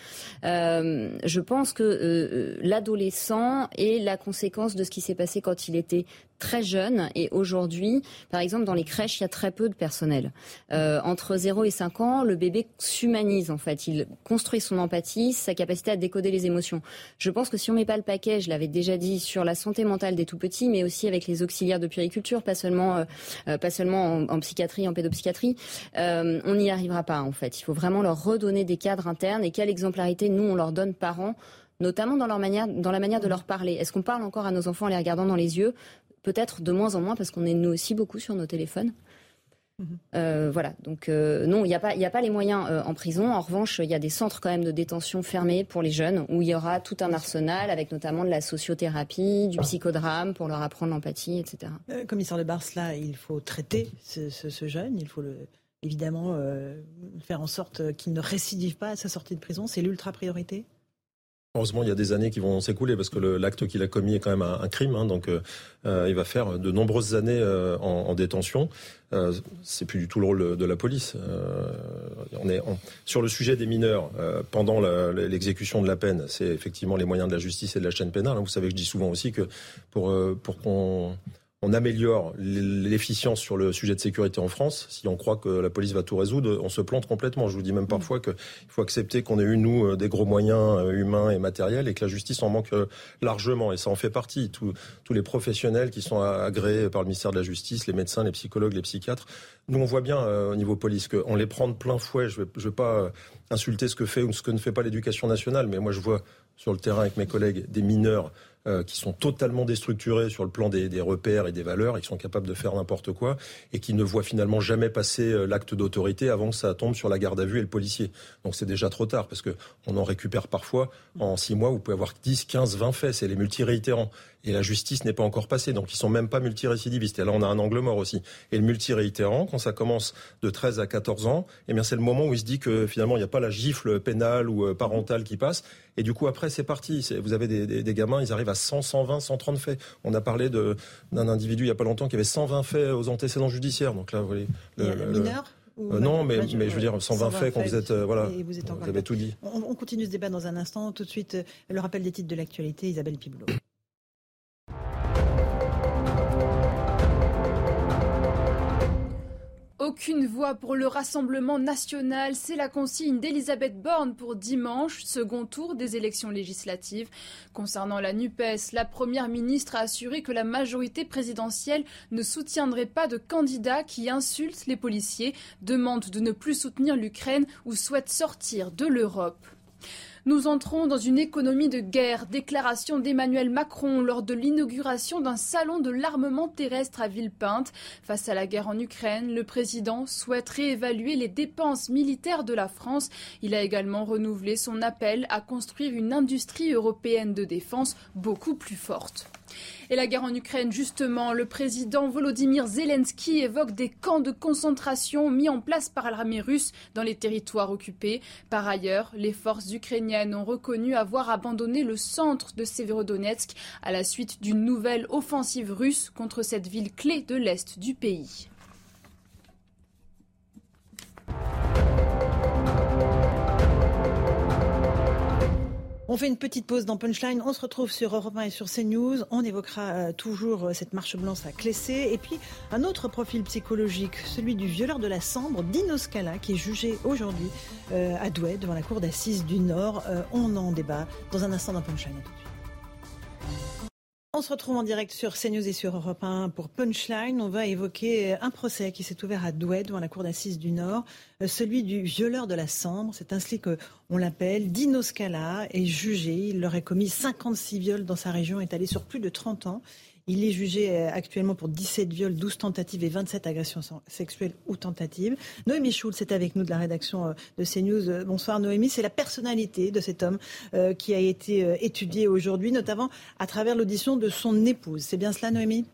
Euh, je pense que euh, euh, l'adolescent est la conséquence de ce qui s'est passé quand il était très jeune et aujourd'hui, par exemple, dans les crèches, il y a très peu de personnel. Euh, entre 0 et 5 ans, le bébé s'humanise en fait. Il construit son empathie, sa capacité à décoder les émotions. Je pense que si on met pas le paquet, je l'avais déjà dit, sur la santé mentale des tout petits, mais aussi avec les auxiliaires de puériculture, pas seulement, euh, euh pas seulement en, psychiatrie, en pédopsychiatrie, on n'y arrivera pas en fait. Il faut vraiment leur redonner des cadres internes et quelle exemplarité nous on leur donne par an notamment dans, leur manière, dans la manière de leur parler. Est-ce qu'on parle encore à nos enfants en les regardant dans les yeux? Peut-être de moins en moins parce qu'on est nous aussi beaucoup sur nos téléphones. Mhm. Euh, voilà, donc euh, non, il n'y a, pas, a pas les moyens euh, en prison. En revanche, il y a des centres quand même de détention fermés pour les jeunes où il y aura tout un arsenal avec notamment de la sociothérapie, du psychodrame pour leur apprendre l'empathie, etc. commissaire de Bars, là, il faut traiter ce, jeune, il faut le, évidemment faire en sorte qu'il ne récidive pas à sa sortie de prison. C'est l'ultra priorité Heureusement, il y a des années qui vont s'écouler parce que l'acte qu'il a commis est quand même un, crime. Hein, donc, euh, euh, il va faire de nombreuses années euh, en, détention. c'est plus du tout le rôle de, la police. on est sur le sujet des mineurs pendant l'exécution de la peine. C'est effectivement les moyens de la justice et de la chaîne pénale. Hein. Vous savez je dis souvent aussi que pour pour qu'on on améliore l'efficience sur le sujet de sécurité en France, si on croit que la police va tout résoudre, on se plante complètement. Je vous dis même parfois qu'il faut accepter qu'on ait eu, nous, des gros moyens euh, humains et matériels et que la justice en manque euh, largement. Et ça en fait partie. Tous, les professionnels qui sont agréés par le ministère de la Justice, les médecins, les psychologues, les psychiatres, nous, on voit bien euh, au niveau police qu'on les prend de plein fouet. Je ne vais pas insulter ce que fait ou ce que ne fait pas l'éducation nationale, mais moi, je vois sur le terrain avec mes collègues des mineurs euh, qui sont totalement déstructurés sur le plan des, des, repères et des valeurs, et qui sont capables de faire n'importe quoi, et qui ne voient finalement jamais passer euh, l'acte d'autorité avant que ça tombe sur la garde à vue et le policier. Donc c'est déjà trop tard, parce que on en récupère parfois en six mois, vous pouvez avoir 10, 15, 20 faits, c'est les multiréitérants. Et la justice n'est pas encore passée, donc ils sont même pas multirécidivistes. Et là, on a un angle mort aussi. Et le multiréitérant, quand ça commence de 13 à 14 ans, eh bien c'est le moment où il se dit que finalement il n'y a pas la gifle pénale ou euh, parentale qui passe. Et du coup après c'est parti. Vous avez des, des, des, gamins, ils arrivent à 100, 120, 130 faits. On a parlé d'un individu il y a pas longtemps qui avait 120 faits aux antécédents judiciaires. Donc là, vous voyez, le, le, mineur euh, non, mais, mais je veux dire, 120, faits quand vous êtes. Euh, voilà, vous, vous avez tout dit. On, on, continue ce débat dans un instant. Tout de suite, le rappel des titres de l'actualité, Isabelle Piboulot. Aucune voix pour le Rassemblement national, c'est la consigne d'Elisabeth Borne pour dimanche, second tour des élections législatives. Concernant la NUPES, la Première ministre a assuré que la majorité présidentielle ne soutiendrait pas de candidats qui insultent les policiers, demandent de ne plus soutenir l'Ukraine ou souhaitent sortir de l'Europe. Nous entrons dans une économie de guerre. Déclaration d'Emmanuel Macron lors de l'inauguration d'un salon de l'armement terrestre à Villepinte. Face à la guerre en Ukraine, le président souhaite réévaluer les dépenses militaires de la France. Il a également renouvelé son appel à construire une industrie européenne de défense beaucoup plus forte. Et la guerre en Ukraine, justement, le président Volodymyr Zelensky évoque des camps de concentration mis en place par l'armée russe dans les territoires occupés. Par ailleurs, les forces ukrainiennes ont reconnu avoir abandonné le centre de Severodonetsk à la suite d'une nouvelle offensive russe contre cette ville clé de l'est du pays. On fait une petite pause dans Punchline. On se retrouve sur Europe 1 et sur CNews. On évoquera euh, toujours euh, cette marche blanche à Clessé. Et puis, un autre profil psychologique, celui du violeur de la Sambre, Dino Scala, qui est jugé aujourd'hui euh, à Douai, devant la cour d'assises du Nord. on en débat dans un instant dans Punchline. On se retrouve en direct sur CNews et sur Europe 1 pour Punchline. On va évoquer un procès qui s'est ouvert à Douai devant la cour d'assises du Nord, euh, celui du violeur de la Sambre. C'est ainsi qu'on l'appelle. Dino Scala est jugé. Il aurait commis 56 viols dans sa région, allé sur plus de 30 ans. Il est jugé euh, actuellement pour 17 viols, 12 tentatives et 27 agressions sexuelles ou tentatives. Noémie Schulz est avec nous de la rédaction euh, de CNews. Euh, bonsoir Noémie. C'est la personnalité de cet homme qui a été étudiée aujourd'hui, notamment à travers l'audition de son épouse. C'est bien cela Noémie?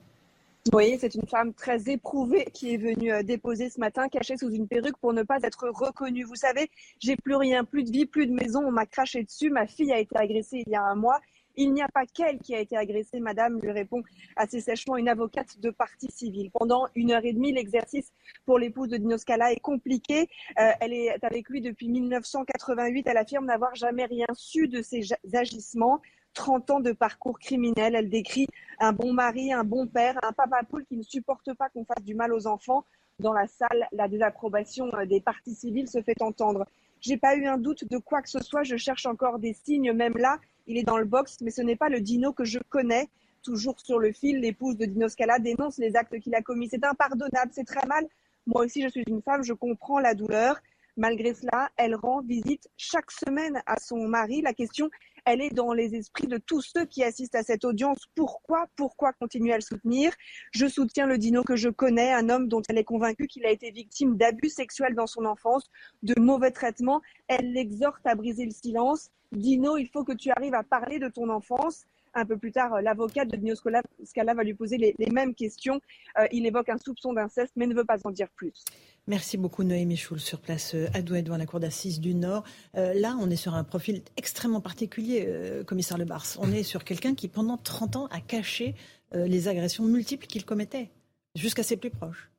Oui, c'est une femme très éprouvée qui est venue déposer ce matin, cachée sous une perruque pour ne pas être reconnue. Vous savez, j'ai plus rien, plus de vie, plus de maison, on m'a craché dessus, ma fille a été agressée il y a un mois il n'y a pas qu'elle qui a été agressée, madame, lui répond assez sèchement une avocate de partie civile. Pendant une heure et demie, l'exercice pour l'épouse de Dino Scala est compliqué. Euh, elle est avec lui depuis 1988. Elle affirme n'avoir jamais rien su de ses agissements. 30 ans de parcours criminel. Elle décrit un bon mari, un bon père, un papa poule qui ne supporte pas qu'on fasse du mal aux enfants. Dans la salle, la désapprobation euh, des parties civiles se fait entendre. J'ai pas eu un doute de quoi que ce soit. Je cherche encore des signes, même là il est dans le box, mais ce n'est pas le Dino que je connais. Toujours sur le fil, l'épouse de Dino Scala dénonce les actes qu'il a commis. C'est impardonnable, c'est très mal. Moi aussi, je suis une femme, je comprends la douleur. Malgré cela, elle rend visite chaque semaine à son mari. La question, elle est dans les esprits de tous ceux qui assistent à cette audience. Pourquoi? Pourquoi continuer à le soutenir? Je soutiens le Dino que je connais, un homme dont elle est convaincue qu'il a été victime d'abus sexuels dans son enfance, de mauvais traitements. Elle l'exhorte à briser le silence. Dino, il faut que tu arrives à parler de ton enfance. Un peu plus tard, l'avocat de Dino Scala va lui poser les, mêmes questions. Euh, il évoque un soupçon d'inceste, mais ne veut pas en dire plus. Merci beaucoup Noémie Schul sur place euh, à Douai devant la cour d'assises du Nord. Euh, là, on est sur un profil extrêmement particulier, commissaire Le Bars. On est sur quelqu'un qui, pendant 30 ans, a caché les agressions multiples qu'il commettait, jusqu'à ses plus proches.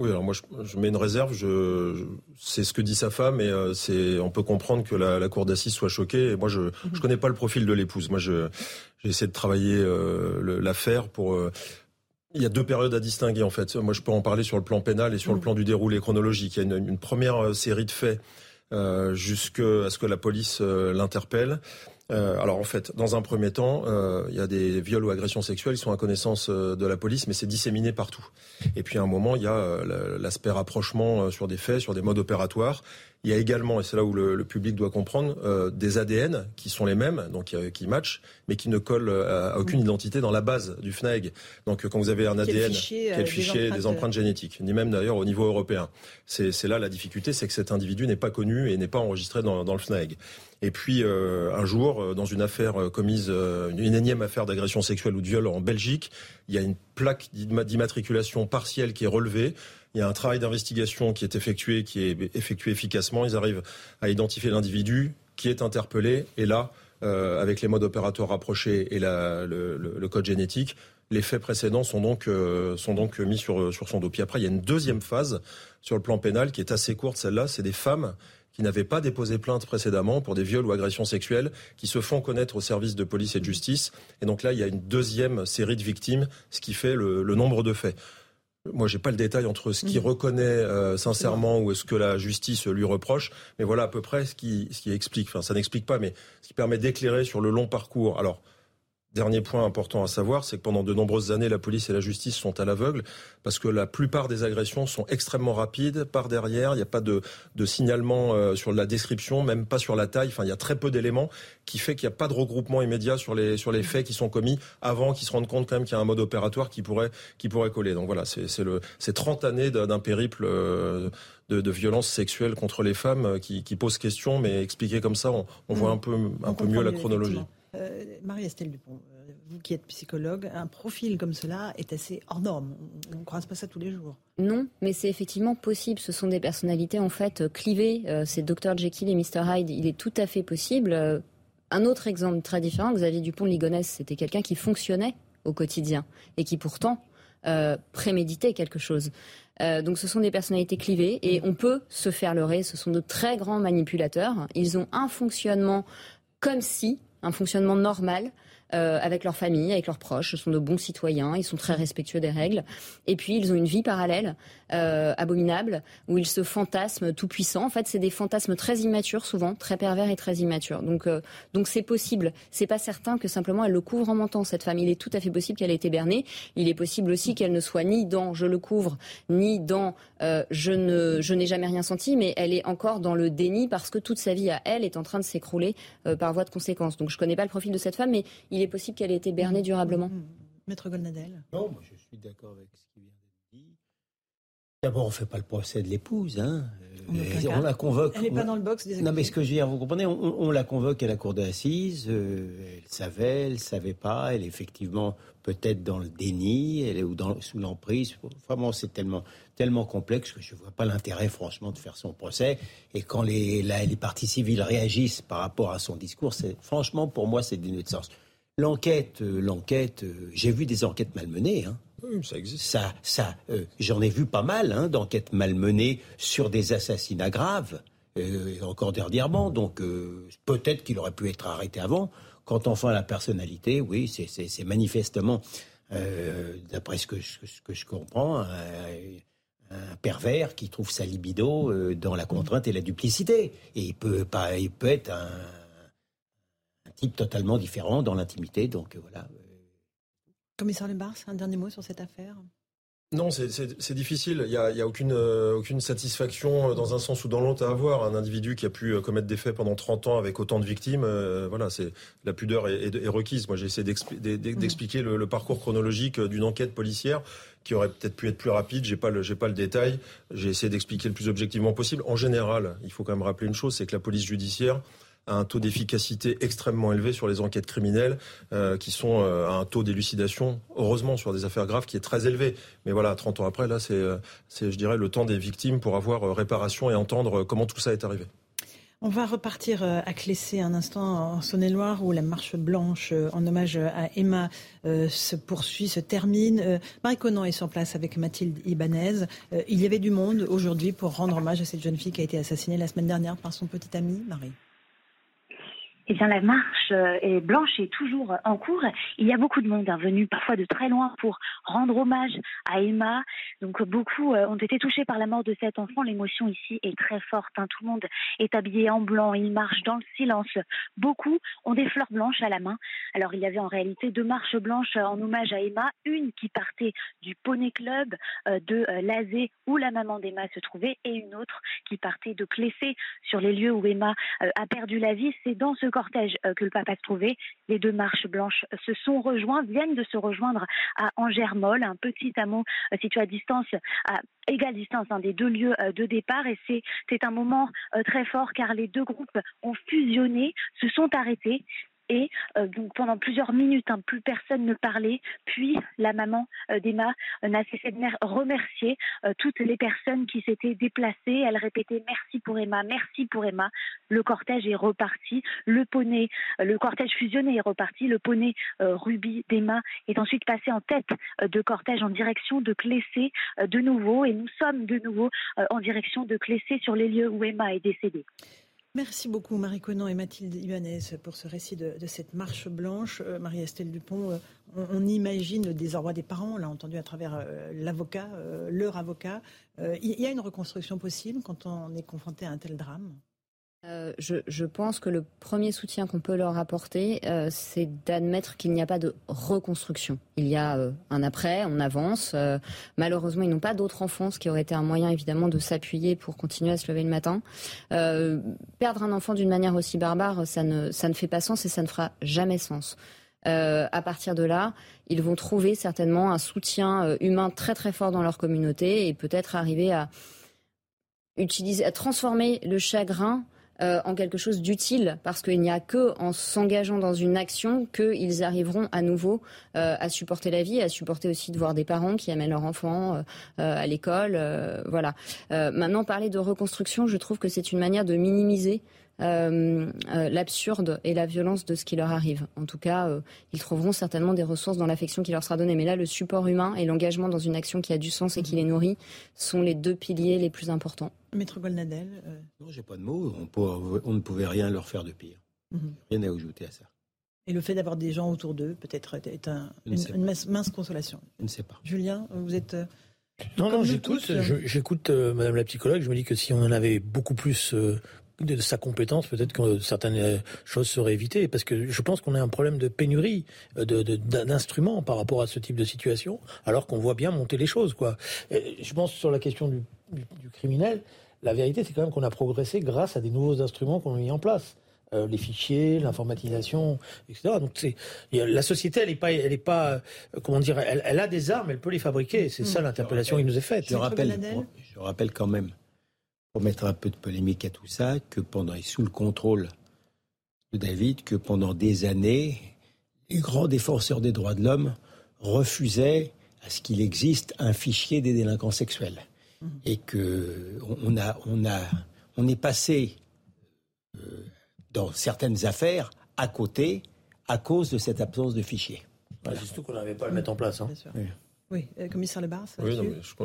Oui, alors moi je, mets une réserve. Je, c'est ce que dit sa femme, et euh, c'est on peut comprendre que la, cour d'assises soit choquée. Et moi, je ne mhm. connais pas le profil de l'épouse. Moi, je j'ai essayé de travailler euh, l'affaire pour euh, il y a deux périodes à distinguer en fait. Moi, je peux en parler sur le plan pénal et sur le Mm. plan du déroulé chronologique. Il y a une, une première série de faits jusqu'à ce que la police l'interpelle. Euh, alors en fait, dans un premier temps, euh, il y a des viols ou agressions sexuelles, ils sont à connaissance euh, de la police, mais c'est disséminé partout. Et puis à un moment, il y a euh, l'aspect rapprochement euh, sur des faits, sur des modes opératoires. Il y a également, et c'est là où le, le public doit comprendre, euh, des ADN qui sont les mêmes, donc euh, qui matchent, mais qui ne collent à aucune identité dans la base du FNAEG. Donc euh, quand vous avez un Qui ADN, fichier, qui des fichier des empreintes, génétiques, ni même d'ailleurs au niveau européen. C'est c'est là la difficulté, c'est que cet individu n'est pas connu et n'est pas enregistré dans, dans le FNAEG. Et puis euh, un jour, euh, dans une affaire euh, commise, une, énième affaire d'agression sexuelle ou de viol en Belgique, il y a une plaque d'imma- d'immatriculation partielle qui est relevée. Il y a un travail d'investigation qui est effectué, qui est effectué efficacement. Ils arrivent à identifier l'individu qui est interpellé. Et là, avec les modes opératoires rapprochés et le, code génétique, les faits précédents sont donc, sont donc mis sur, sur son dos. Puis après, il y a une deuxième phase sur le plan pénal qui est assez courte. Celle-là, c'est des femmes qui n'avaient pas déposé plainte précédemment pour des viols ou agressions sexuelles, qui se font connaître au service de police et de justice. Et donc là, il y a une deuxième série de victimes, ce qui fait le, le nombre de faits. Moi, j'ai pas le détail entre ce qu'il Mhm. reconnaît euh, sincèrement ou ce que la justice lui reproche, mais voilà à peu près ce qui, ce qui explique. Enfin, ça n'explique pas, mais ce qui permet d'éclairer sur le long parcours. Alors, Dernier point important à savoir, c'est que pendant de nombreuses années, la police et la justice sont à l'aveugle parce que la plupart des agressions sont extrêmement rapides par derrière. Il n'y a pas de, de signalement euh, sur la description, même pas sur la taille. Enfin, il y a très peu d'éléments qui fait qu'il n'y a pas de regroupement immédiat sur les sur les faits qui sont commis avant qu'ils se rendent compte quand même qu'il y a un mode opératoire qui pourrait qui pourrait coller. Donc voilà, c'est c'est le c'est 30 années d'un périple euh, de, de violence sexuelle contre les femmes euh, qui, qui pose question, mais expliqué comme ça, on, on voit un peu un On peu mieux la chronologie. Euh, Marie-Estelle Dupont, euh, vous qui êtes psychologue, un profil comme cela est assez hors norme. On ne croise pas ça tous les jours. Non, mais c'est effectivement possible. Ce sont des personnalités en fait euh, clivées. C'est Dr Jekyll et Mr Hyde. Il est tout à fait possible. Un autre exemple très différent, Xavier Dupont de Ligonnès, c'était quelqu'un qui fonctionnait au quotidien et qui pourtant préméditait quelque chose. Donc ce sont des personnalités clivées et on peut se faire leurrer. Ce sont de très grands manipulateurs. Ils ont un fonctionnement comme si, un fonctionnement normal. Euh, avec leur famille, avec leurs proches, ce sont de bons citoyens, ils sont très respectueux des règles. Et puis ils ont une vie parallèle, euh, abominable, où ils se fantasment tout puissants. En fait, c'est des fantasmes très immatures souvent, très pervers et très immatures. Donc, euh, donc c'est possible. C'est pas certain que simplement elle le couvre en mentant cette femme. Il est tout à fait possible qu'elle ait été bernée. Il est possible aussi qu'elle ne soit ni dans je le couvre, ni dans je ne je n'ai jamais rien senti, mais elle est encore dans le déni parce que toute sa vie à elle est en train de s'écrouler par voie de conséquence. Donc je connais pas le profil de cette femme, mais il est possible qu'elle ait été bernée durablement. Maître Golnadel Non, moi je suis d'accord avec ce qui vient d'être dit. D'abord, on ne fait pas le procès de l'épouse. Hein. Euh, on la convoque. Elle n'est pas dans le box des Non, mais accusés. ce que je veux dire, vous comprenez, on, on la convoque à la cour d'assises. euh, elle savait, elle savait pas. Elle est effectivement peut-être dans le déni, elle est ou dans, sous l'emprise. Vraiment, c'est tellement, tellement complexe que je vois pas l'intérêt, franchement, de faire son procès. Et quand les, la- les parties civiles réagissent par rapport à son discours, c'est franchement, pour moi, c'est dénué de sens. L'enquête, euh, l'enquête, euh, j'ai vu des enquêtes malmenées. Hein. Oui, ça existe. Ça, ça, euh, j'en ai vu pas mal hein, d'enquêtes malmenées sur des assassinats graves, encore dernièrement. Donc peut-être qu'il aurait pu être arrêté avant. Quant enfin à la personnalité, oui, c'est- manifestement, d'après ce que, je- ce que je comprends, un, pervers qui trouve sa libido dans la contrainte et la duplicité. Et il peut pas, il peut être un type totalement différent dans l'intimité. Donc euh, voilà. Commissaire Lebars, un dernier mot sur cette affaire? Non, c'est- difficile. Il n'y a, y a aucune, euh, aucune satisfaction euh, dans un sens ou dans l'autre à avoir. Un individu qui a pu euh, commettre des faits pendant 30 ans avec autant de victimes, euh, voilà, c'est la pudeur est, est- est requise. Moi, j'ai essayé d'e- d'expliquer le, le parcours chronologique d'une enquête policière qui aurait peut-être pu être plus rapide. J'ai pas le, j'ai pas le détail. J'ai essayé d'expliquer le plus objectivement possible. En général, il faut quand même rappeler une chose, c'est que la police judiciaire a un taux d'efficacité extrêmement élevé sur les enquêtes criminelles euh, qui sont euh, à un taux d'élucidation, heureusement, sur des affaires graves qui est très élevé. Mais voilà, 30 ans après, là, c'est, euh, c'est je dirais, le temps des victimes pour avoir euh, réparation et entendre euh, comment tout ça est arrivé. On va repartir euh, à Clessé un instant en Saône-et-Loire où la marche blanche euh, en hommage à Emma euh, se poursuit, se termine. Euh, Marie Conan est sur place avec Mathilde Ibanez. Euh, Il y avait du monde aujourd'hui pour rendre hommage à cette jeune fille qui a été assassinée la semaine dernière par son petit ami, Marie. Eh bien, la marche est blanche est toujours en cours. Il y a beaucoup de monde hein, venu parfois de très loin pour rendre hommage à Emma. Donc, beaucoup ont été touchés par la mort de cet enfant. L'émotion ici est très forte. Hein. Tout le monde est habillé en blanc. Il marche dans le silence. Beaucoup ont des fleurs blanches à la main. Alors, il y avait en réalité deux marches blanches en hommage à Emma. Une qui partait du Poney Club de Lazé où la maman d'Emma se trouvait et une autre qui partait de Clessé sur les lieux où Emma a perdu la vie. C'est dans ce euh, que le papa se trouvait. Les deux marches blanches se sont rejoints, viennent de se rejoindre à Angers-Moll, un petit hameau euh, situé à distance, à égale distance hein, des deux lieux euh, de départ. Et c'est un moment très fort car les deux groupes ont fusionné, se sont arrêtés et euh, donc pendant plusieurs minutes, hein, plus personne ne parlait. Puis la maman euh, d'Emma euh, n'a cessé de remercier toutes les personnes qui s'étaient déplacées. Elle répétait merci pour Emma, merci pour Emma. Le cortège est reparti. Le poney, le cortège fusionné est reparti. Le poney rubis d'Emma est ensuite passé en tête de cortège en direction de Clessé de nouveau. Et nous sommes de nouveau en direction de Clessé sur les lieux où Emma est décédée. Merci beaucoup Marie Conan et Mathilde Ibanez pour ce récit de, cette marche blanche. Euh, Marie-Estelle Dupont, euh, on, imagine le désarroi des parents, on l'a entendu à travers euh, l'avocat, leur avocat. Il y a une reconstruction possible quand on est confronté à un tel drame? Euh, je, pense que le premier soutien qu'on peut leur apporter, euh, c'est d'admettre qu'il n'y a pas de reconstruction. Il y a euh, un après, on avance. malheureusement, ils n'ont pas d'autres enfants, ce qui aurait été un moyen évidemment de s'appuyer pour continuer à se lever le matin. perdre un enfant d'une manière aussi barbare, ça ne, ça ne fait pas sens et ça ne fera jamais sens. à partir de là, ils vont trouver certainement un soutien humain très très fort dans leur communauté et peut-être arriver à utiliser, à transformer le chagrin euh, en quelque chose d'utile, parce qu'il n'y a que en s'engageant dans une action qu'ils arriveront à nouveau euh, à supporter la vie, à supporter aussi de voir des parents qui amènent leurs enfants euh, à l'école. voilà. maintenant, parler de reconstruction, je trouve que c'est une manière de minimiser euh, euh, l'absurde et la violence de ce qui leur arrive. En tout cas, euh, ils trouveront certainement des ressources dans l'affection qui leur sera donnée. Mais là, le support humain et l'engagement dans une action qui a du sens et qui les nourrit sont les deux piliers les plus importants. Maître Golnadel Non, j'ai pas de mots. On, ne pouvait rien leur faire de pire. Mhm. Rien à ajouter à ça. Et le fait d'avoir des gens autour d'eux, peut-être, est une, mince, consolation. Je ne sais pas. Julien, vous êtes. Non, non, j'écoute, j'écoute Madame la psychologue. Je me dis que si on en avait beaucoup plus de sa compétence, peut-être que certaines euh, choses seraient évitées, parce que je pense qu'on a un problème de pénurie euh, d'instruments par rapport à ce type de situation, alors qu'on voit bien monter les choses. Quoi. je pense sur la question du, criminel, la vérité, c'est quand même qu'on a progressé grâce à des nouveaux instruments qu'on a mis en place. Euh, les fichiers, l'informatisation, etc. Donc c'est la société, elle n'est pas, elle est pas, comment dire, elle, a des armes, elle peut les fabriquer. C'est ça l'interpellation qui nous est faite. Je rappelle, je rappelle quand même pour mettre un peu de polémique à tout ça, que pendant, et sous le contrôle de David, que pendant des années, les grands défenseurs des droits de l'homme refusaient à ce qu'il existe un fichier des délinquants sexuels. Mmh. Et que on, a, on, a, on est passé euh, dans certaines affaires à côté à cause de cette absence de fichier. C'est surtout qu'on n'avait pas à le mettre en place. Hein. Oui, euh, commissaire Lebar. Oui,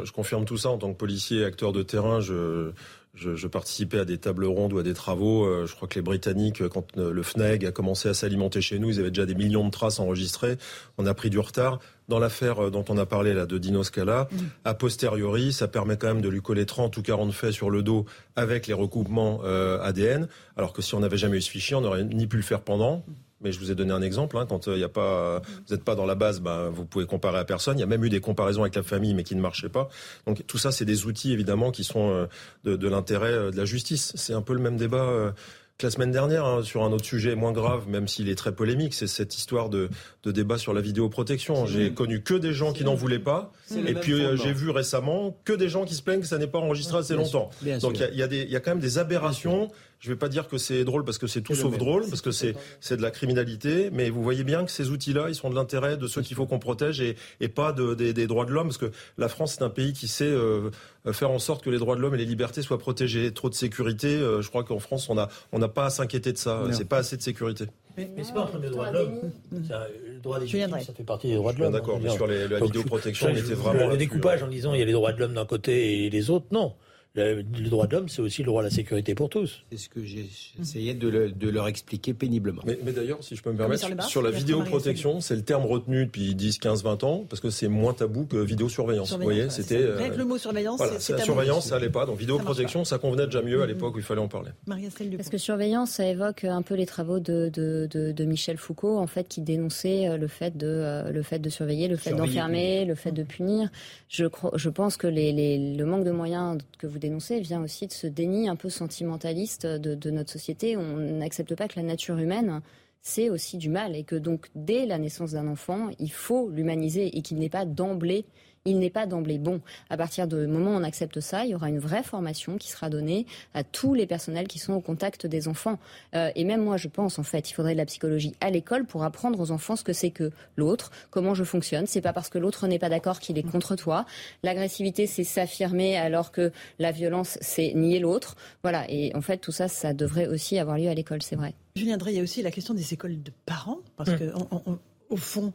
je, confirme tout ça en tant que policier, acteur de terrain. Je, je, participais à des tables rondes ou à des travaux. Euh, je crois que les Britanniques, quand euh, le FNEG a commencé à s'alimenter chez nous, ils avaient déjà des millions de traces enregistrées. On a pris du retard. Dans l'affaire dont on a parlé là de Dino Scala, mm. a posteriori, ça permet quand même de lui coller 30 ou 40 faits sur le dos avec les recoupements ADN. Alors que si on n'avait jamais eu ce fichier, on n'aurait ni pu le faire pendant, mais je vous ai donné un exemple. Hein, quand il euh, a pas, vous n'êtes pas dans la base, bah, vous pouvez comparer à personne. Il y a même eu des comparaisons avec la famille, mais qui ne marchaient pas. Donc tout ça, c'est des outils évidemment qui sont euh, de, de l'intérêt euh, de la justice. C'est un peu le même débat que la semaine dernière hein, sur un autre sujet moins grave, même s'il est très polémique, c'est cette histoire de, de, débat sur la vidéoprotection. J'ai connu que des gens qui n'en voulaient pas, et puis j'ai vu récemment que des gens qui se plaignent que ça n'est pas enregistré assez longtemps. Donc il y, a, y, y a quand même des aberrations je ne vais pas dire que c'est drôle parce que c'est tout sauf drôle, parce que c'est c'est de la criminalité, mais vous voyez bien que ces outils-là, ils sont de l'intérêt de ceux qu'il faut qu'on protège et, et pas de, des, droits de l'homme, parce que la France c'est un pays qui sait euh, faire en sorte que les droits de l'homme et les libertés soient protégés. Trop de sécurité, euh, je crois qu'en France on a on n'a pas à s'inquiéter de ça. C'est pas assez de sécurité. Mais, mais c'est pas un problème de droits de l'homme. Le droit des victimes, ça fait partie des droits de l'homme. D'accord, mais sur les, la vidéoprotection, on était vraiment. Le découpage en disant il y a les droits de l'homme d'un côté et les autres, non Le, droit de l'homme, c'est aussi le droit à la sécurité pour tous. C'est ce que j'essayais de, de, leur expliquer péniblement. Mais, mais d'ailleurs, si je peux me permettre, sur, la vidéoprotection, c'est le terme retenu depuis 10, 15, 20 ans, parce que c'est moins tabou que vidéosurveillance. Vous voyez, c'était. Euh, le mot surveillance, voilà, c'est La surveillance, ça allait pas. Donc vidéoprotection, ça, ça convenait déjà mieux à l'époque où il fallait en parler. Parce que surveillance, ça évoque un peu les travaux de, de, de, de Michel Foucault, en fait, qui dénonçait euh, le fait de, euh, le fait de surveiller, le fait d'enfermer, le fait de punir. Je, je pense que les, les, le manque de moyens que vous vient aussi de ce déni un peu sentimentaliste de notre société. On n'accepte pas que la nature humaine c'est aussi du mal et que donc dès la naissance d'un enfant, il faut l'humaniser et qu'il n'est pas d'emblée il n'est pas d'emblée bon. À partir du moment où on accepte ça, il y aura une vraie formation qui sera donnée à tous les personnels qui sont au contact des enfants. Euh, et même moi, je pense, en fait, il faudrait de la psychologie à l'école pour apprendre aux enfants ce que c'est que l'autre, comment je fonctionne. C'est pas parce que l'autre n'est pas d'accord qu'il est contre toi. L'agressivité, c'est s'affirmer alors que la violence, c'est nier l'autre. Voilà. Et en fait, tout ça, ça devrait aussi avoir lieu à l'école, c'est vrai. Julien Drey, il y a aussi la question des écoles de parents, parce qu'au que au fond,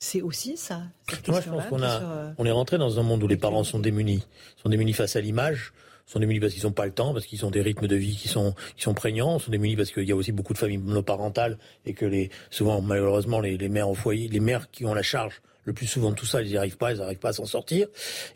c'est aussi ça. Moi, je pense qu'on a, euh, on est rentré dans un monde où les parents sont démunis, sont démunis face à l'image, sont démunis parce qu'ils n'ont pas le temps, parce qu'ils ont des rythmes de vie qui sont, qui sont prégnants, sont démunis parce qu'il y a aussi beaucoup de familles monoparentales et que les, souvent, malheureusement, les, les mères au foyer, les mères qui ont la charge le plus souvent, tout ça, ils n'y arrivent pas, ils n'arrivent pas à s'en sortir.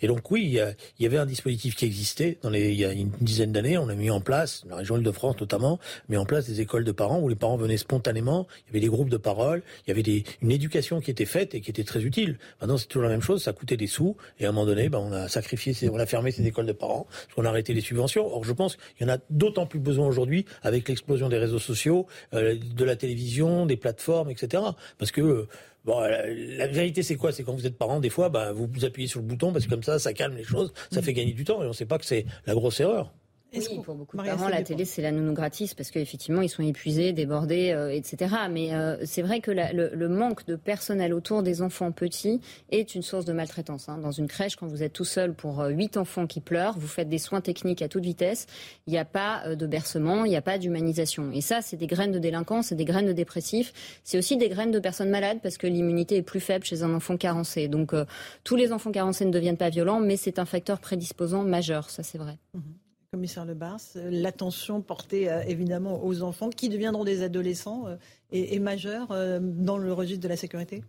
Et donc, oui, il y, avait un dispositif qui existait dans les, il y a une dizaine d'années. On a mis en place, la région Île-de-France notamment, mis en place des écoles de parents où les parents venaient spontanément. Il y avait des groupes de parole, il y avait des, une éducation qui était faite et qui était très utile. Maintenant, c'est toujours la même chose. Ça coûtait des sous. Et à un moment donné, ben, on a sacrifié, on a fermé ces écoles de parents parce qu'on a arrêté les subventions. Or, je pense qu'il y en a d'autant plus besoin aujourd'hui avec l'explosion des réseaux sociaux, euh, de la télévision, des plateformes, etc. Parce que euh, Bon, la, vérité, c'est quoi? C'est quand vous êtes parent, des fois, bah, vous, vous appuyez sur le bouton parce que comme ça, ça calme les choses, ça mm. fait gagner du temps et on ne sait pas que c'est la grosse erreur. Oui, pour beaucoup de parents, la télé, c'est la nounou gratis parce qu'effectivement, ils sont épuisés, débordés, euh, etc. Mais euh, c'est vrai que la, le, le, manque de personnel autour des enfants petits est une source de maltraitance. Hein. Dans une crèche, quand vous êtes tout seul pour euh, huit enfants qui pleurent, vous faites des soins techniques à toute vitesse, il n'y a pas de bercement, il n'y a pas d'humanisation. Et ça, c'est des graines de délinquance, c'est des graines de dépressifs, c'est aussi des graines de personnes malades parce que l'immunité est plus faible chez un enfant carencé. Donc, tous les enfants carencés ne deviennent pas violents, mais c'est un facteur prédisposant majeur, ça c'est vrai. Mmh commissaire Lebars, l'attention portée euh, évidemment aux enfants qui deviendront des adolescents euh, et, majeurs euh, dans le registre de la sécurité?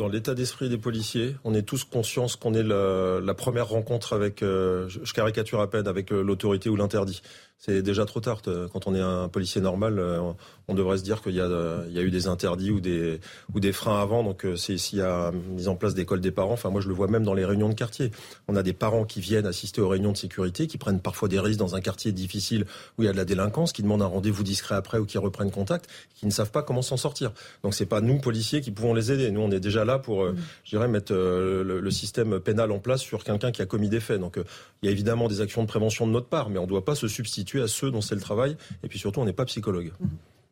Dans l'état d'esprit des policiers, on est tous conscients qu'on est la, première rencontre avec, je, caricature à peine, avec l'autorité ou l'interdit c'est déjà trop tard. Quand on est un policier normal, euh, on devrait se dire qu'il y, a, eu des interdits ou des, freins avant. Donc euh, s'il y a mise en place d'écoles des parents. Enfin moi je le vois même dans les réunions de quartier. On a des parents qui viennent assister aux réunions de sécurité, qui prennent parfois des risques dans un quartier difficile où il y a de la délinquance, qui demandent un rendez-vous discret après ou qui reprennent contact, qui ne savent pas comment s'en sortir. Donc c'est pas nous policiers qui pouvons les aider. Nous on est déjà là pour, euh, je dirais, mettre le, système pénal en place sur quelqu'un qui a commis des faits. Donc il y a évidemment des actions de prévention de notre part, mais on ne doit pas se substituer à ceux dont c'est le travail. Et puis surtout, on n'est pas psychologue.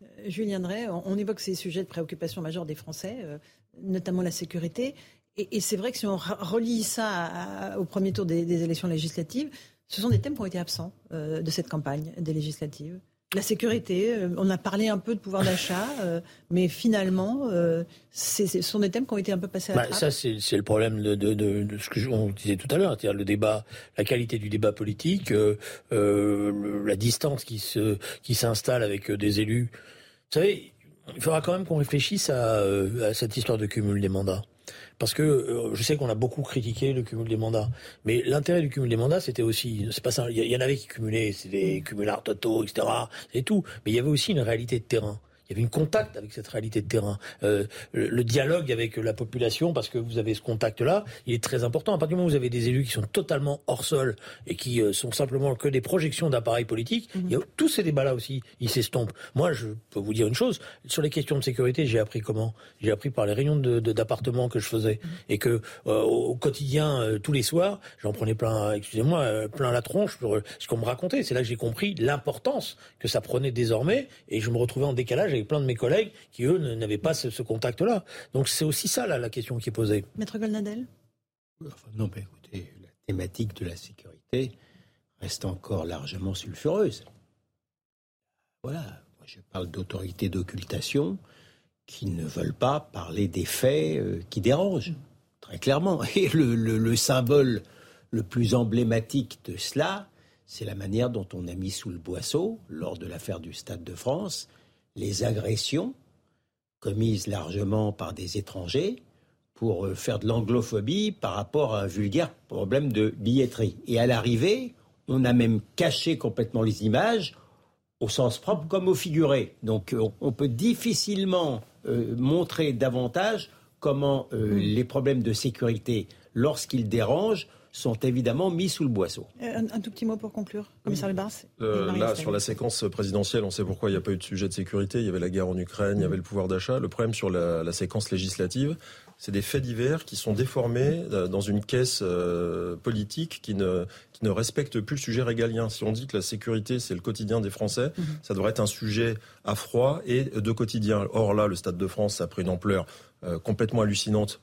Euh, Julien Drey, on évoque ces sujets de préoccupation majeure des Français, euh, notamment la sécurité. Et, c'est vrai que si on relie ça au premier tour des, élections législatives, ce sont des thèmes qui ont été absents euh, de cette campagne des législatives. La sécurité, euh, on a parlé un peu de pouvoir d'achat, euh, mais finalement, euh, ce sont des thèmes qui ont été un peu passés à la bah, Ça, c'est le problème de, ce que on disait tout à l'heure, c'est-à-dire le débat, la qualité du débat politique, la distance qui se qui s'installe avec des élus. Vous savez, il faudra quand même qu'on réfléchisse à cette histoire de cumul des mandats. Parce que euh, je sais qu'on a beaucoup critiqué le cumul des mandats, mais l'intérêt du cumul des mandats, c'était aussi, c'est pas ça. Il y, en avait qui cumulaient, c'est des cumulards totaux, etc. Et tout. Mais il y avait aussi une réalité de terrain il y avait une contact avec cette réalité de terrain. Euh, le, dialogue avec la population, parce que vous avez ce contact-là, il est très important. À partir du moment où vous avez des élus qui sont totalement hors sol et qui euh, sont simplement que des projections d'appareils politiques, mhm. tous ces débats-là aussi, ils s'estompent. Moi, je peux vous dire une chose, sur les questions de sécurité, j'ai appris comment? J'ai appris par les réunions d'appartements de, que je faisais. Mhm. Et que euh, au quotidien, tous les soirs, j'en prenais plein, excusez-moi, plein la tronche sur ce qu'on me racontait. C'est là que j'ai compris l'importance que ça prenait désormais et je me retrouvais en décalage avec plein de mes collègues qui, eux, n'avaient pas ce, contact-là. Donc c'est aussi ça, là, la question qui est posée. Maître Golnadel? Non, mais écoutez, la thématique de la sécurité reste encore largement sulfureuse. Voilà, moi je parle d'autorités d'occultation qui ne veulent pas parler des faits euh, qui dérangent, très clairement. Et le, le symbole le plus emblématique de cela, c'est la manière dont on a mis sous le boisseau, lors de l'affaire du Stade de France, les agressions commises largement par des étrangers pour euh, faire de l'anglophobie par rapport à un vulgaire problème de billetterie. Et à l'arrivée, on a même caché complètement les images au sens propre comme au figuré. Donc euh, on peut difficilement euh, montrer davantage comment mm. les problèmes de sécurité, lorsqu'ils dérangent, sont évidemment mis sous le boisseau. Un, tout petit mot pour conclure, commissaire Lebars. là, sur la séquence présidentielle, on sait pourquoi il n'y a pas eu de sujet de sécurité. Il y avait la guerre en Ukraine, il y avait le pouvoir d'achat. Le problème sur la séquence législative, c'est des faits divers qui sont déformés euh, dans une caisse euh, politique qui ne, qui ne respecte plus le sujet régalien. Si on dit que la sécurité, c'est le quotidien des Français, mhm. ça devrait être un sujet à froid et de quotidien. Or là, le Stade de France a pris une ampleur euh, complètement hallucinante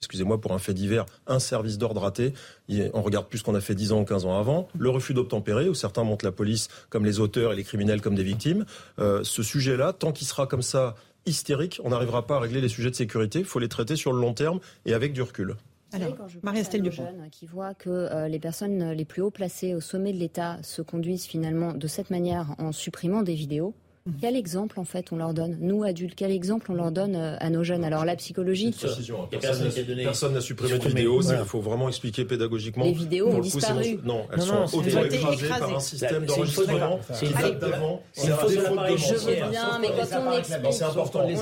excusez-moi, pour un fait divers, un service d'ordre raté. On regarde plus ce qu'on a fait 10 ans ou 15 ans avant. Le refus d'obtempérer, où certains montrent la police comme les auteurs et les criminels comme des victimes. ce sujet-là, tant qu'il sera comme ça hystérique, on n'arrivera pas à régler les sujets de sécurité. Il faut les traiter sur le long terme et avec du recul. Alors, Marie-Estelle Dupont. qui voit que euh, les personnes les plus haut placées au sommet de l'État se conduisent finalement de cette manière en supprimant des vidéos. Quel exemple, en fait, on leur donne? Nous, adultes, quel exemple on leur donne euh, à nos jeunes? Alors, la psychologie... Personne n'a supprimé de vidéos. Il faut vraiment expliquer pédagogiquement. Les vidéos ont disparu. Non, elles sont auto-écrasées par un système d'enregistrement qui date d'avant. C'est un défaut de Je veux bien, mais quand on explique... C'est important. On les.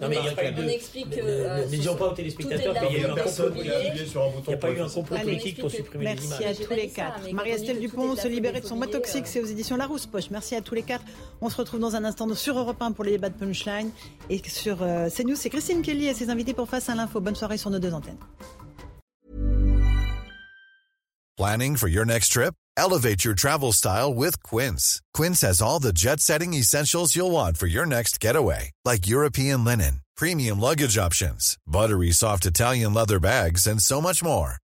On explique que... Euh, ne disons pas aux téléspectateurs qu'il y a eu un complot politique. Il n'y a pas eu un complot politique pour supprimer les images. Merci à tous les quatre. Marie-Estelle Dupont se libérer de son mois toxique, c'est aux éditions Larousse Poche. Merci à tous les quatre. On se retrouve dans un instant sur Europe 1 pour les débats de Punchline. Et sur euh, CNews, c'est Christine Kelly et ses invités pour Face à l'info. Bonne soirée sur nos deux antennes. Planning for your next trip? Elevate your travel style with Quince. Quince has all the jet setting essentials you'll want for your next getaway, like European linen, premium luggage options, buttery soft Italian leather bags, and so much more.